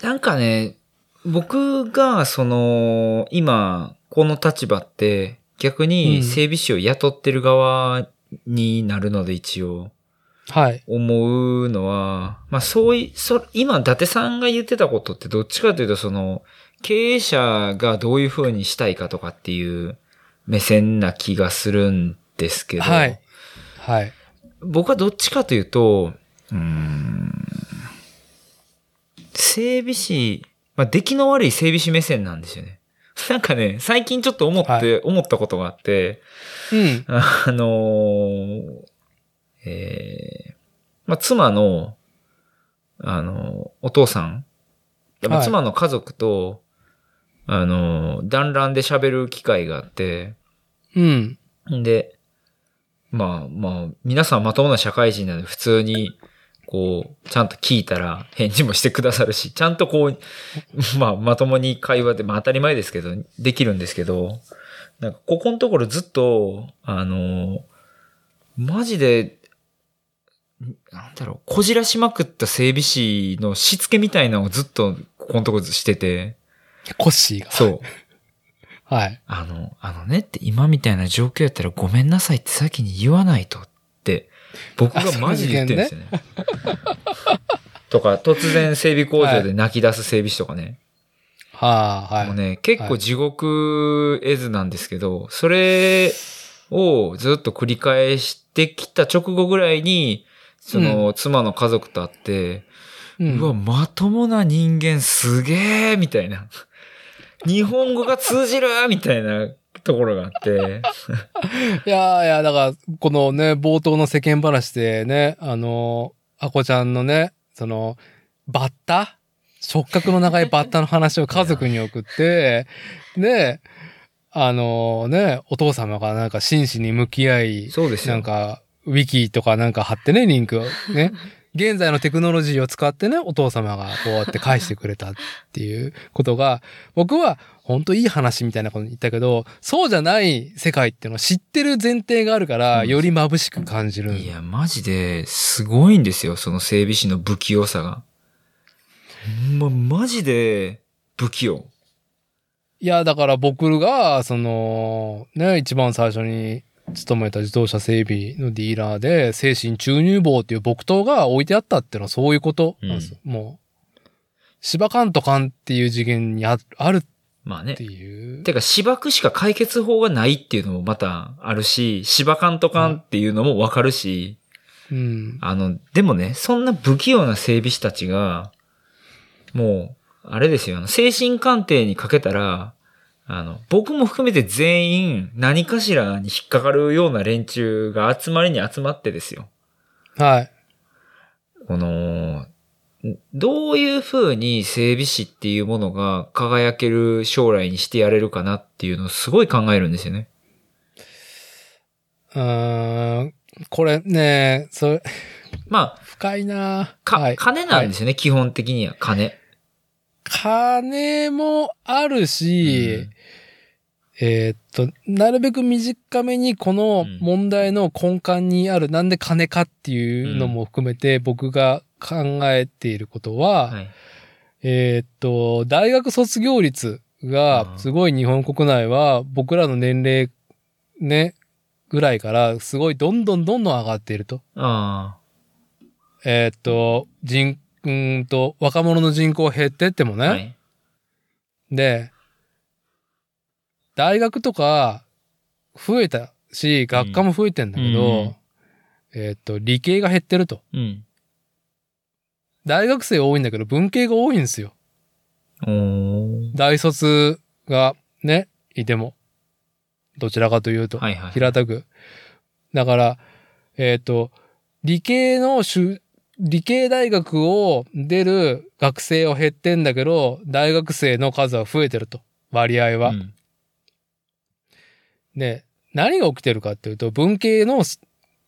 なんかね、僕がその、今、この立場って、逆うんに整備士を雇ってる側になるので一応、はい。思うのは、まあそういそ、今、伊達さんが言ってたことってどっちかというとその、経営者がどういう風にしたいかとかっていう目線な気がするんですけど、はい。はい。僕はどっちかというと、うーん、整備士、まあ、出来の悪い整備士目線なんですよね。なんかね、最近ちょっと思って、はい思ったことがあって、うん。あのーえーまあ、妻の、あのお父さん、妻の家族と、あの団らんで喋る機会があって、うん。んで、まあまあ、皆さんまともな社会人なので普通に、こう、ちゃんと聞いたら返事もしてくださるし、ちゃんとこう、まあまともに会話で、まあ当たり前ですけど、できるんですけど、なんかここのところずっと、あの、マジで、なんだろう、こじらしまくった整備士のしつけみたいなのをずっとここのところしてて、コッシーが。そう。はい。あの、あのねって今みたいな状況やったらごめんなさいって先に言わないとって、僕がマジで言ってるんですよね。とか、突然整備工場で泣き出す整備士とかね。はあ、はい。もうね、結構地獄絵図なんですけど、それをずっと繰り返してきた直後ぐらいに、その、妻の家族と会って、うんうわ、まともな人間すげえみたいな。日本語が通じる？みたいなところがあって。いやいや、だから、このね、冒頭の世間話でね、あの、あこちゃんのね、その、バッタ？触覚の長いバッタの話を家族に送って、で、あのね、お父様がなんか真摯に向き合い、そうですよ。なんか、ウィキとかなんか貼ってね、リンクをね。現在のテクノロジーを使ってね、お父様がこうやって 返してくれたっていうことが、僕は本当いい話みたいなこと言ったけど、そうじゃない世界っていうのを知ってる前提があるから、うんより眩しく感じるんいや、マジで、すごいんですよ、その整備士の不器用さが。ま、マジで、不器用。いや、だから僕が、その、ね、一番最初に勤めた自動車整備のディーラーで、精神注入棒っていう木刀が置いてあったっていうのはそういうことなんですよ。もう、芝かんとかんっていう次元にああるまあねって。いう。てか、芝生しか解決法がないっていうのもまたあるし、芝勘と勘っていうのもわかるし、うん。あの、でもね、そんな不器用な整備士たちが、もう、あれですよ、あの、精神鑑定にかけたら、あの、僕も含めて全員何かしらに引っかかるような連中が集まりに集まってですよ。はい。この、どういう風に整備士っていうものが輝ける将来にしてやれるかなっていうのをすごい考えるんですよね。うーん、これね、それ、まあ、深いなか、はい金なんですよね、基本的には金。金もあるし、えーっと、なるべく短めにこの問題の根幹にある、なんで金かっていうのも含めて僕が考えていることは、はい。えーっと、大学卒業率がすごい日本国内は僕らの年齢ね、ぐらいからすごいどんどんどんどん上がっていると。あえーっと、人、うーんと、若者の人口減ってってもあ。ね、はい。で、大学とか増えたし、学科も増えてんだけど、うんえーっと、理系が減ってると。うん。大学生多いんだけど文系が多いんですよ。大卒がね、いても。どちらかというと、はいはい。平たく。だから、えっ、と、理系のし理系大学を出る学生は減ってんだけど、大学生の数は増えてると。割合は。うんで、何が起きてるかっていうと、文系の、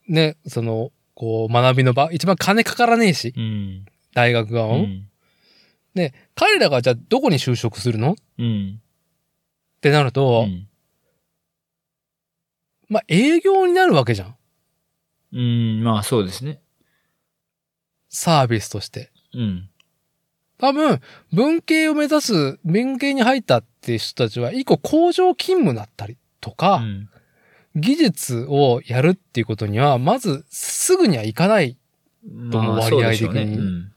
ね、その、こう、学びの場、一番金かからねえし、うん。大学側も。うん。で、彼らがじゃあどこに就職するの？っうん。てなると、うんまあ、営業になるわけじゃん。うん、まあそうですね。サービスとして。うん。多分、文系を目指す、文系に入ったって人たちは、一個工場勤務だったりとか、うん技術をやるっていうことには、まずすぐにはいかない。どのまあ割合的にそうねうん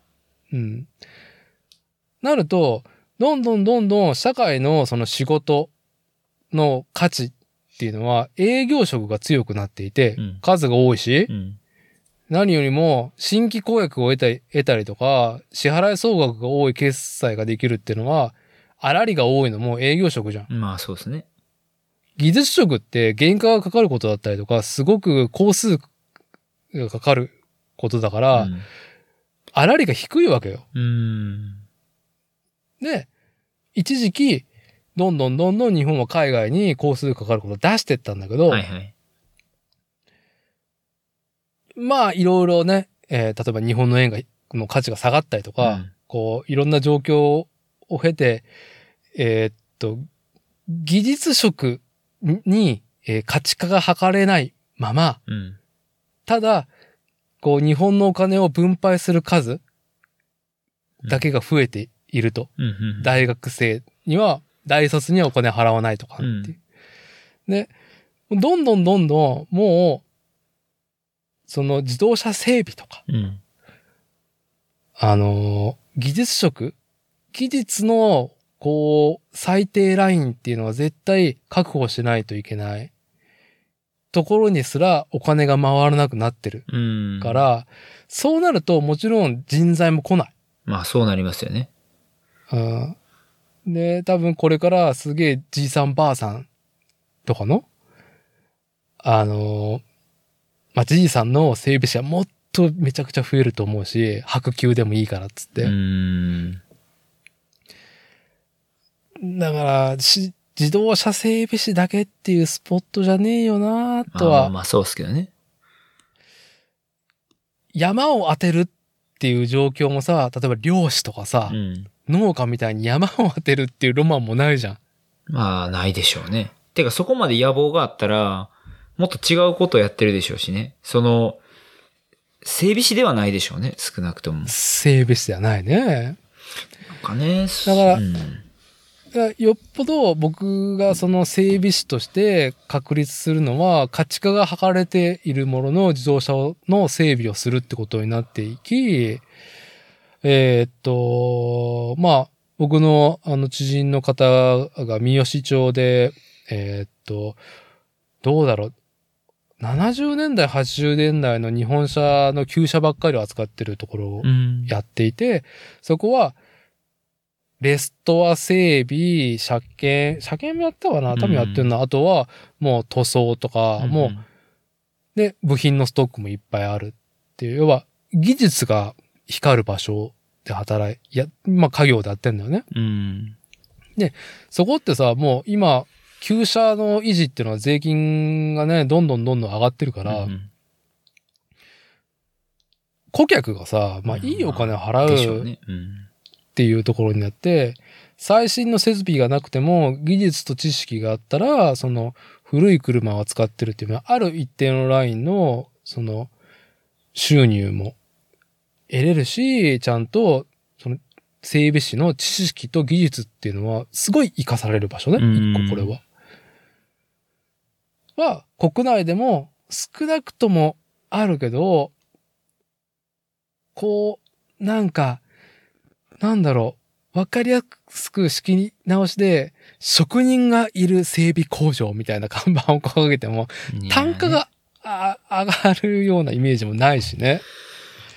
うん。なると、どんどんどんどん社会のその仕事の価値っていうのは営業職が強くなっていて、うん数が多いし、うん。何よりも新規公約を得たり得たりとか、支払い総額が多い決済ができるっていうのは、あらりが多いのも営業職じゃん。まあそうですね。技術職って原価がかかることだったりとか、すごく工数がかかることだから、うんあらりが低いわけよ。うん。で、一時期、どんどんどんどん日本は海外に工数かかることを出してったんだけど、はいはい。まあいろいろね、えー例えば日本の円が、の価値が下がったりとか、うんこう、いろんな状況を経て、えーっと、技術職に、えー価値化が図れないまま、うん。ただ、こう、日本のお金を分配する数だけが増えていると。うんうん。大学生には、大卒にはお金払わないとかっていう。で、どんどんどんどん、もう、その自動車整備とか、うん。あのー技術職技術の、こう、最低ラインっていうのは絶対確保しないといけない。ところにすらお金が回らなくなってるうん。から、そうなるともちろん人材も来ない。まあそうなりますよね。うんで、多分これからすげえじいさんばあさんとかの、あのーまあ、じいさんの整備士はもっとめちゃくちゃ増えると思うし、白球でもいいからっつって。うん。だから、し自動車整備士だけっていうスポットじゃねえよなとまあは、まあそうですけどね。山を当てるっていう状況もさ、例えば漁師とかさう、ん。農家みたいに山を当てるっていうロマンもないじゃん。まあないでしょうね。てかそこまで野望があったら、もっと違うことをやってるでしょうしね。その、整備士ではないでしょうね。少なくとも。整備士ではないね。なんかね。だからうんよっぽど僕がその整備士として確立するのは価値化が図れているものの自動車の整備をするってことになっていき、えーっと、まあ、僕のあの知人の方が三好町で、えーっと、どうだろう。70年代、80年代の日本車の旧車ばっかりを扱ってるところをうん。やっていて、そこは、レストア整備、車検、車検もやったかな多分やってるな。あとは、もう塗装とか、もう、で、部品のストックもいっぱいあるっていう、要は、技術が光る場所で働い、いや、まあ家業でやってんだよね。うん。そこってさ、もう今、旧車の維持っていうのは税金がね、どんどんどんどん上がってるから、うん顧客がさ、まあいいお金を払ううね。うん。っていうところになって、最新の設備がなくても技術と知識があったら、その古い車を使ってるっていうのは、ある一定のラインの、その収入も得れるし、ちゃんと、その整備士の知識と技術っていうのは、すごい活かされる場所ね。うん一個これは。は、国内でも少なくともあるけど、こう、なんか、なんだろう、わかりやすく仕切り直しで、職人がいる整備工場みたいな看板を掲げても、単価が、あ上がるようなイメージもないしね。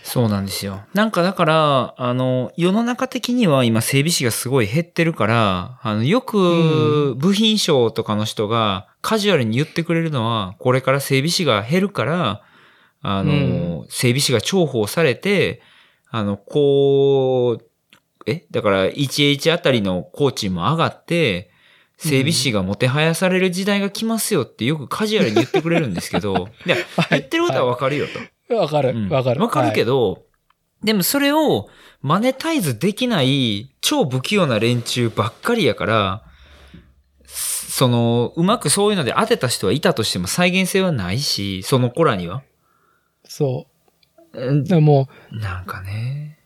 そうなんですよ。なんかだから、あの、世の中的には今整備士がすごい減ってるから、あの、よく部品商とかの人がカジュアルに言ってくれるのは、これから整備士が減るから、あの、う整備士が重宝されて、あの、こう、えだから 1H あたりの工賃も上がって、整備士がもてはやされる時代が来ますよってよくカジュアルに言ってくれるんですけど、いや、言ってることはわかるよと。わかるうん、わかる。わかるけど。ど、でもそれをマネタイズできない超不器用な連中ばっかりやから、その、うまくそういうので当てた人はいたとしても再現性はないし、その子らには。そう。うんでも、なんかね。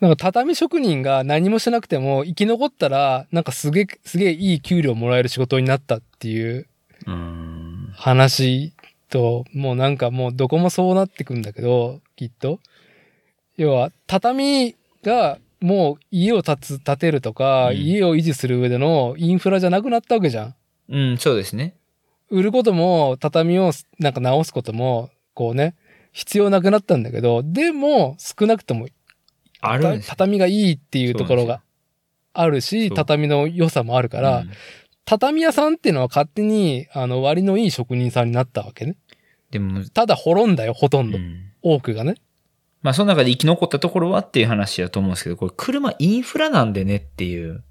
なんか畳職人が何もしなくても生き残ったら、なんかすげえ、すげえいい給料もらえる仕事になったっていううん。話と、もうなんかもうどこもそうなってくんだけど、きっと。要は、畳がもう家を建つ、建てるとか、うん家を維持する上でのインフラじゃなくなったわけじゃん。うん、そうですね。売ることも、畳をなんか直すことも、こうね、必要なくなったんだけど、でも少なくともある畳がいいっていうところがあるし、畳の良さもあるから、うん畳屋さんっていうのは勝手に、あの、割のいい職人さんになったわけね。でも、ただ滅んだよ、ほとんど。うん多くがね。まあその中で生き残ったところはっていう話だと思うんですけど、これ車インフラなんでねっていう。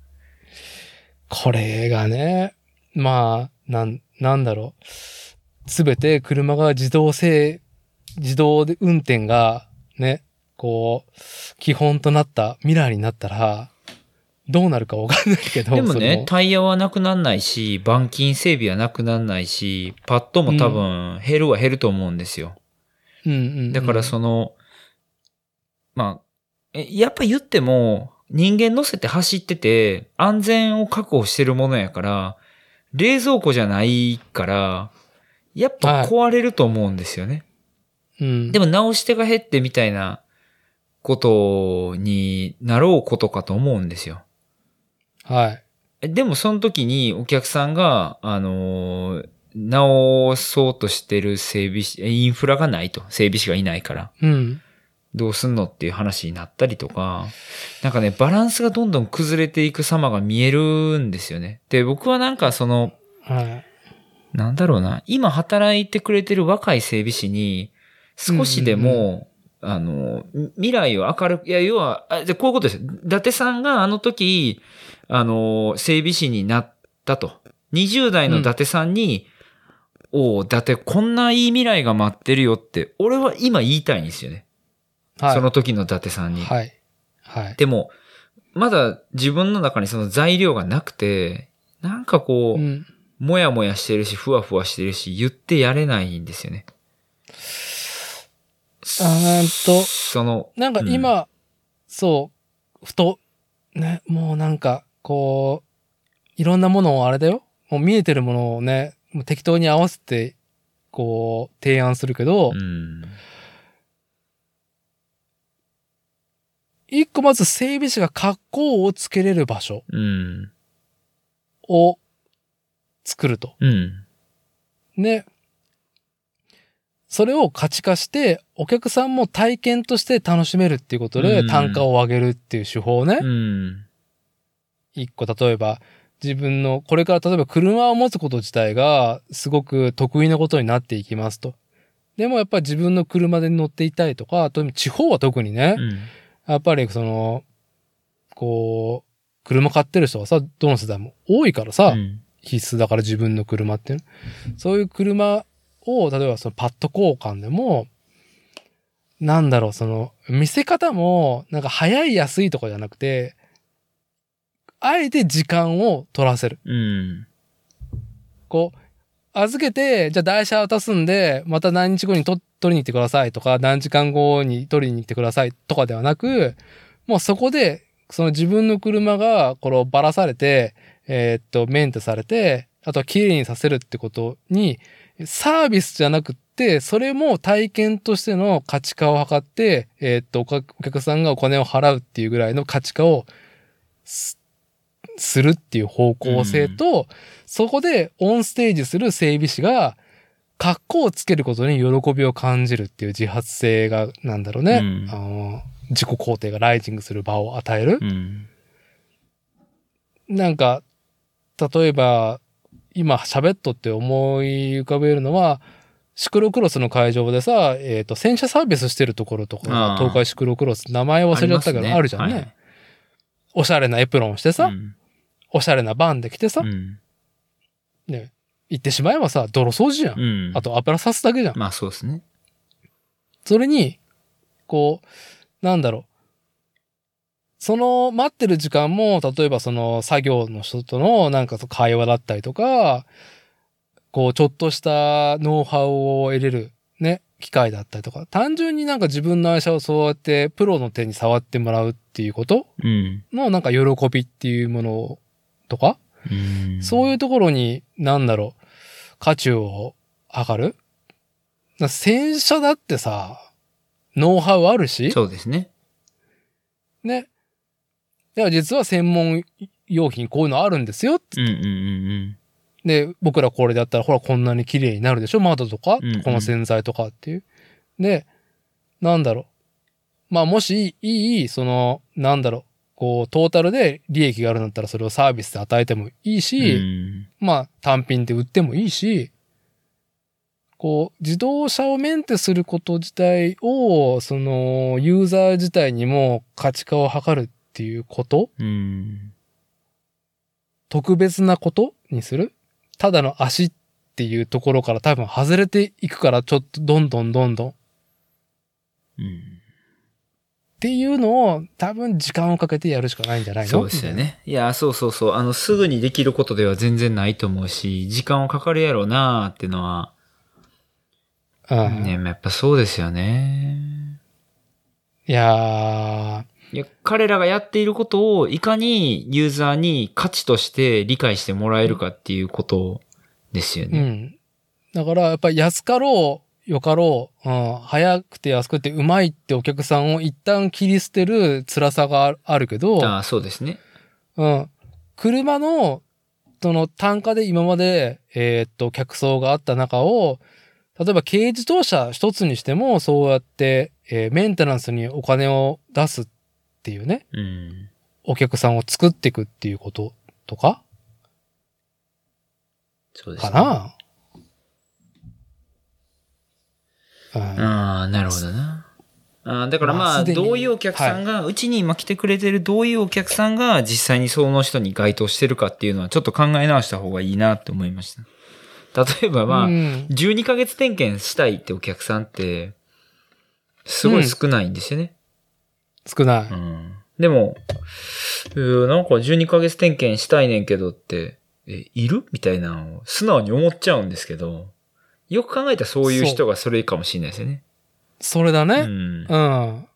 これがね、まあ、なん、なんだろう。すべて車が自動制、自動で運転がね、こう、基本となった未来になったら、どうなるかわかんないけど、でもね、タイヤはなくなんないし、板金整備はなくなんないし、パッドも多分減るは減ると思うんですよ。うんうんうん、だからその、まあ、えやっぱ言っても、人間乗せて走ってて、安全を確保してるものやから、冷蔵庫じゃないから、やっぱ壊れると思うんですよね。うん、でも直し手が減ってみたいなことになろうことかと思うんですよ。はい。えでもその時にお客さんが、あのー直そうとしてる整備士、えインフラがないと。整備士がいないから。うん。どうすんのっていう話になったりとか、なんかね、バランスがどんどん崩れていく様が見えるんですよね。で、僕はなんかその、はい。なんだろうな、今働いてくれてる若い整備士に、少しでも、あの、未来を明るく、いや、要は、あじゃあこういうことです。伊達さんがあの時、あの、整備士になったと。20代の伊達さんに、おう、伊達こんないい未来が待ってるよって、俺は今言いたいんですよね。はい。その時の伊達さんに。はい。はい。でも、まだ自分の中にその材料がなくて、なんかこう、うん。もやもやしてるし、ふわふわしてるし、言ってやれないんですよね。あーんとその、なんか今、そう、ふと、ね、もうなんか、こう、いろんなものをあれだよ。もう見えてるものをね、もう適当に合わせて、こう、提案するけど、うん。一個まず整備士が格好をつけれる場所うん。を作ると。うん。ね。それを価値化して、お客さんも体験として楽しめるっていうことでうん単価を上げるっていう手法ね。うん。一個、例えば、自分の、これから例えば車を持つこと自体がすごく得意なことになっていきますと。でもやっぱり自分の車で乗っていたいとか、あと地方は特にね、うん。やっぱりその、こう、車買ってる人はさ、どの世代も多いからさ、うん必須だから自分の車っていうのそういう車を、例えばそのパッド交換でも、なんだろう、その、見せ方も、なんか早い安いとかじゃなくて、あえて時間を取らせる。うん。こう、預けて、じゃあ台車渡すんで、また何日後にと取りに行ってくださいとか、何時間後に取りに行ってくださいとかではなく、もうそこで、その自分の車が、このばらされて、えーっと、メンテされて、あとは綺麗にさせるってことに、サービスじゃなくって、それも体験としての価値化を図って、えーっと、お客さんがお金を払うっていうぐらいの価値化をすするっていう方向性と、そこでオンステージする整備士が、格好をつけることに喜びを感じるっていう自発性が、なんだろうね。うんあの自己肯定がライジングする場を与える。うん。なんか、例えば、今喋っとって思い浮かべるのは、シクロクロスの会場でさ、えっ、と、洗車サービスしてるところとか東海シクロクロス、名前忘れちゃったけど、あるじゃんね、はいおしゃれなエプロンしてさ、うんおしゃれなバンで来てさ、うん。ね、言ってしまえばさ、泥掃除じゃん。うん。あと油さすだけじゃん。まあそうですね。それに、こう、なんだろう。その待ってる時間も、例えばその作業の人とのなんか会話だったりとか、こう、ちょっとしたノウハウを得れるね、機会だったりとか、単純になんか自分の愛車をそうやってプロの手に触ってもらうっていうことうん。のなんか喜びっていうものとか、うん。そういうところに、なんだろう、価値を上がるな洗車だってさ、ノウハウあるし、そうですね。ね。いや、実は専門用品こういうのあるんですよ。うんうんうんで、僕らこれだったら、ほら、こんなに綺麗になるでしょ？窓とか？うんうん、この洗剤とかっていう。で、なんだろう？まあ、もし、いい、その、なんだろう？こう、トータルで利益があるんだったら、それをサービスで与えてもいいうん。し、うんまあ単品で売ってもいいし、こう、自動車をメンテすること自体を、その、ユーザー自体にも価値化を図るっていうこと？うん。特別なことにする？ただの足っていうところから多分外れていくから、ちょっとどんどんどんどん。っうん。ていうのを多分時間をかけてやるしかないんじゃないの？そうですよ。ね。いや、そうそうそう。あの、すぐにできることでは全然ないと思うし、時間はかかるやろうなーってのは、うん。ね、やっぱそうですよね。いやいや、彼らがやっていることをいかにユーザーに価値として理解してもらえるかっていうことですよー、うね。ん。だからやっぱり安かろう、よかろう、うん、早くて安くてうまいってお客さんを一旦切り捨てる辛さがあるあるけど、ああ、そうですね。うん。車の、その単価で今まで、えーっと、客層があった中を、例えば軽自動車一つにしても、そうやって、えーメンテナンスにお金を出すっていうね、うん。お客さんを作っていくっていうこととか？そうですね。かな、うんああ、なるほどな。あーだからまあ、どういうお客さんが、うちに今来てくれてるどういうお客さんが実際にその人に該当してるかっていうのはちょっと考え直した方がいいなって思いました。例えばまあ、うん12ヶ月点検したいってお客さんって、すごい少ないんですよね。少ない。うん。でも、なんか12ヶ月点検したいねんけどって、え、いる？みたいなのを素直に思っちゃうんですけど、よく考えたらそういう人がそれかもしれないですよね。それだね。うんう。ん。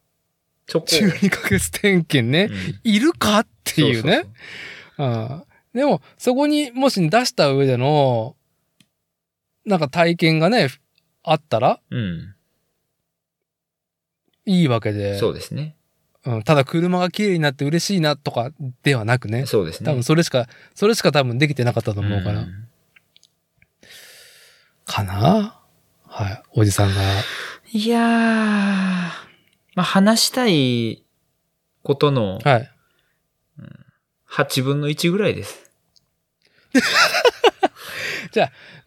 そこ。12ヶ月点検ね。うんいるかっていうね。うん。でも、そこにもし出した上での、なんか体験がね、あったらうん。いいわけで。そうですね。うん。ただ車が綺麗になって嬉しいなとかではなくね。そうですね。多分それしか、それしか多分できてなかったと思うから。んかな？はい。おじさんが。いやー、まあ、話したいことのはい。8分の1ぐらいです。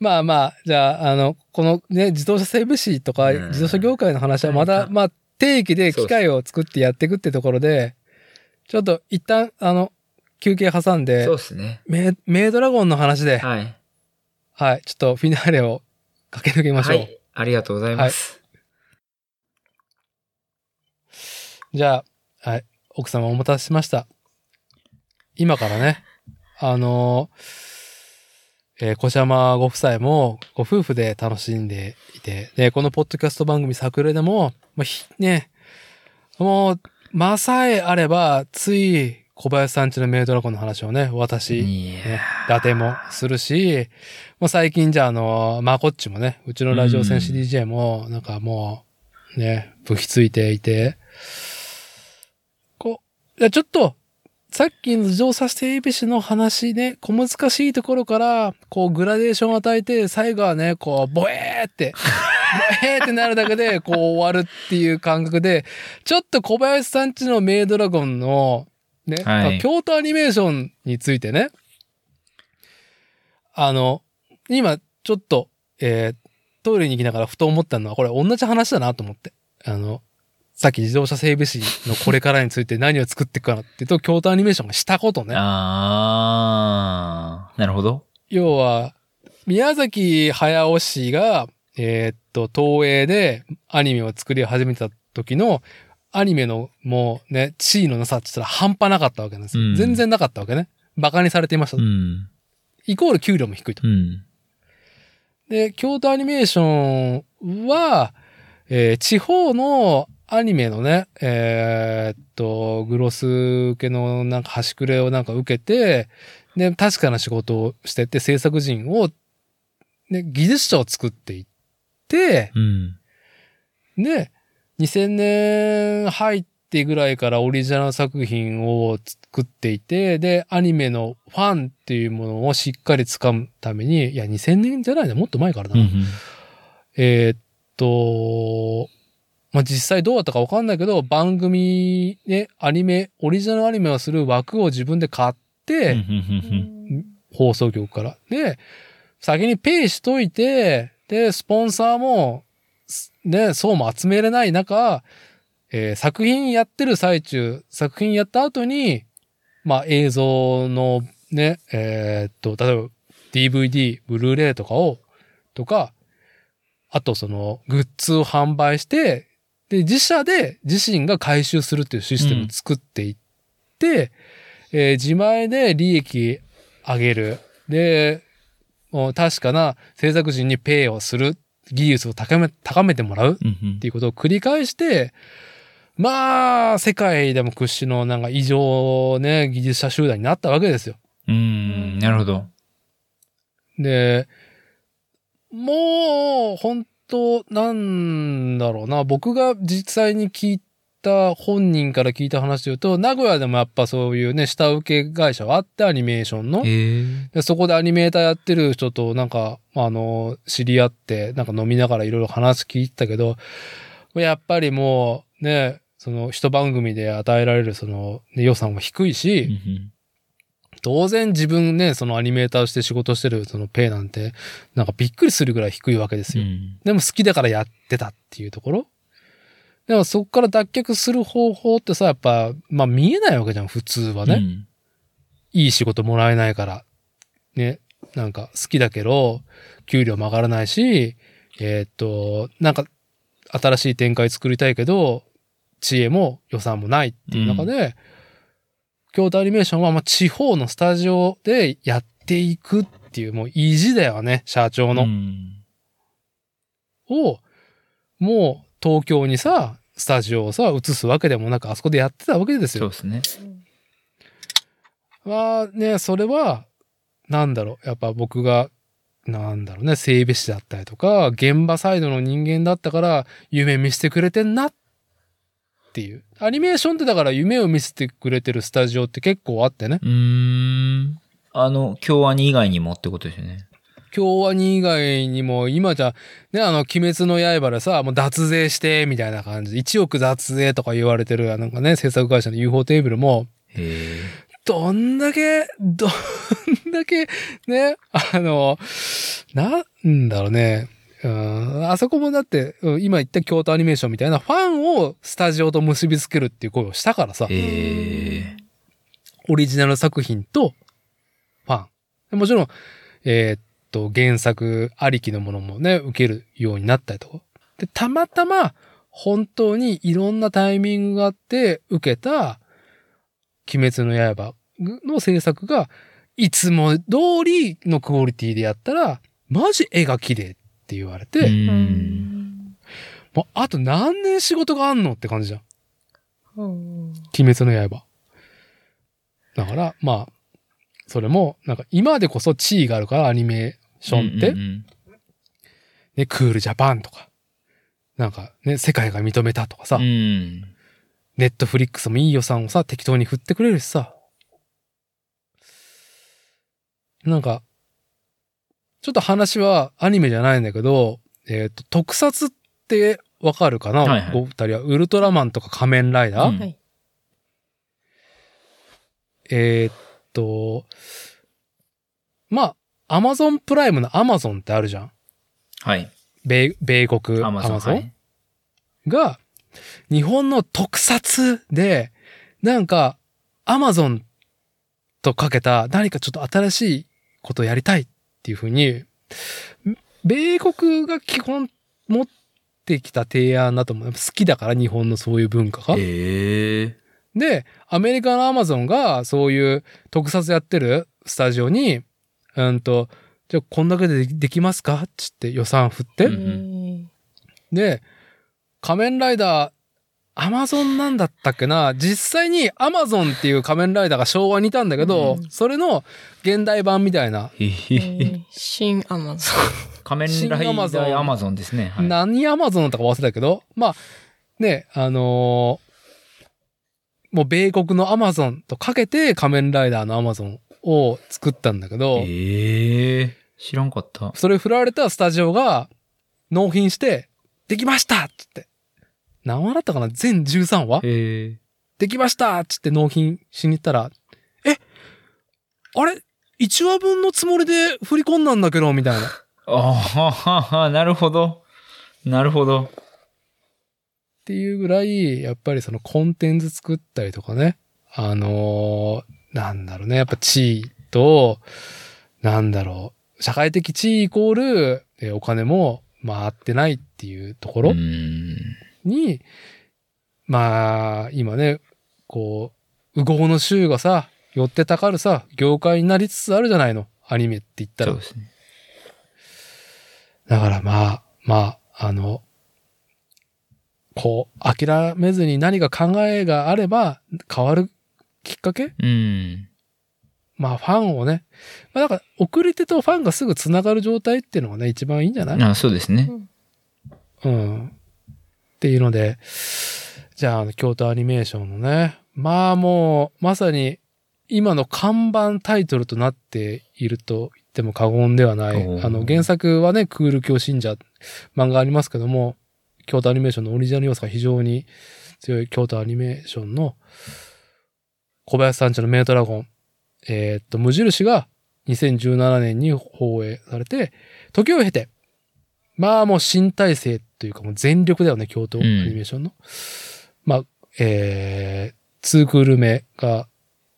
まあまあ、じゃあ、あの、このね、自動車整備士とか、うん自動車業界の話はまだ、はいまあ、定期で機械を作ってやっていくってところで、ちょっと一旦、あの、休憩挟んでそう、ですね。メイメイドラゴンの話で、はい。はい、ちょっとフィナーレを駆け抜けましょう。はい。ありがとうございます。じゃあ、はい、奥様お待たせしました。今からね、あのー、えー、小山ご夫妻もご夫婦で楽しんでいて、で、このポッドキャスト番組作例でも、まあ、ひ、ね、もう、まさえあれば、つい小林さんちのメイドラゴンの話をね、私、ね、伊達もするし、もう最近じゃあ、あの、まこっちもね、うちのラジオ戦士 DJ も、なんかもう、ね、武器ついていて、こう、いや、ちょっと、さっきの自動車整備士の話ね、小難しいところから、こう、グラデーションを与えて、最後はね、こう、ボエーって、ボエーってなるだけで、こう、終わるっていう感覚で、ちょっと小林さんちのメイドラゴンの、ね、はい京都アニメーションについてね、あの、今、ちょっと、えートイレに行きながらふと思ったのは、これ同じ話だなと思って。あの、さっき自動車整備士のこれからについて何を作っていくかなっていうと、京都アニメーションがしたことね。あー、なるほど。要は、宮崎駿氏が、えーっと、東映でアニメを作り始めた時の、アニメのもうね、地位のなさって言ったら半端なかったわけなんですよ。うん全然なかったわけね。馬鹿にされていました。うん。イコール給料も低いと。うん。で、京都アニメーションは、えー地方のアニメのね、えーっと、グロス受けのなんか端くれをなんか受けて、で、確かな仕事をしてて、制作人を、ね、技術者を作っていって、うん。で、2000年入ってぐらいからオリジナル作品を作っていて、で、アニメのファンっていうものをしっかり掴むために、いや、2000年じゃないな、もっと前からだな。うん。えーっと、まあ、実際どうだったかわかんないけど、番組ね、アニメ、オリジナルアニメをする枠を自分で買って、うん放送局から。で、先にペイしといて、で、スポンサーも、すね、そうも集めれない中、えー作品やってる最中、作品やった後に、まあ映像のね、えーっと、例えば DVD、ブルーレイとかを、とか、あとそのグッズを販売して、で、自社で自身が回収するっていうシステムを作っていって、えー自前で利益上げる。で、もう確かな制作人にペイをする。技術を高め、高めてもらううんっていうことを繰り返して、まあ、世界でも屈指のなんか異常ね、技術者集団になったわけですよ。うん。なるほど。で、もう、本当なんだろうな。僕が実際に聞いた、本人から聞いた話で言うと、名古屋でもやっぱそういうね、下請け会社はあって、アニメーションの。でそこでアニメーターやってる人となんか、あの、知り合って、なんか飲みながらいろいろ話聞いてたけど、やっぱりもう、ね、その一番組で与えられるその、ね、予算は低いし、当然自分ね、そのアニメーターとして仕事してるそのペイなんて、なんかびっくりするぐらい低いわけですよ。うん。でも好きだからやってたっていうところ。でもそこから脱却する方法ってさ、やっぱ、まあ見えないわけじゃん、普通はね。うんいい仕事もらえないから。ね。なんか好きだけど、給料も上がらないし、えーっと、なんか新しい展開作りたいけど、知恵も予算もないっていう中で、京都アニメーションはまあ地方のスタジオでやっていくっていう、もう意地だよね、社長の。うんを、もう東京にさ、スタジオをさ、移すわけでもなく、あそこでやってたわけですよそう。ですね。まあね、それは、なんだろう、やっぱ僕が、なんだろうね、整備士だったりとか、現場サイドの人間だったから、夢見せてくれてんなっていう。アニメーションってだから夢を見せてくれてるスタジオって結構あってね。うーん。あの、京アニ以外にもってことですよね。京アニ以外にも、今じゃ、ね、あの、鬼滅の刃でさ、もう脱税して、みたいな感じで、1億脱税とか言われてる、なんかね、制作会社の UFO テーブルも、へどんだけ、どんだけ、ね、あの、なんだろうね、うん、あそこもだって、うん今言った京都アニメーションみたいなファンをスタジオと結びつけるっていう声をしたからさ、ええオリジナル作品とファン。でもちろん、えーっと、原作ありきのものもね、受けるようになったりとか。で、たまたま、本当にいろんなタイミングがあって受けた、鬼滅の刃の制作が、いつも通りのクオリティでやったら、マジ絵が綺麗って言われて、う。うんん。もうあと何年仕事があんのって感じじゃん。うん鬼滅の刃。だから、まあ、それも、なんか今でこそ地位があるからアニメーションって、うんうんね、クールジャパンとか、なんかね、世界が認めたとかさ、うん。ネットフリックスもいい予算をさ、適当に振ってくれるしさ。なんか、ちょっと話はアニメじゃないんだけど、えっ、と、特撮ってわかるかな、はいはいお二人は。ウルトラマンとか仮面ライダー、うんはい。えーっと、まあ、アマゾンプライムのアマゾンってあるじゃん。はい。米、米国アアマゾン。マゾンはいが、日本の特撮で、なんか、アマゾンとかけた何かちょっと新しいことをやりたいっていうふうに、米国が基本持ってきた提案だと思う。好きだから日本のそういう文化が。ええで、アメリカのアマゾンがそういう特撮やってるスタジオに、うんと、じゃあこんだけでできますか？っつって予算振って、うんで、仮面ライダー、アマゾンなんだったっけな？実際にアマゾンっていう仮面ライダーが昭和にいたんだけど、うんそれの現代版みたいな、新アマゾ仮面ライダーアマゾンですね。はい。何アマゾンだったか忘れたけど、まあ、ね、あのーもう米国のアマゾンとかけて仮面ライダーのアマゾンを作ったんだけど、ええ知らんかった。それ振られたスタジオが納品して、できましたっつって。何話だったかな？全13話？へえできましたっつって納品しに行ったら、え？あれ ?1 話分のつもりで振り込んだんだけど、みたいな。あははは、なるほど。なるほど。っていうぐらい、やっぱりそのコンテンツ作ったりとかね。あのーなんだろうね。やっぱ地位と、なんだろう。社会的地位イコール、えお金も回ってないっていうところうん。に、まあ、今ね、こう、右往の衆がさ、寄ってたかるさ、業界になりつつあるじゃないの。アニメって言ったらそう。ですね。だからまあ、まあ、あの、こう、諦めずに何か考えがあれば変わるきっかけ？うん。まあファンをね、まあだから送り手とファンがすぐ繋がる状態っていうのがね、一番いいんじゃない？あそうですね。うん。っていうので、じゃあ、京都アニメーションのね、まあもう、まさに今の看板タイトルとなっていると言っても過言ではない。あの、原作はね、クール教信者漫画ありますけども、京都アニメーションのオリジナル要素が非常に強い京都アニメーションの小林さんちのメイドラゴン、えーっと、無印が2017年に放映されて、時を経て、まあもう新体制というかもう全力だよね、京都アニメーションの。まあ、えー、ツークール目が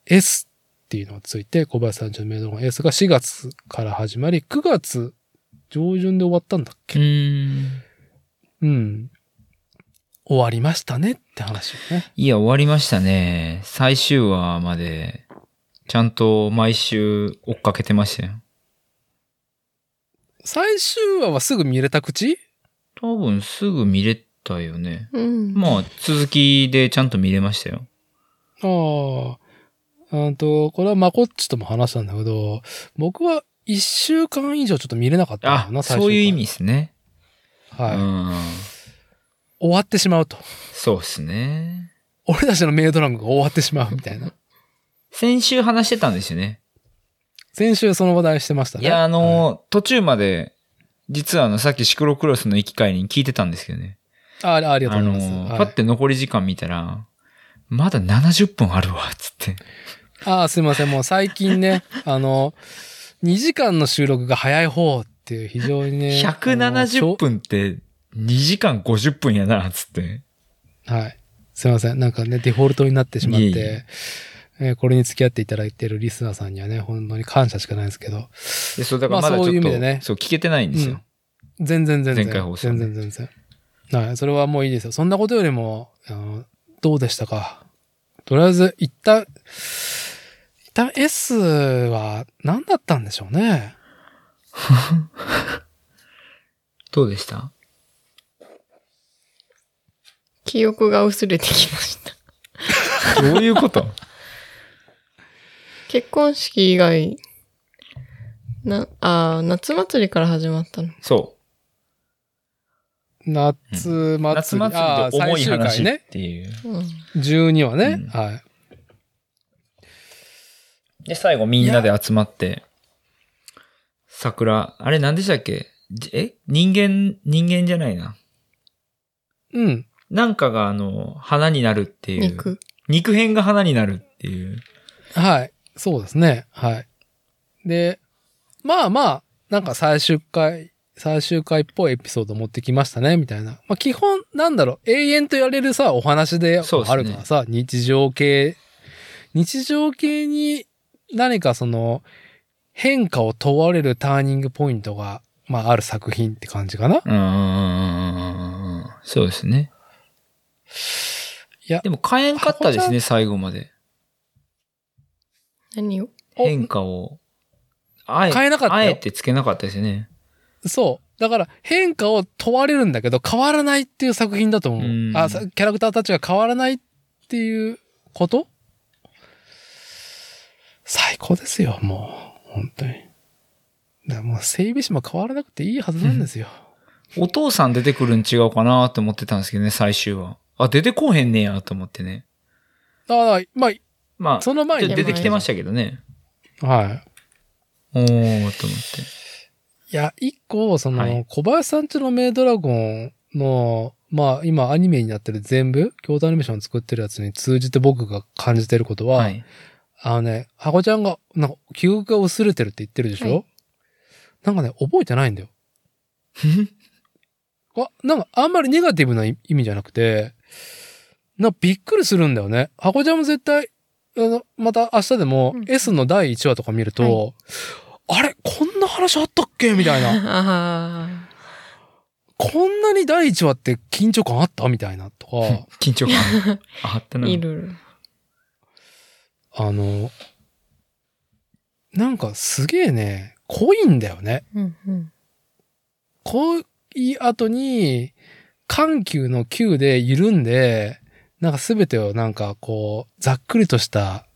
S っていうのがついて、小林さんちのメイドラゴン S が4月から始まり、9月上旬で終わったんだっうけん。うん。終わりましたねって話をね。いや、終わりましたね。最終話まで、ちゃんと毎週追っかけてましたよ。最終話はすぐ見れた口？多分すぐ見れたよね。うん。まあ、続きでちゃんと見れましたよ。ああ。うんと、これはまこっちとも話したんだけど、僕は一週間以上ちょっと見れなかったんだな、、最終回そういう意味ですね。はい、うん。終わってしまうと。そうですね。俺たちのメイドラゴンが終わってしまうみたいな。先週話してたんですよね。先週その話題してましたね。いや、あの、はい途中まで、実はあの、さっきシクロクロスの行き帰りに聞いてたんですけどね。あありがとあうございの、ます。はいパって残り時間見たら、まだ70分あるわ、つって。ああ、すいません。もう最近ね、あの、2時間の収録が早い方っていう非常にね。170分って2時間50分やな、つって。あのはい。すいません。なんかね、デフォルトになってしまって、いえいええーこれに付き合っていただいているリスナーさんにはね、本当に感謝しかないんですけど、で、そう、だからまだまあそうちょっと、いう意味でねそう、聞けてないんですよ。全然全然。前回放送ね全然全然。はい。それはもういいですよ。そんなことよりも、あのどうでしたか？とりあえず、一旦、一旦 S は何だったんでしょうね。どうでした？記憶が薄れてきました。どういうこと？結婚式以外、な、あー夏祭りから始まったの？そ夏祭う。り。夏祭りで重い話っね。ていう。うん。12話ね。うんはい。で、最後みんなで集まって、桜、あれ何でしたっけ？じえ？人間、人間じゃないな。うん。なんかがあの、花になるっていう。肉。肉片が花になるっていう。はい。そうですね。はい。で、まあまあ、なんか最終回、最終回っぽいエピソード持ってきましたね、みたいな。まあ基本、なんだろう、永遠とやれるさ、お話であるからさ、日常系、日常系に何かその、変化を問われるターニングポイントが、まあある作品って感じかな。うーん。そうですね。いやでも変えんかったです箱ね、最後まで。何を？お変化を。あえ変えなかったよあえてつけなかったですね。そう。だから変化を問われるんだけど変わらないっていう作品だと思う。うんあ、さキャラクターたちが変わらないっていうこと？最高ですよ、もう。本当に。だからもう整備士も変わらなくていいはずなんですよ。お父さん出てくるん違うかなって思ってたんですけどね、最終は。あ、出てこうへんねやと思ってね。だから、ままあ、その前あ、に出てきてましたけどね。はい。おー、と思って。いや、一個、その、はい小林さんちのメイドラゴンの、まあ、今アニメになってる全部、京都アニメーション作ってるやつに通じて僕が感じてることは、はい。あのね、ハコちゃんが、なんか、記憶が薄れてるって言ってるでしょ、はいなんかね、覚えてないんだよ。わ、なんか、あんまりネガティブな意味じゃなくて、なびっくりするんだよね。ハコちゃんも絶対、また明日でもうん S の第1話とか見ると、あれこんな話あったっけ？みたいな。あこんなに第1話って緊張感あった？みたいなとか、緊張感。あったあ、な。いる。あの、なんかすげえね、濃いんだよね。うんうん。濃い後に、緩急の急で緩んで、なんかすべてをなんかこう、ざっくりとした、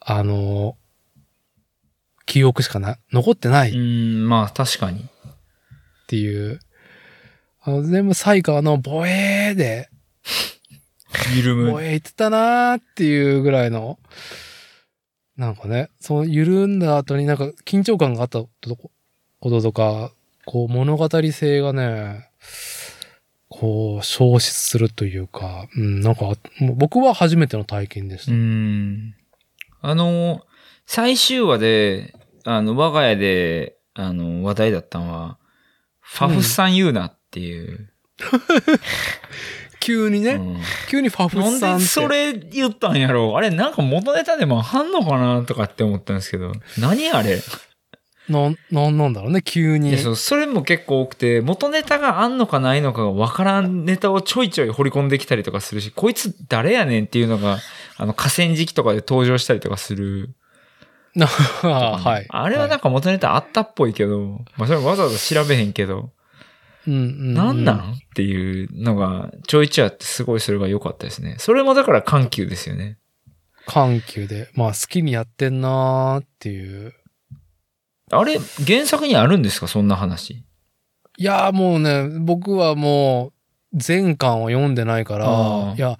あの、記憶しかな、残ってないうっん、まあ確かに。ていう、あの、全部サイカーのボエーで、緩む。ボエー言ってたなーっていうぐらいの、なんかね、その緩んだ後になんか緊張感があったことこととか、こう物語性がね、こう消失するというか、うん、なんかもう僕は初めての体験でしうた。ん。あの、最終話で、あの、我が家で、あの、話題だったのは、ファフさん言うなっていう。急にね、うん急にファフなんさんって。でそれ言ったんやろうあれなんか元ネタでもあんのかなとかって思ったんですけど。何あれ？なん、なんなんだろうね、急に。それも結構多くて、元ネタがあんのかないのかがわからんネタをちょいちょい掘り込んできたりとかするし、こいつ誰やねんっていうのが、あの河川敷とかで登場したりとかする。な はい。あれはなんか元ネタあったっぽいけど、まあそれわざわざ調べへんけど、うんうん、なんなんっていうのがちょいちょいあってすごいそれが良かったですね。それもだから緩急ですよね。緩急で。まあ好きにやってんなーっていう。あれ、原作にあるんですか？そんな話。いやーもうね、僕はもう全巻を読んでないかあら、ーいや、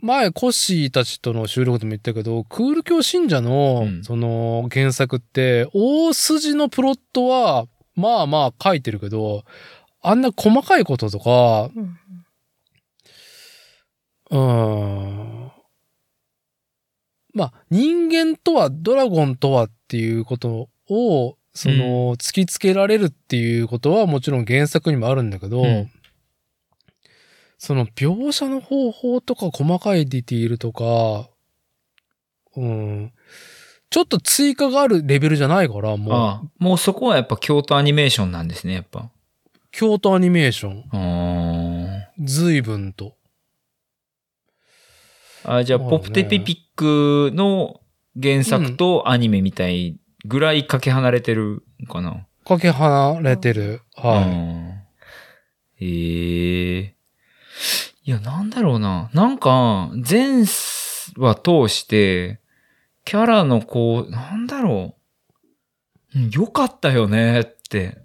前コッシーたちとの収録でも言ったけど、クール教信者の、うんその原作って、大筋のプロットは、まあまあ書いてるけど、あんな細かいこととか、うんうーん。まあ、人間とはドラゴンとはっていうことをその、突きつけられるっていうことはもちろん原作にもあるんだけど、うん。その描写の方法とか細かいディティールとか、うん、ちょっと追加があるレベルじゃないから、もう、ああ。もうそこはやっぱ京都アニメーションなんですね、やっぱ。京都アニメーション、あ随分と。ーあ。じゃあ、ポプテピピックの原作とアニメみたいぐらいかけ離れてるのかな。かけ離れてる。はい。うんええいや、なんだろうな。なんか、前話通して、キャラのこう、なんだろう。うん良かったよねって。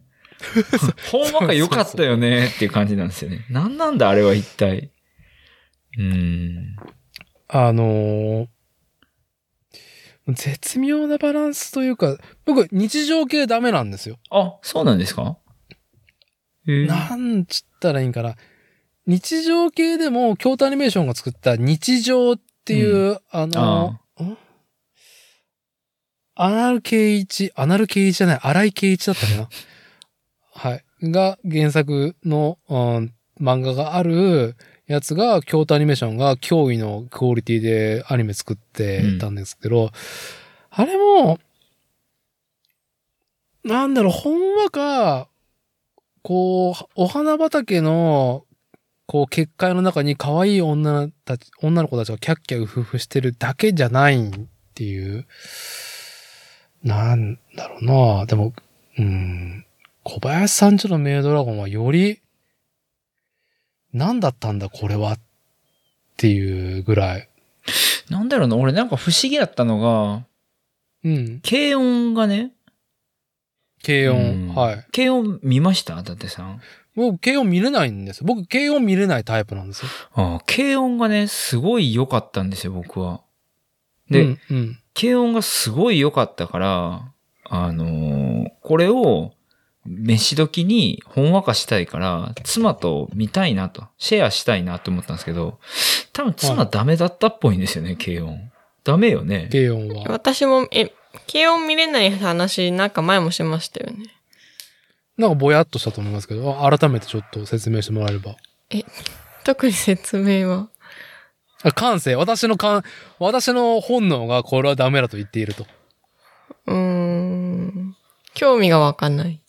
ほんまか良かったよねっていう感じなんですよね。なんなんだあれは一体。うん。あのー絶妙なバランスというか、僕、日常系ダメなんですよ。あ、そうなんですか？ええなんつったらいいんかな。日常系でも、京都アニメーションが作った日常っていう、あのあん？アナル圭一、アナル圭一じゃない、荒井圭一だったかな。はい。が原作の、うん、漫画があるやつが、京都アニメーションが驚異のクオリティでアニメ作ってたんですけど、あれも、なんだろう、ほんわか、こう、お花畑の、こう、結界の中に可愛い女たち、女の子たちがキャッキャウフフしてるだけじゃないっていう、なんだろうな。でも、うん、小林さんちのメイドラゴンはより、何だったんだこれはっていうぐらい。なんだろうな、俺なんか不思議だったのが、うん。軽音がね、軽音。うんはい。軽音見ました？伊達さん。僕、軽音見れないんですよ。僕、軽音見れないタイプなんですよ。ああ、軽音がね、すごい良かったんですよ、僕は。で、うん、うん。軽音がすごい良かったから、あのーこれを、飯時にほんわかしたいから、妻と見たいなと、シェアしたいなと思ったんですけど、多分妻はいダメだったっぽいんですよね、軽音。ダメよね。軽音は。私も、え、軽音見れない話、なんか前もしましたよね。なんかぼやっとしたと思いますけど、あ改めてちょっと説明してもらえれば。特に説明は？あ感性、私の感、私の本能がこれはダメだと言っていると。うーん。興味がわかんない。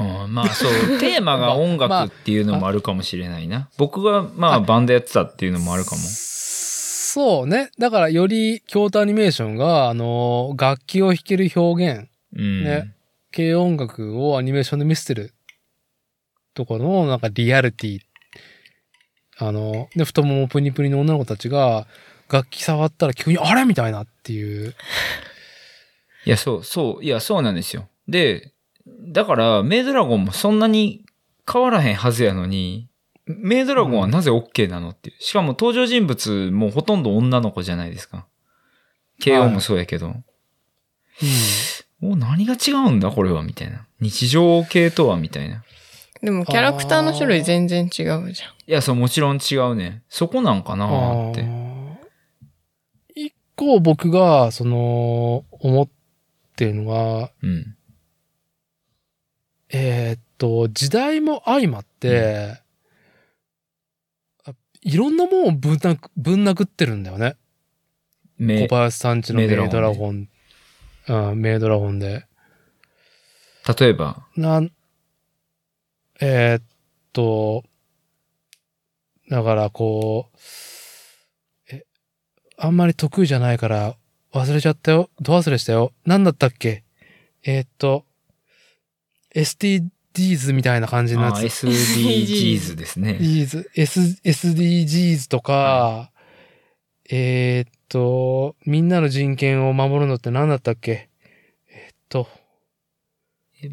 うんまあそう、テーマが音まあ楽っていうのもあるかもしれないな。僕がまああバンドやってたっていうのもあるかも。そうね。だからより京都アニメーションが、あの、楽器を弾ける表現、うん。ね軽音楽をアニメーションで見せてるところのなんかリアリティ。あの、で、太ももプニプニの女の子たちが楽器触ったら急にあれ？みたいなっていう。いや、そう、そう、いや、そうなんですよ。で、だから、メイドラゴンもそんなに変わらへんはずやのに、メイドラゴンはなぜ OK なのっていう。しかも登場人物もほとんど女の子じゃないですか。KO もそうやけど。うん。お、何が違うんだこれは、みたいな。日常系とは、みたいな。でもキャラクターの種類全然違うじゃん。いや、そう、もちろん違うね。そこなんかなーって。一個僕が、その、思ってるのが、うん。えーっと、時代も相まって、あいろんなものをぶんなくぶん殴ってるんだよね。め小林さんちのメイドドラゴラゴン。うん、メイドラゴンで。例えば、なん、えーっと、だからこう、え、あんまり得意じゃないから忘れちゃったよ。ど忘れしたよ。なんだったっけ？えーっと、SDGs みたいな感じのやあつ。SDGs ですね。SDGs、S、SDGs とか、えーっと、みんなの人権を守るのって何だったっけ？えーっと、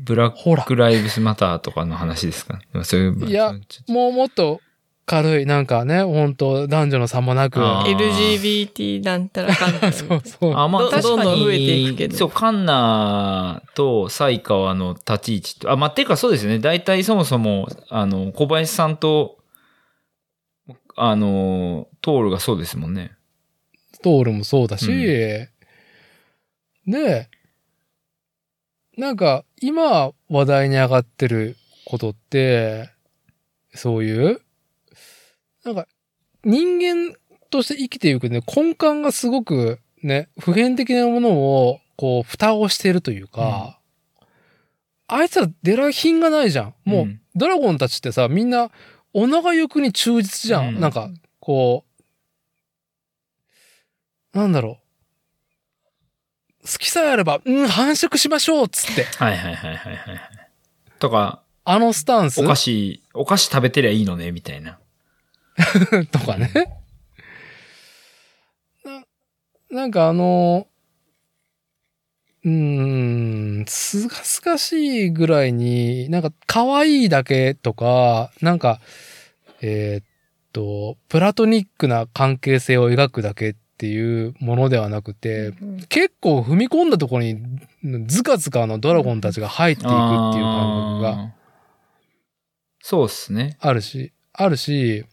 ブラックライブスマターとかの話ですか？そういう。いやもうもっと軽い、なんかね、本当男女の差もなく。LGBT なんたらかんたら。そうそう。あ、まあど確かに。どんどん増えていくけどそう、カンナとサイカワの立ち位置と、あ、まあ、てかそうですね。大体そもそも、あの、小林さんと、あの、トールがそうですもんね。トールもそうだし、うんで、なんか、今話題に上がってることって、そういう、なんか、人間として生きていくね、根幹がすごくね、普遍的なものを、こう、蓋をしているというか、あいつら出来品がないじゃん。もう、うんドラゴンたちってさ、みんな、お長欲に忠実じゃん。うんなんか、こう、なんだろう。好きさえあれば、うん、繁殖しましょうっつって。はいはいはいはいはいはい。とか、あのスタンス？お菓子、お菓子食べてりゃいいのね、みたいな。とかね。な、なんかあの、うーん、すがすがしいぐらいに、なんか可愛いだけとか、なんか、えーっと、プラトニックな関係性を描くだけっていうものではなくて、結構踏み込んだところに、ズカズカのドラゴンたちが入っていくっていう感覚がそうっすね。あるし、あるし、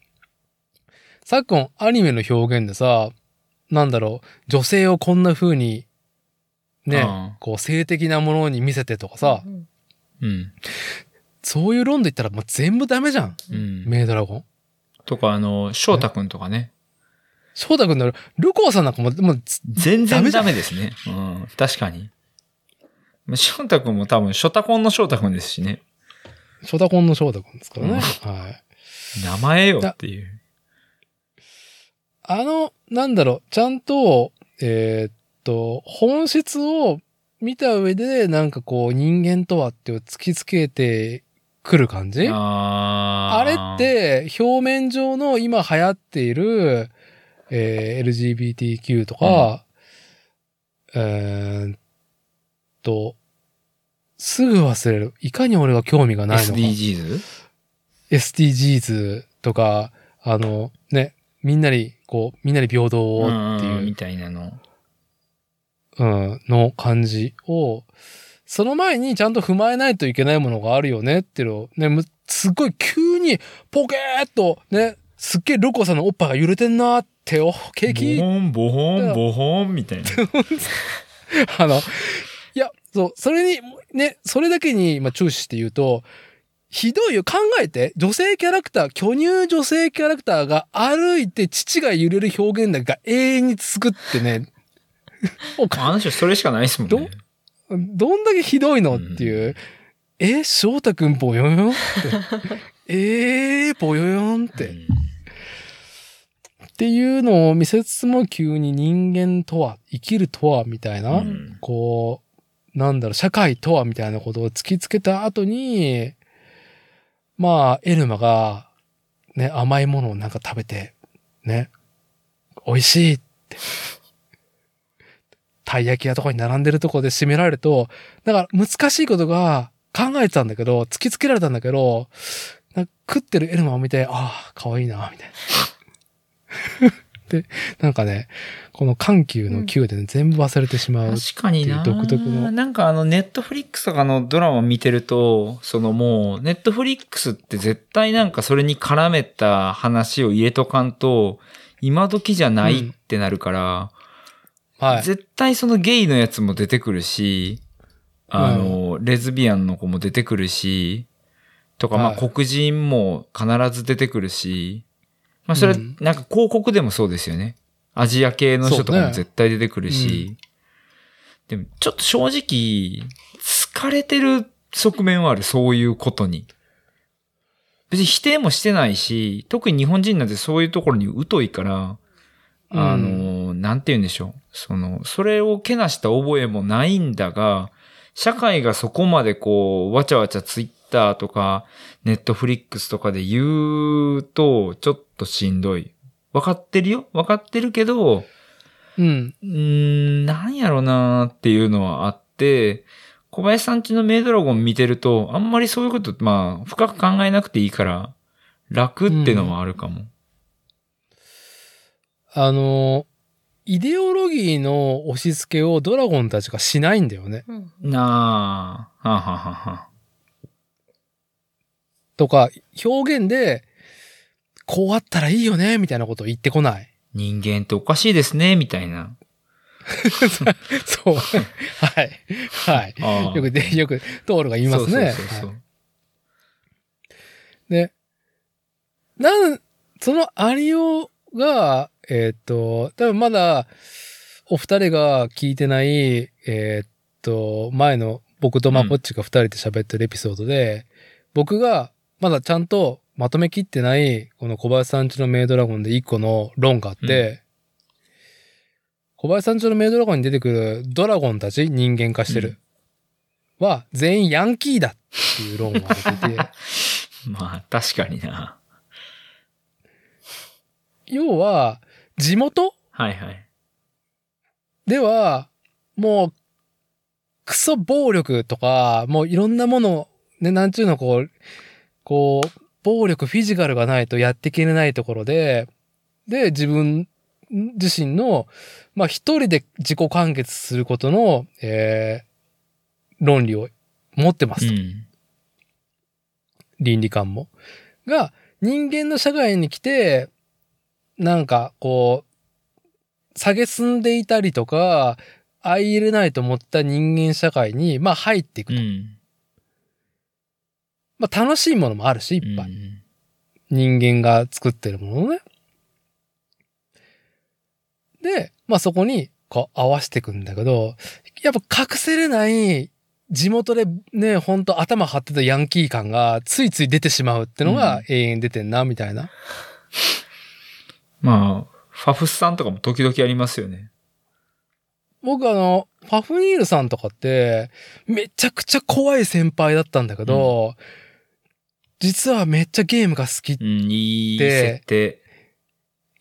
昨今アニメの表現でさ、なんだろう、女性をこんな風に、ねあ、こう性的なものに見せてとかさ、うん。そういう論で言ったらもう全部ダメじゃん。うん。メイドラゴン。とか、あの、翔太くんとかね。翔太くんのルコーさんなんかも、もうつ、全然ダメですね。うん。確かに。まあ翔太くんも多分、ショタコンの翔太くんですしね。ショタコンの翔太くんですからね。うんはい。名前よっていう。あの、なんだろう、ちゃんと、えーっと、本質を見た上で、なんかこう、人間とはって突きつけてくる感じ？ああれっ、て、表面上の今流行っている、えー LGBTQ とか、えーっと、すぐ忘れる。いかに俺が興味がないのか。SDGs? SDGs とか、あの、ね、みんなに、こう、みんなに平等をっていう、たいなの。うん、の感じを、その前にちゃんと踏まえないといけないものがあるよねっていうのを、ね、むすっごい急にポケーっと、ね、すっげえルコさんのおっぱいが揺れてんなって、お、ケーキボホン、ボホン、ボホン、みたいな。あの、いや、そう、それに、ね、それだけに、まあ、注視して言うと、ひどいよ。考えて、女性キャラクター、巨乳女性キャラクターが歩いて乳が揺れる表現だけが永遠に続くってね、おかあの人それしかないですもんね。どんだけひどいのっていう。え、翔太くんぽよよんって。えー、ぽよよんって。うんっていうのを見せつつも急に人間とは、生きるとは、みたいな、うんこう、なんだろう、社会とは、みたいなことを突きつけた後に、まあ、エルマが、ね、甘いものをなんか食べて、ね、美味しいって。たい焼き屋とかに並んでるとこで締められると、だから難しいことが考えてたんだけど、突きつけられたんだけど、食ってるエルマを見て、ああ、可愛いな、みたいな。で、なんかね、この緩急の急でね、全部忘れてしまう。確かにな。っていう独特のなんかあの、ネットフリックスとかのドラマ見てると、そのもう、ネットフリックスって絶対なんかそれに絡めた話を入れとかんと、今時じゃないってなるから、はい。絶対そのゲイのやつも出てくるし、あの、レズビアンの子も出てくるし、とか、まあはい黒人も必ず出てくるし、まあそれうん、なんか広告でもそうですよね。アジア系の人とかも絶対出てくるし、でもちょっと正直、疲れてる側面はある、そういうことに。別に否定もしてないし、特に日本人なんてそういうところに疎いから、あの、なんて言うんでしょう。その、それをけなした覚えもないんだが、社会がそこまでこう、わちゃわちゃツイッターとか、ネットフリックスとかで言うと、ちょっとしんどい。わかってるよ？わかってるけど、うん。うーん、なんやろなーっていうのはあって、小林さんちのメイドラゴン見てると、あんまりそういうこと、まあ、深く考えなくていいから、楽ってのはあるかも。あの、イデオロギーの押し付けをドラゴンたちがしないんだよね。うんなあ、はあはあはあはあとか、表現で、こうあったらいいよね、みたいなことを言ってこない？人間っておかしいですね、みたいな。そう。はい。はい。ああよくで、よく、トールが言いますね。そうそうそうはいで、なん、そのアリオが、えーっと、多分まだ、お二人が聞いてない、えーっと、前の僕とマコッチが二人で喋ってるエピソードで、僕がまだちゃんとまとめきってない、この小林さんちのメイドラゴンで一個の論があって、小林さんちのメイドラゴンに出てくるドラゴンたち、人間化してる、は全員ヤンキーだっていう論が出てて、まあ、確かにな。要は、地元？はいはい。では、もう、クソ暴力とか、もういろんなもの、ね、なんちゅうの、こう、こう、暴力、フィジカルがないとやっていけないところで、で、自分自身の、まあ一人で自己完結することの、えー、論理を持ってますと。うん。倫理観も。が、人間の社会に来て、なんか、こう、下げすんでいたりとか、相入れないと思った人間社会に、まあ入っていくと。うん。まあ楽しいものもあるし、いっぱい。うん人間が作ってるものね。で、まあそこに、こう合わせていくんだけど、やっぱ隠せれない、地元でね、ほんと頭張ってたヤンキー感がついつい出てしまうってのがうん永遠に出てんな、みたいな。まあ、ファフスさんとかも時々ありますよね。僕あの、パフニールさんとかって、めちゃくちゃ怖い先輩だったんだけど、実はめっちゃゲームが好きうん、いいで設定。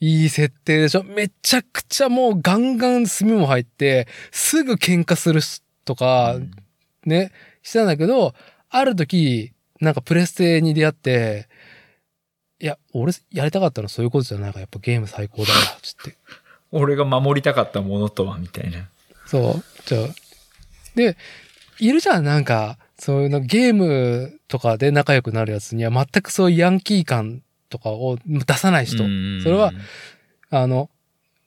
いい設定でしょ？めちゃくちゃもうガンガン炭も入って、すぐ喧嘩するしとかう、んね、してたんだけど、ある時、なんかプレステに出会って、いや、俺やりたかったのそういうことじゃないから、やっぱゲーム最高だよ、つって。俺が守りたかったものとは、みたいな。そう。じゃあ。で、いるじゃん、なんか、そういうのゲームとかで仲良くなるやつには全くそういうヤンキー感とかを出さない人。うんそれは、あの、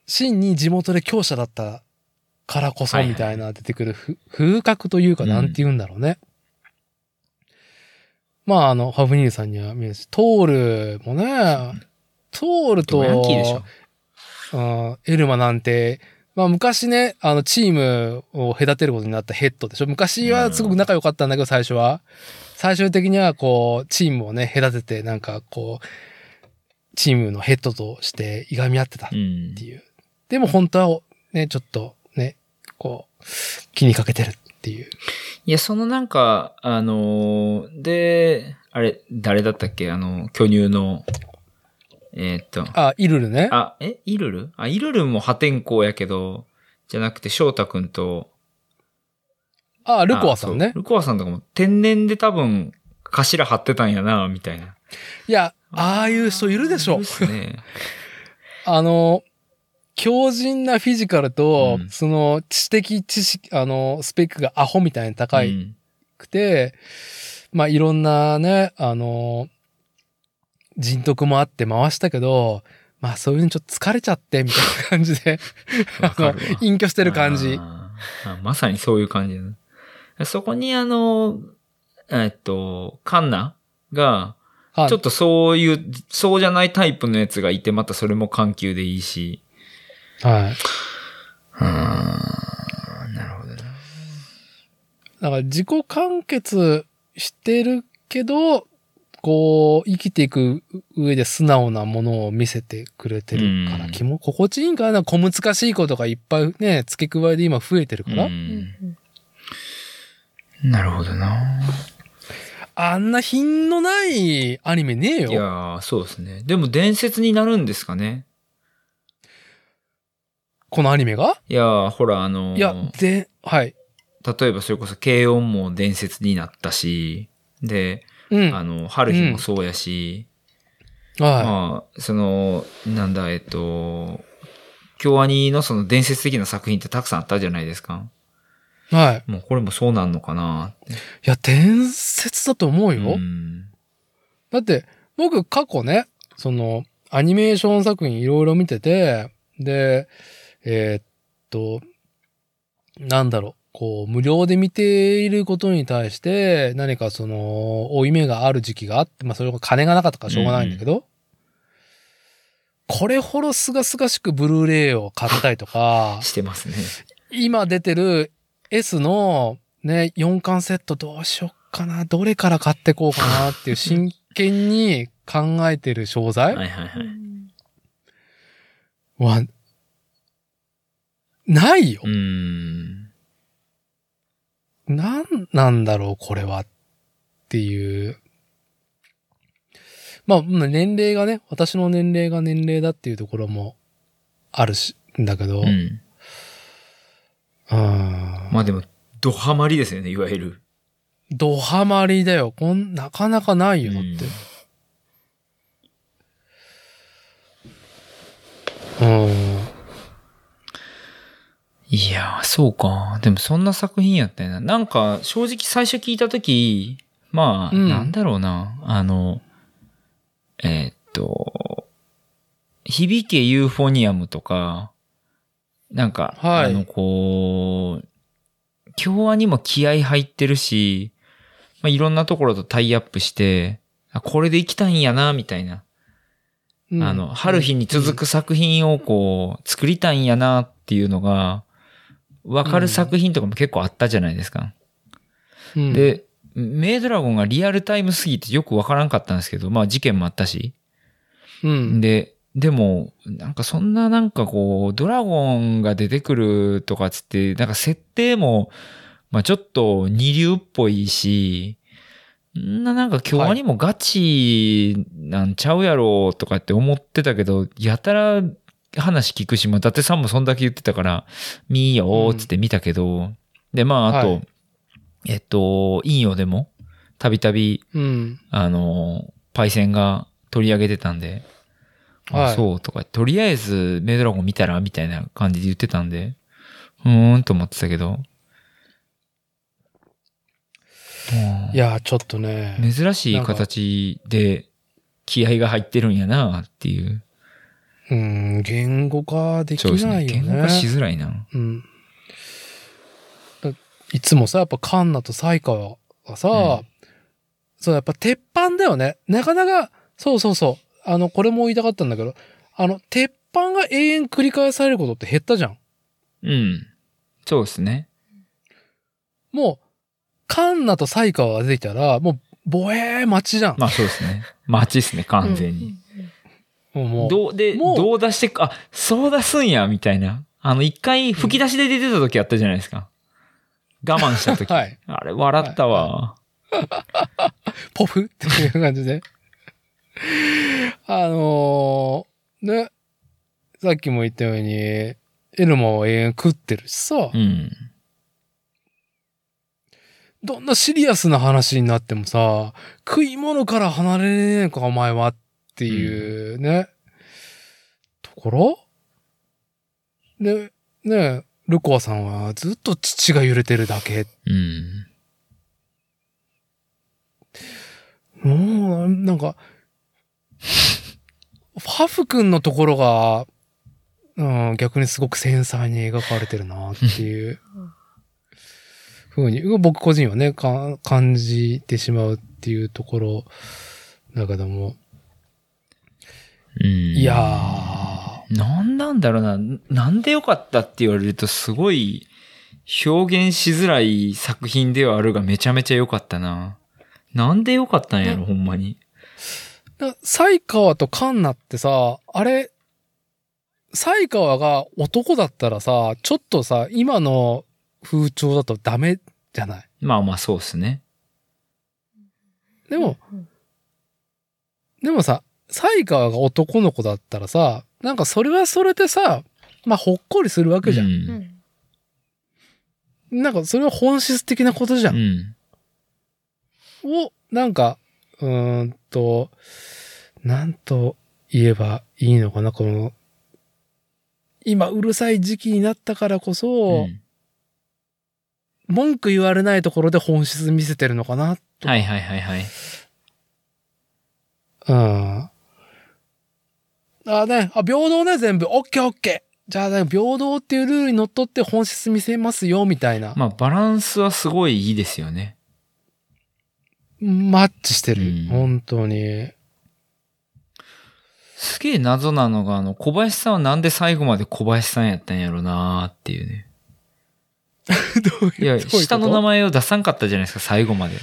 真に地元で強者だったからこそはいはいみたいな出てくるふ風格というか、うんなんて言うんだろうね。まあ、あの、ハフニールさんには見えるし、トールもね、トールと、ヤンキーでしょ。うんエルマなんて、まあ昔ね、あの、チームを隔てることになったヘッドでしょ昔はすごく仲良かったんだけど、最初は。最終的にはこう、チームをね、隔てて、なんかこう、チームのヘッドとしていがみ合ってたっうんて。いう。でも本当はね、ちょっとね、こう、気にかけてるっていう。いや、そのなんか、あのーで、あれ、誰だったっけ？あの、巨乳の、えーっと、あ、イルルね。あ、え？イルル？あ、イルルも破天荒やけど、じゃなくて翔太くんと、あ、ルコアさんね。ルコアさんとかも天然で多分、頭張ってたんやな、みたいな。いや、ああいう人いるでしょいるっ。すね。あの、強靭なフィジカルと、うんその知的知識、あの、スペックがアホみたいに高いうんくて、まあいろんなね、あの、人徳もあって回したけど、まあそういうのちょっと疲れちゃって、みたいな感じで、あの隠居してる感じ。まさにそういう感じだねそこにあの、えっと、カンナが、はいちょっとそういう、そうじゃないタイプのやつがいて、またそれも緩急でいいし。はい。うーん、なるほどね。だから自己完結してるけど、こう、生きていく上で素直なものを見せてくれてるから、うん気も心地いいんかな。小難しいことがいっぱいね、付け加えで今増えてるから。うんなるほどな。あんな品のないアニメねえいよ。やー、そうですね。でも伝説になるんですかね。このアニメが？いやー、ほら、あのーいや、で、はい。例えばそれこそ軽音も伝説になったし、で、うん。あの、春日もそうやし、はまあ、その、なんだ、えっと、京アニのその伝説的な作品ってたくさんあったじゃないですか。い。はい。もうこれもそうなんのかなって。いや、伝説だと思うよ。うん。だって、僕過去ね、その、アニメーション作品いろいろ見てて、で、えーっと、なんだろう、こう、無料で見ていることに対して、何かその、負い目がある時期があって、まあそれが金がなかったからしょうがないんだけど、これほどすがすがしくブルーレイを買ったりとか、してますね。今出てる S のね、4巻セットどうしよっかな、どれから買ってこうかなっていう真剣に考えてる商材はいはいはい。は、ないよう。ーん。なんなんだろう、これは。っていう。まあ、まあ年齢がね、私の年齢が年齢だっていうところもあるし、んだけど、う。うんん。まあでも、ドハマりですよね、いわゆる。ドハマりだよ。こん、なかなかないよ、だって。うん。いやー、そうか。でもそんな作品やったよな。なんか、正直最初聞いたとき、まあ、うんなんだろうな。あの、えーっと、響けユーフォニアムとか、なんか、はいあの、こう、京アにも気合入ってるし、まあ、いろんなところとタイアップして、あこれで行きたいんやな、みたいな。うんあの、春日に続く作品をこう、作りたいんやなっていうのが、わかる作品とかも結構あったじゃないですか。うん、で、メイドラゴンがリアルタイムすぎてよくわからんかったんですけど、まあ事件もあったし。うん。で、でも、なんかそんななんかこう、ドラゴンが出てくるとかつって、なんか設定も、まあちょっと二流っぽいし、んななんか今日にもガチなんちゃうやろとかって思ってたけど、やたら話聞くし、まあ伊達さんもそんだけ言ってたから、見いよーっつって見たけど、で、まああと、はいえっと、陰陽でも、たびたびうん。あの、パイセンが取り上げてたんで、あはいそうとか、とりあえずメイドラゴン見たらみたいな感じで言ってたんで、うーんと思ってたけど。いや、ちょっとね。珍しい形で気合が入ってるんやなっていう。うん、言語化でき。ないよね。言語化しづらいな。うん。だいつもさ、やっぱカンナとサイカはさ、うんそう、やっぱ鉄板だよね。なかなか、そうそうそう。あの、これも言いたかったんだけど、あの、鉄板が永遠繰り返されることって減ったじゃん。うん。そうですね。もう、カンナとサイカが出てきたら、もう、ボエー待ちじゃん。まあそうですね。待ちですね、完全に。もうどう、で、もうどう出してく、あ、そう出すんや、みたいな。あの、一回吹き出しで出てた時あったじゃないですか。我慢した時。はい。あれ、笑ったわ。ポフ？っていう感じで。あのーね、さっきも言ったように、エルマは永遠食ってるしさ、うん。どんなシリアスな話になってもさ、食い物から離れねえのかお前はっていうね、ところ？で、ね、ルコアさんはずっと父が揺れてるだけ。うん。もう、なんか、ファフ君のところが、うん、逆にすごく繊細に描かれてるなっていうふうに、僕個人はね、感じてしまうっていうところだけども。うん。いやー、なんなんだろうな。なんでよかったって言われるとすごい表現しづらい作品ではあるがめちゃめちゃ良かったな。なんで良かったんやろ、ねほんまに。だサイカワとカンナってさ、あれ、サイカワが男だったらさ、ちょっとさ、今の風潮だとダメじゃない？まあまあそうっすね。でも、でもさ、サイカワが男の子だったらさ、なんかそれはそれでさ、まあほっこりするわけじゃん。うん。なんかそれは本質的なことじゃ。うんん。を、なんか、うーんと、なんと言えばいいのかな、この、今うるさい時期になったからこそ、うん文句言われないところで本質見せてるのかな。はいはいはいはい。うん。あね、あ、平等ね、全部。オッケーオッケじゃあ、平等っていうルールにのっとって本質見せますよ、みたいな。まあ、バランスはすごいいいですよね。マッチしてる。うん本当に。すげえ謎なのが、あの、小林さんはなんで最後まで小林さんやったんやろなーっていうね。どういういや、下の名前を出さんかったじゃないですか、最後まで。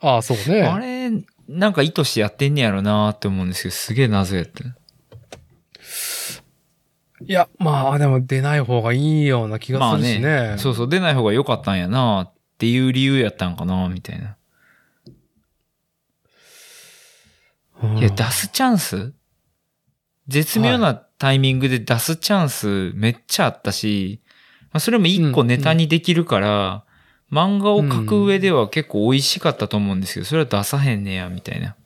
ああ、そうね。あれ、なんか意図してやってんねやろなーって思うんですけど、すげえ謎やった。いや、まあ、でも出ない方がいいような気がするしね。そうそう、出ない方が良かったんやなーっていう理由やったんかなみたいな。うんいや、出すチャンス？絶妙なタイミングで出すチャンスめっちゃあったし、まあ、それも一個ネタにできるから、漫画を描く上では結構美味しかったと思うんですけど、それは出さへんねや、みたいな。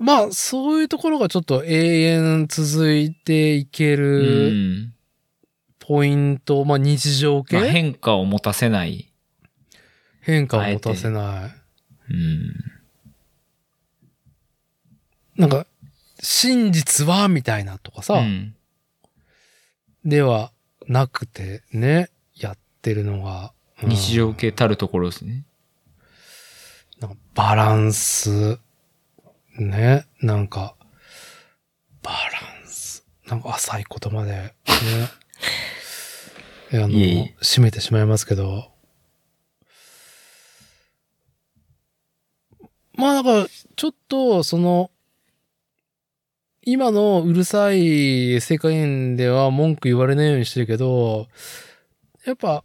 まあ、そういうところがちょっと永遠続いていけうるん。ポイント、まあ日常系、まあ、変化を持たせない。変化を持たせない。うん。なんか、真実はみたいなとかさ、うん。ではなくてね、やってるのが、うん日常系たるところですね。なんかバランス、ね、なんか、バランス、なんか浅い言葉で、ね。あの、締めてしまいますけど。まあだから、ちょっと、その、今のうるさい世界では文句言われないようにしてるけど、やっぱ、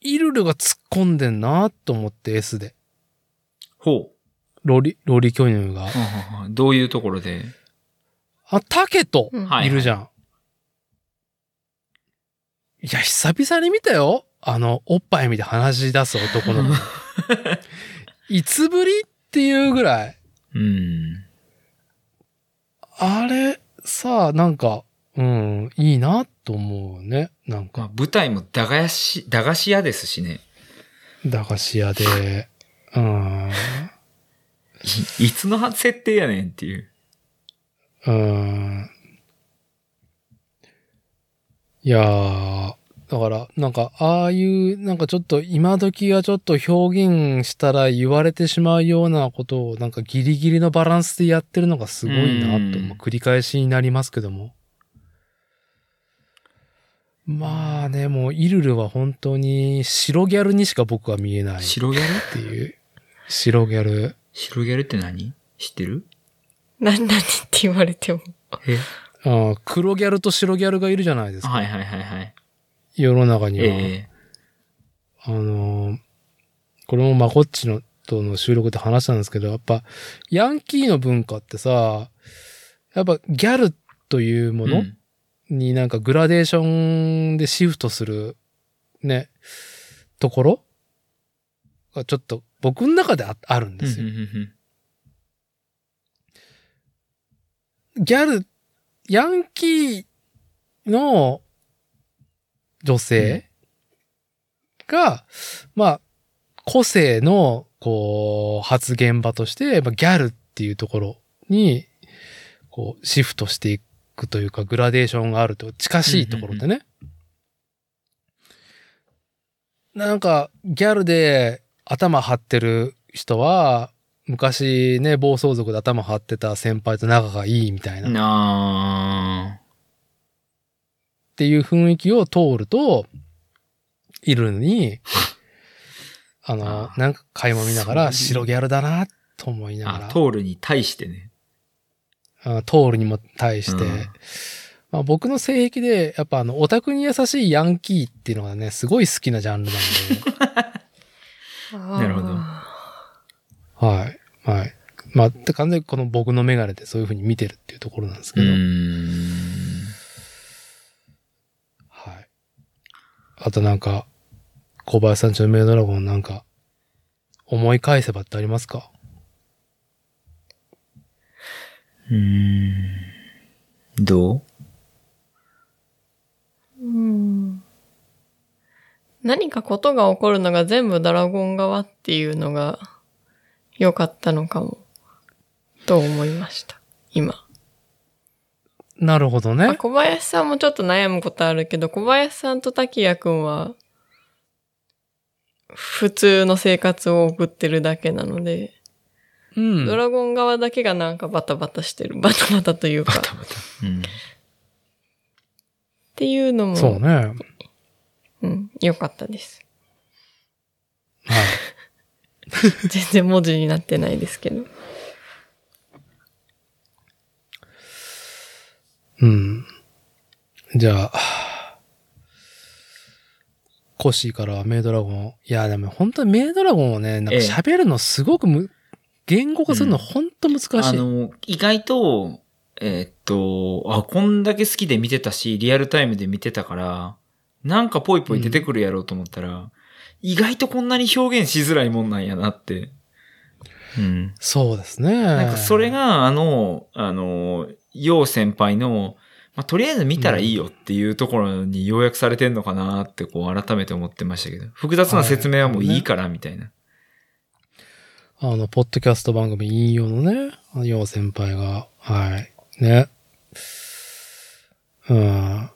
イルルが突っ込んでんなと思って S で。ほロリ、ロリ巨乳がどういうところで？あ、タケといいるじゃん。いや、久々に見たよ。あの、おっぱい見て話し出す男の子。いつぶりっていうぐらい。うん。あれ、さあ、なんか、うん、いいなと思うね。なんまあ、か、舞台も駄菓子、駄菓子屋ですしね。駄菓子屋で、うん、いいつの設定やねんっていう。うん。いやー、だから、なんか、ああいう、なんかちょっと今時はちょっと表現したら言われてしまうようなことを、なんかギリギリのバランスでやってるのがすごいなと、うんまあ繰り返しになりますけども。まあね、もうイルルは本当に白ギャルにしか僕は見えないっ白ギャル？ていう。白ギャル。白ギャルって何？知ってる？何々って言われても。え？あー黒ギャルと白ギャルがいるじゃないですか。はいはいはいはい。世の中には。えあのーこれもまこっちのとの収録で話したんですけど、やっぱ、ヤンキーの文化ってさ、やっぱギャルというえものになんかグラデーションでシフトする、ね、ところがちょっと僕の中でああるんですよ。ギャル、ヤンキーの女性が、まあ、個性の、こう、発言場として、まあ、ギャルっていうところに、こう、シフトしていくというか、グラデーションがあると、近しいところでね。なんか、ギャルで頭張ってる人は、昔ね、暴走族で頭張ってた先輩と仲がいいみたいな、っなていう雰囲気を通ると、いるのに、あのなんか垣間見ながら、白ギャルだな、と思いながあら、、トールに対してね。あトールにも対して、うん。まあ、僕の性癖で、やっぱあの、オタクに優しいヤンキーっていうのがね、すごい好きなジャンルなんで、なるほどはい。はい。まあ、で完全にこの僕のメガネでそういう風に見てるっていうところなんですけど、うーん。はい。あとなんか、小林さんちのメイドラゴンなんか、思い返せばってありますか？うーん。どう？うん何かことが起こるのが全部ドラゴン側っていうのが良かったのかも、と思いました。今。なるほどね。まあ小林さんもちょっと悩むことあるけど、小林さんと滝谷くんは、普通の生活を送ってるだけなので、うん。ドラゴン側だけがなんかバタバタしてる。バタバタというか。っバタバタ。うん。ていうのも、そうね。はい。うん、よかったです。全然文字になってないですけど。うん。じゃあ、コッシーからはメイドラゴン。いや、でも本当にメイドラゴンをね、なんかええ喋るのすごくむ、言語化するの本当難しい。あの、意外と、えーっと、あ、こんだけ好きで見てたし、リアルタイムで見てたから、なんかぽいぽい出てくるやろうと思ったら、意外とこんなに表現しづらいもんなんやなって。うん。そうですね。なんかそれが、あの、あの、陽先輩の、まあ、とりあえず見たらいいよっていうところに要約されてんのかなって、こう、改めて思ってましたけど、複雑な説明はもういいから、みたいな。あの、ポッドキャスト番組引用のね、あの、ヨウ先輩が、はい。ね。うん。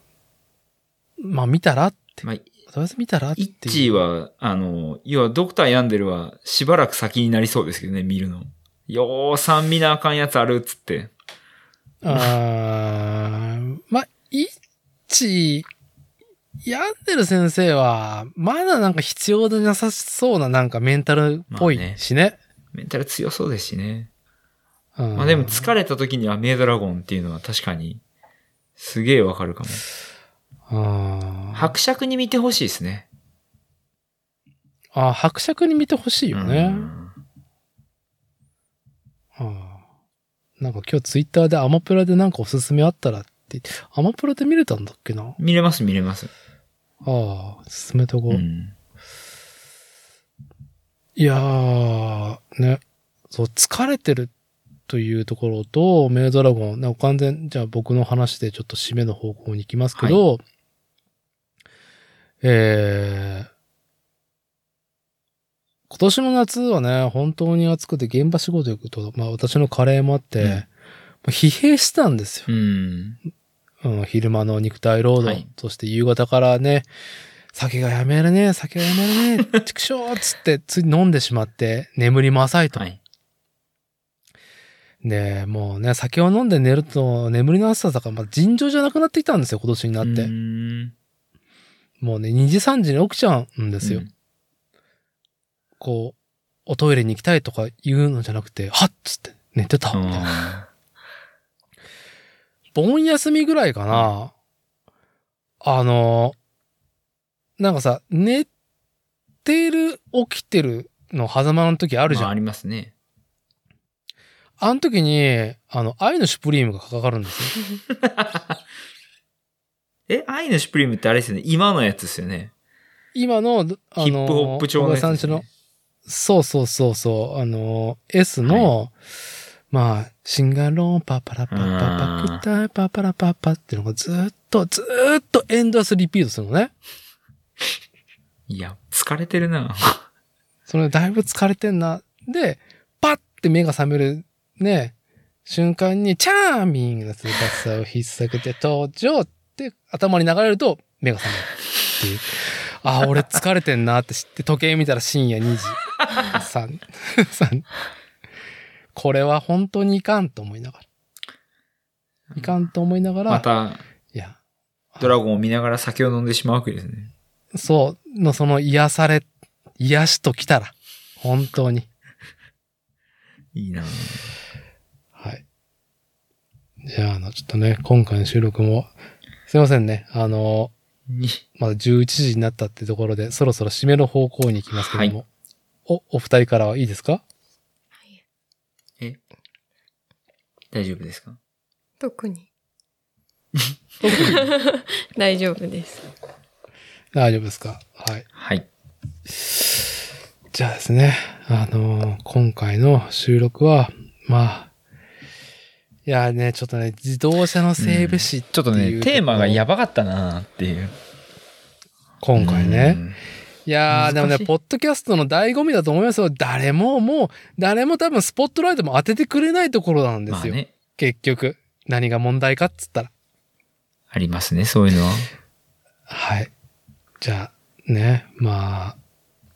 まあ、見たらって。まあ、とりあえず見たらってイいう。ッチーは、あの、要はドクターヤンデルはしばらく先になりそうですけどね、見るの。ようさん見なあかんやつあるっつって。あー まあ、イッチ、ヤンデル先生は、まだなんか必要でなさそうななんかメンタルっぽいしね。メンタル強そうですしね。うんまあでも疲れた時にはメイドラゴンっていうのは確かに、すげえわかるかも。伯爵に見てほしいですね。あ、伯爵に見てほしいよね。うんああなんか今日ツイッターでアマプラでなんかおすすめあったらって、アマプラで見れたんだっけな？見れます見れます。ああ、進めとこう。うん。いやー、ね。そう、疲れてるというところと、メイドラゴン、なんか完全、じゃあ僕の話でちょっと締めの方向に行きますけど、えー、今年の夏はね、本当に暑くて現場仕事行くと、まあ私のカレーもあって、うんまあ疲弊したんですよ。うん。うん、昼間の肉体労働、はいそして夕方からね、酒がやめるね、酒がやめるね、畜生っつってつい飲んでしまって、眠りも浅いと。はい。で、もうね、酒を飲んで寝ると眠りの浅さが、まあ、尋常じゃなくなってきたんですよ、今年になって。うんもうね、2時3時に起きちゃうんですよ。うんこう、おトイレに行きたいとか言うのじゃなくて、はっつって寝てた。みたいなあ盆休みぐらいかな。あの、なんかさ、寝てる、起きてるの狭間の時あーるじゃん。まあありますね。あの時に、あの、愛のシュプリームがかかるんですよ。え、愛のシュプリームってあれですよね。今のやつですよね。今の、あの、ヒップホップ調のそうそうそうそう、あの、S の、まあ、シンガロンパパラパパパクタイパパラパパっていうのがずーっと、ずーっとエンドレスリピートするのね。いや、疲れてるな。それだいぶ疲れてんな。で、パッて目が覚めるね、瞬間に、チャーミングな翼を引っ提げて登場って頭に流れると目が覚めるっていう。あ、俺疲れてんなって知って時計見たら深夜2時。3、3。これは本当にいかんと思いながら。いかんと思いながら、また、いや、ドラゴンを見ながら酒を飲んでしまうわけですね。そう、のその癒され、癒しときたら、本当に。いいなはい。じゃあ、あの、ちょっとね、今回の収録も、すいませんね。あの、にまだ11時になったってところで、そろそろ締めの方向に行きますけども。お、お二人からはいいですか？え大丈夫ですか？特に？大丈夫です。大丈夫ですか？はい。はい。じゃあですね、あの今回の収録は、まあ、いやね、ちょっとね、自動車の整備士う、ちょっとね、テーマがやばかったなっていう。今回ね。うんいやー、でもね、ポッドキャストの醍醐味だと思いますよ。誰ももう、誰も多分スポットライトも当ててくれないところなんですよ。まあね。結局。何が問題かっつったら。ありますね、そういうのは。はい。じゃあ、ね、まあ、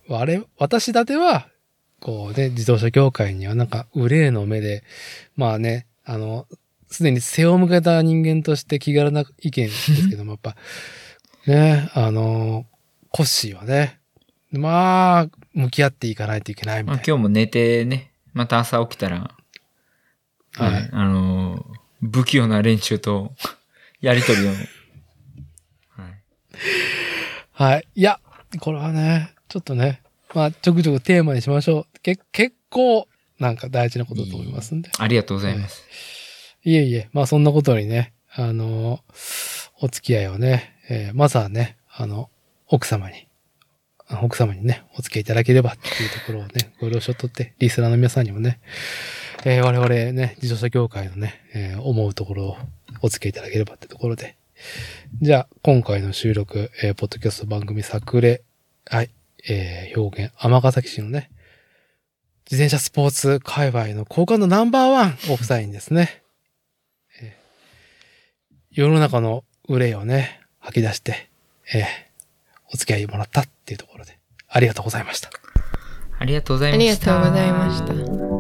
我、私だては、こうね、自動車業界にはなんか、憂いの目で、まあね、あの、すでに背を向けた人間として気軽な意見ですけども、やっぱ、ね、あの、コッシーはね、まあ、向き合っていかないといけないみたいな。まあ今日も寝てね、また朝起きたら、はいはいあのー不器用な連中と やりとりを。はい。はい。いや、これはね、ちょっとね、まあ、ちょくちょくテーマにしましょう。け結構、なんか大事なことだと思いますんで。ありがとうございます。いえいえ、まあそんなことにね、あの、お付き合いをね、えーまずはね、あの、奥様に、あ奥様にね、お付き合いいただければっていうところをね、ご了承とって、リスナーの皆さんにもね、えー我々ね、自動車業界のね、えー思うところをお付き合いいただければってところで。じゃあ、今回の収録、えーポッドキャスト番組作例、はい、えー表現、尼崎市のね、自転車スポーツ界隈の好感度ナンバーワンお夫妻にですね、えー世の中の憂いをね、吐き出して、えーお付き合いもらったっていうところで、ありがとうございました。ありがとうございありがました。とうございました。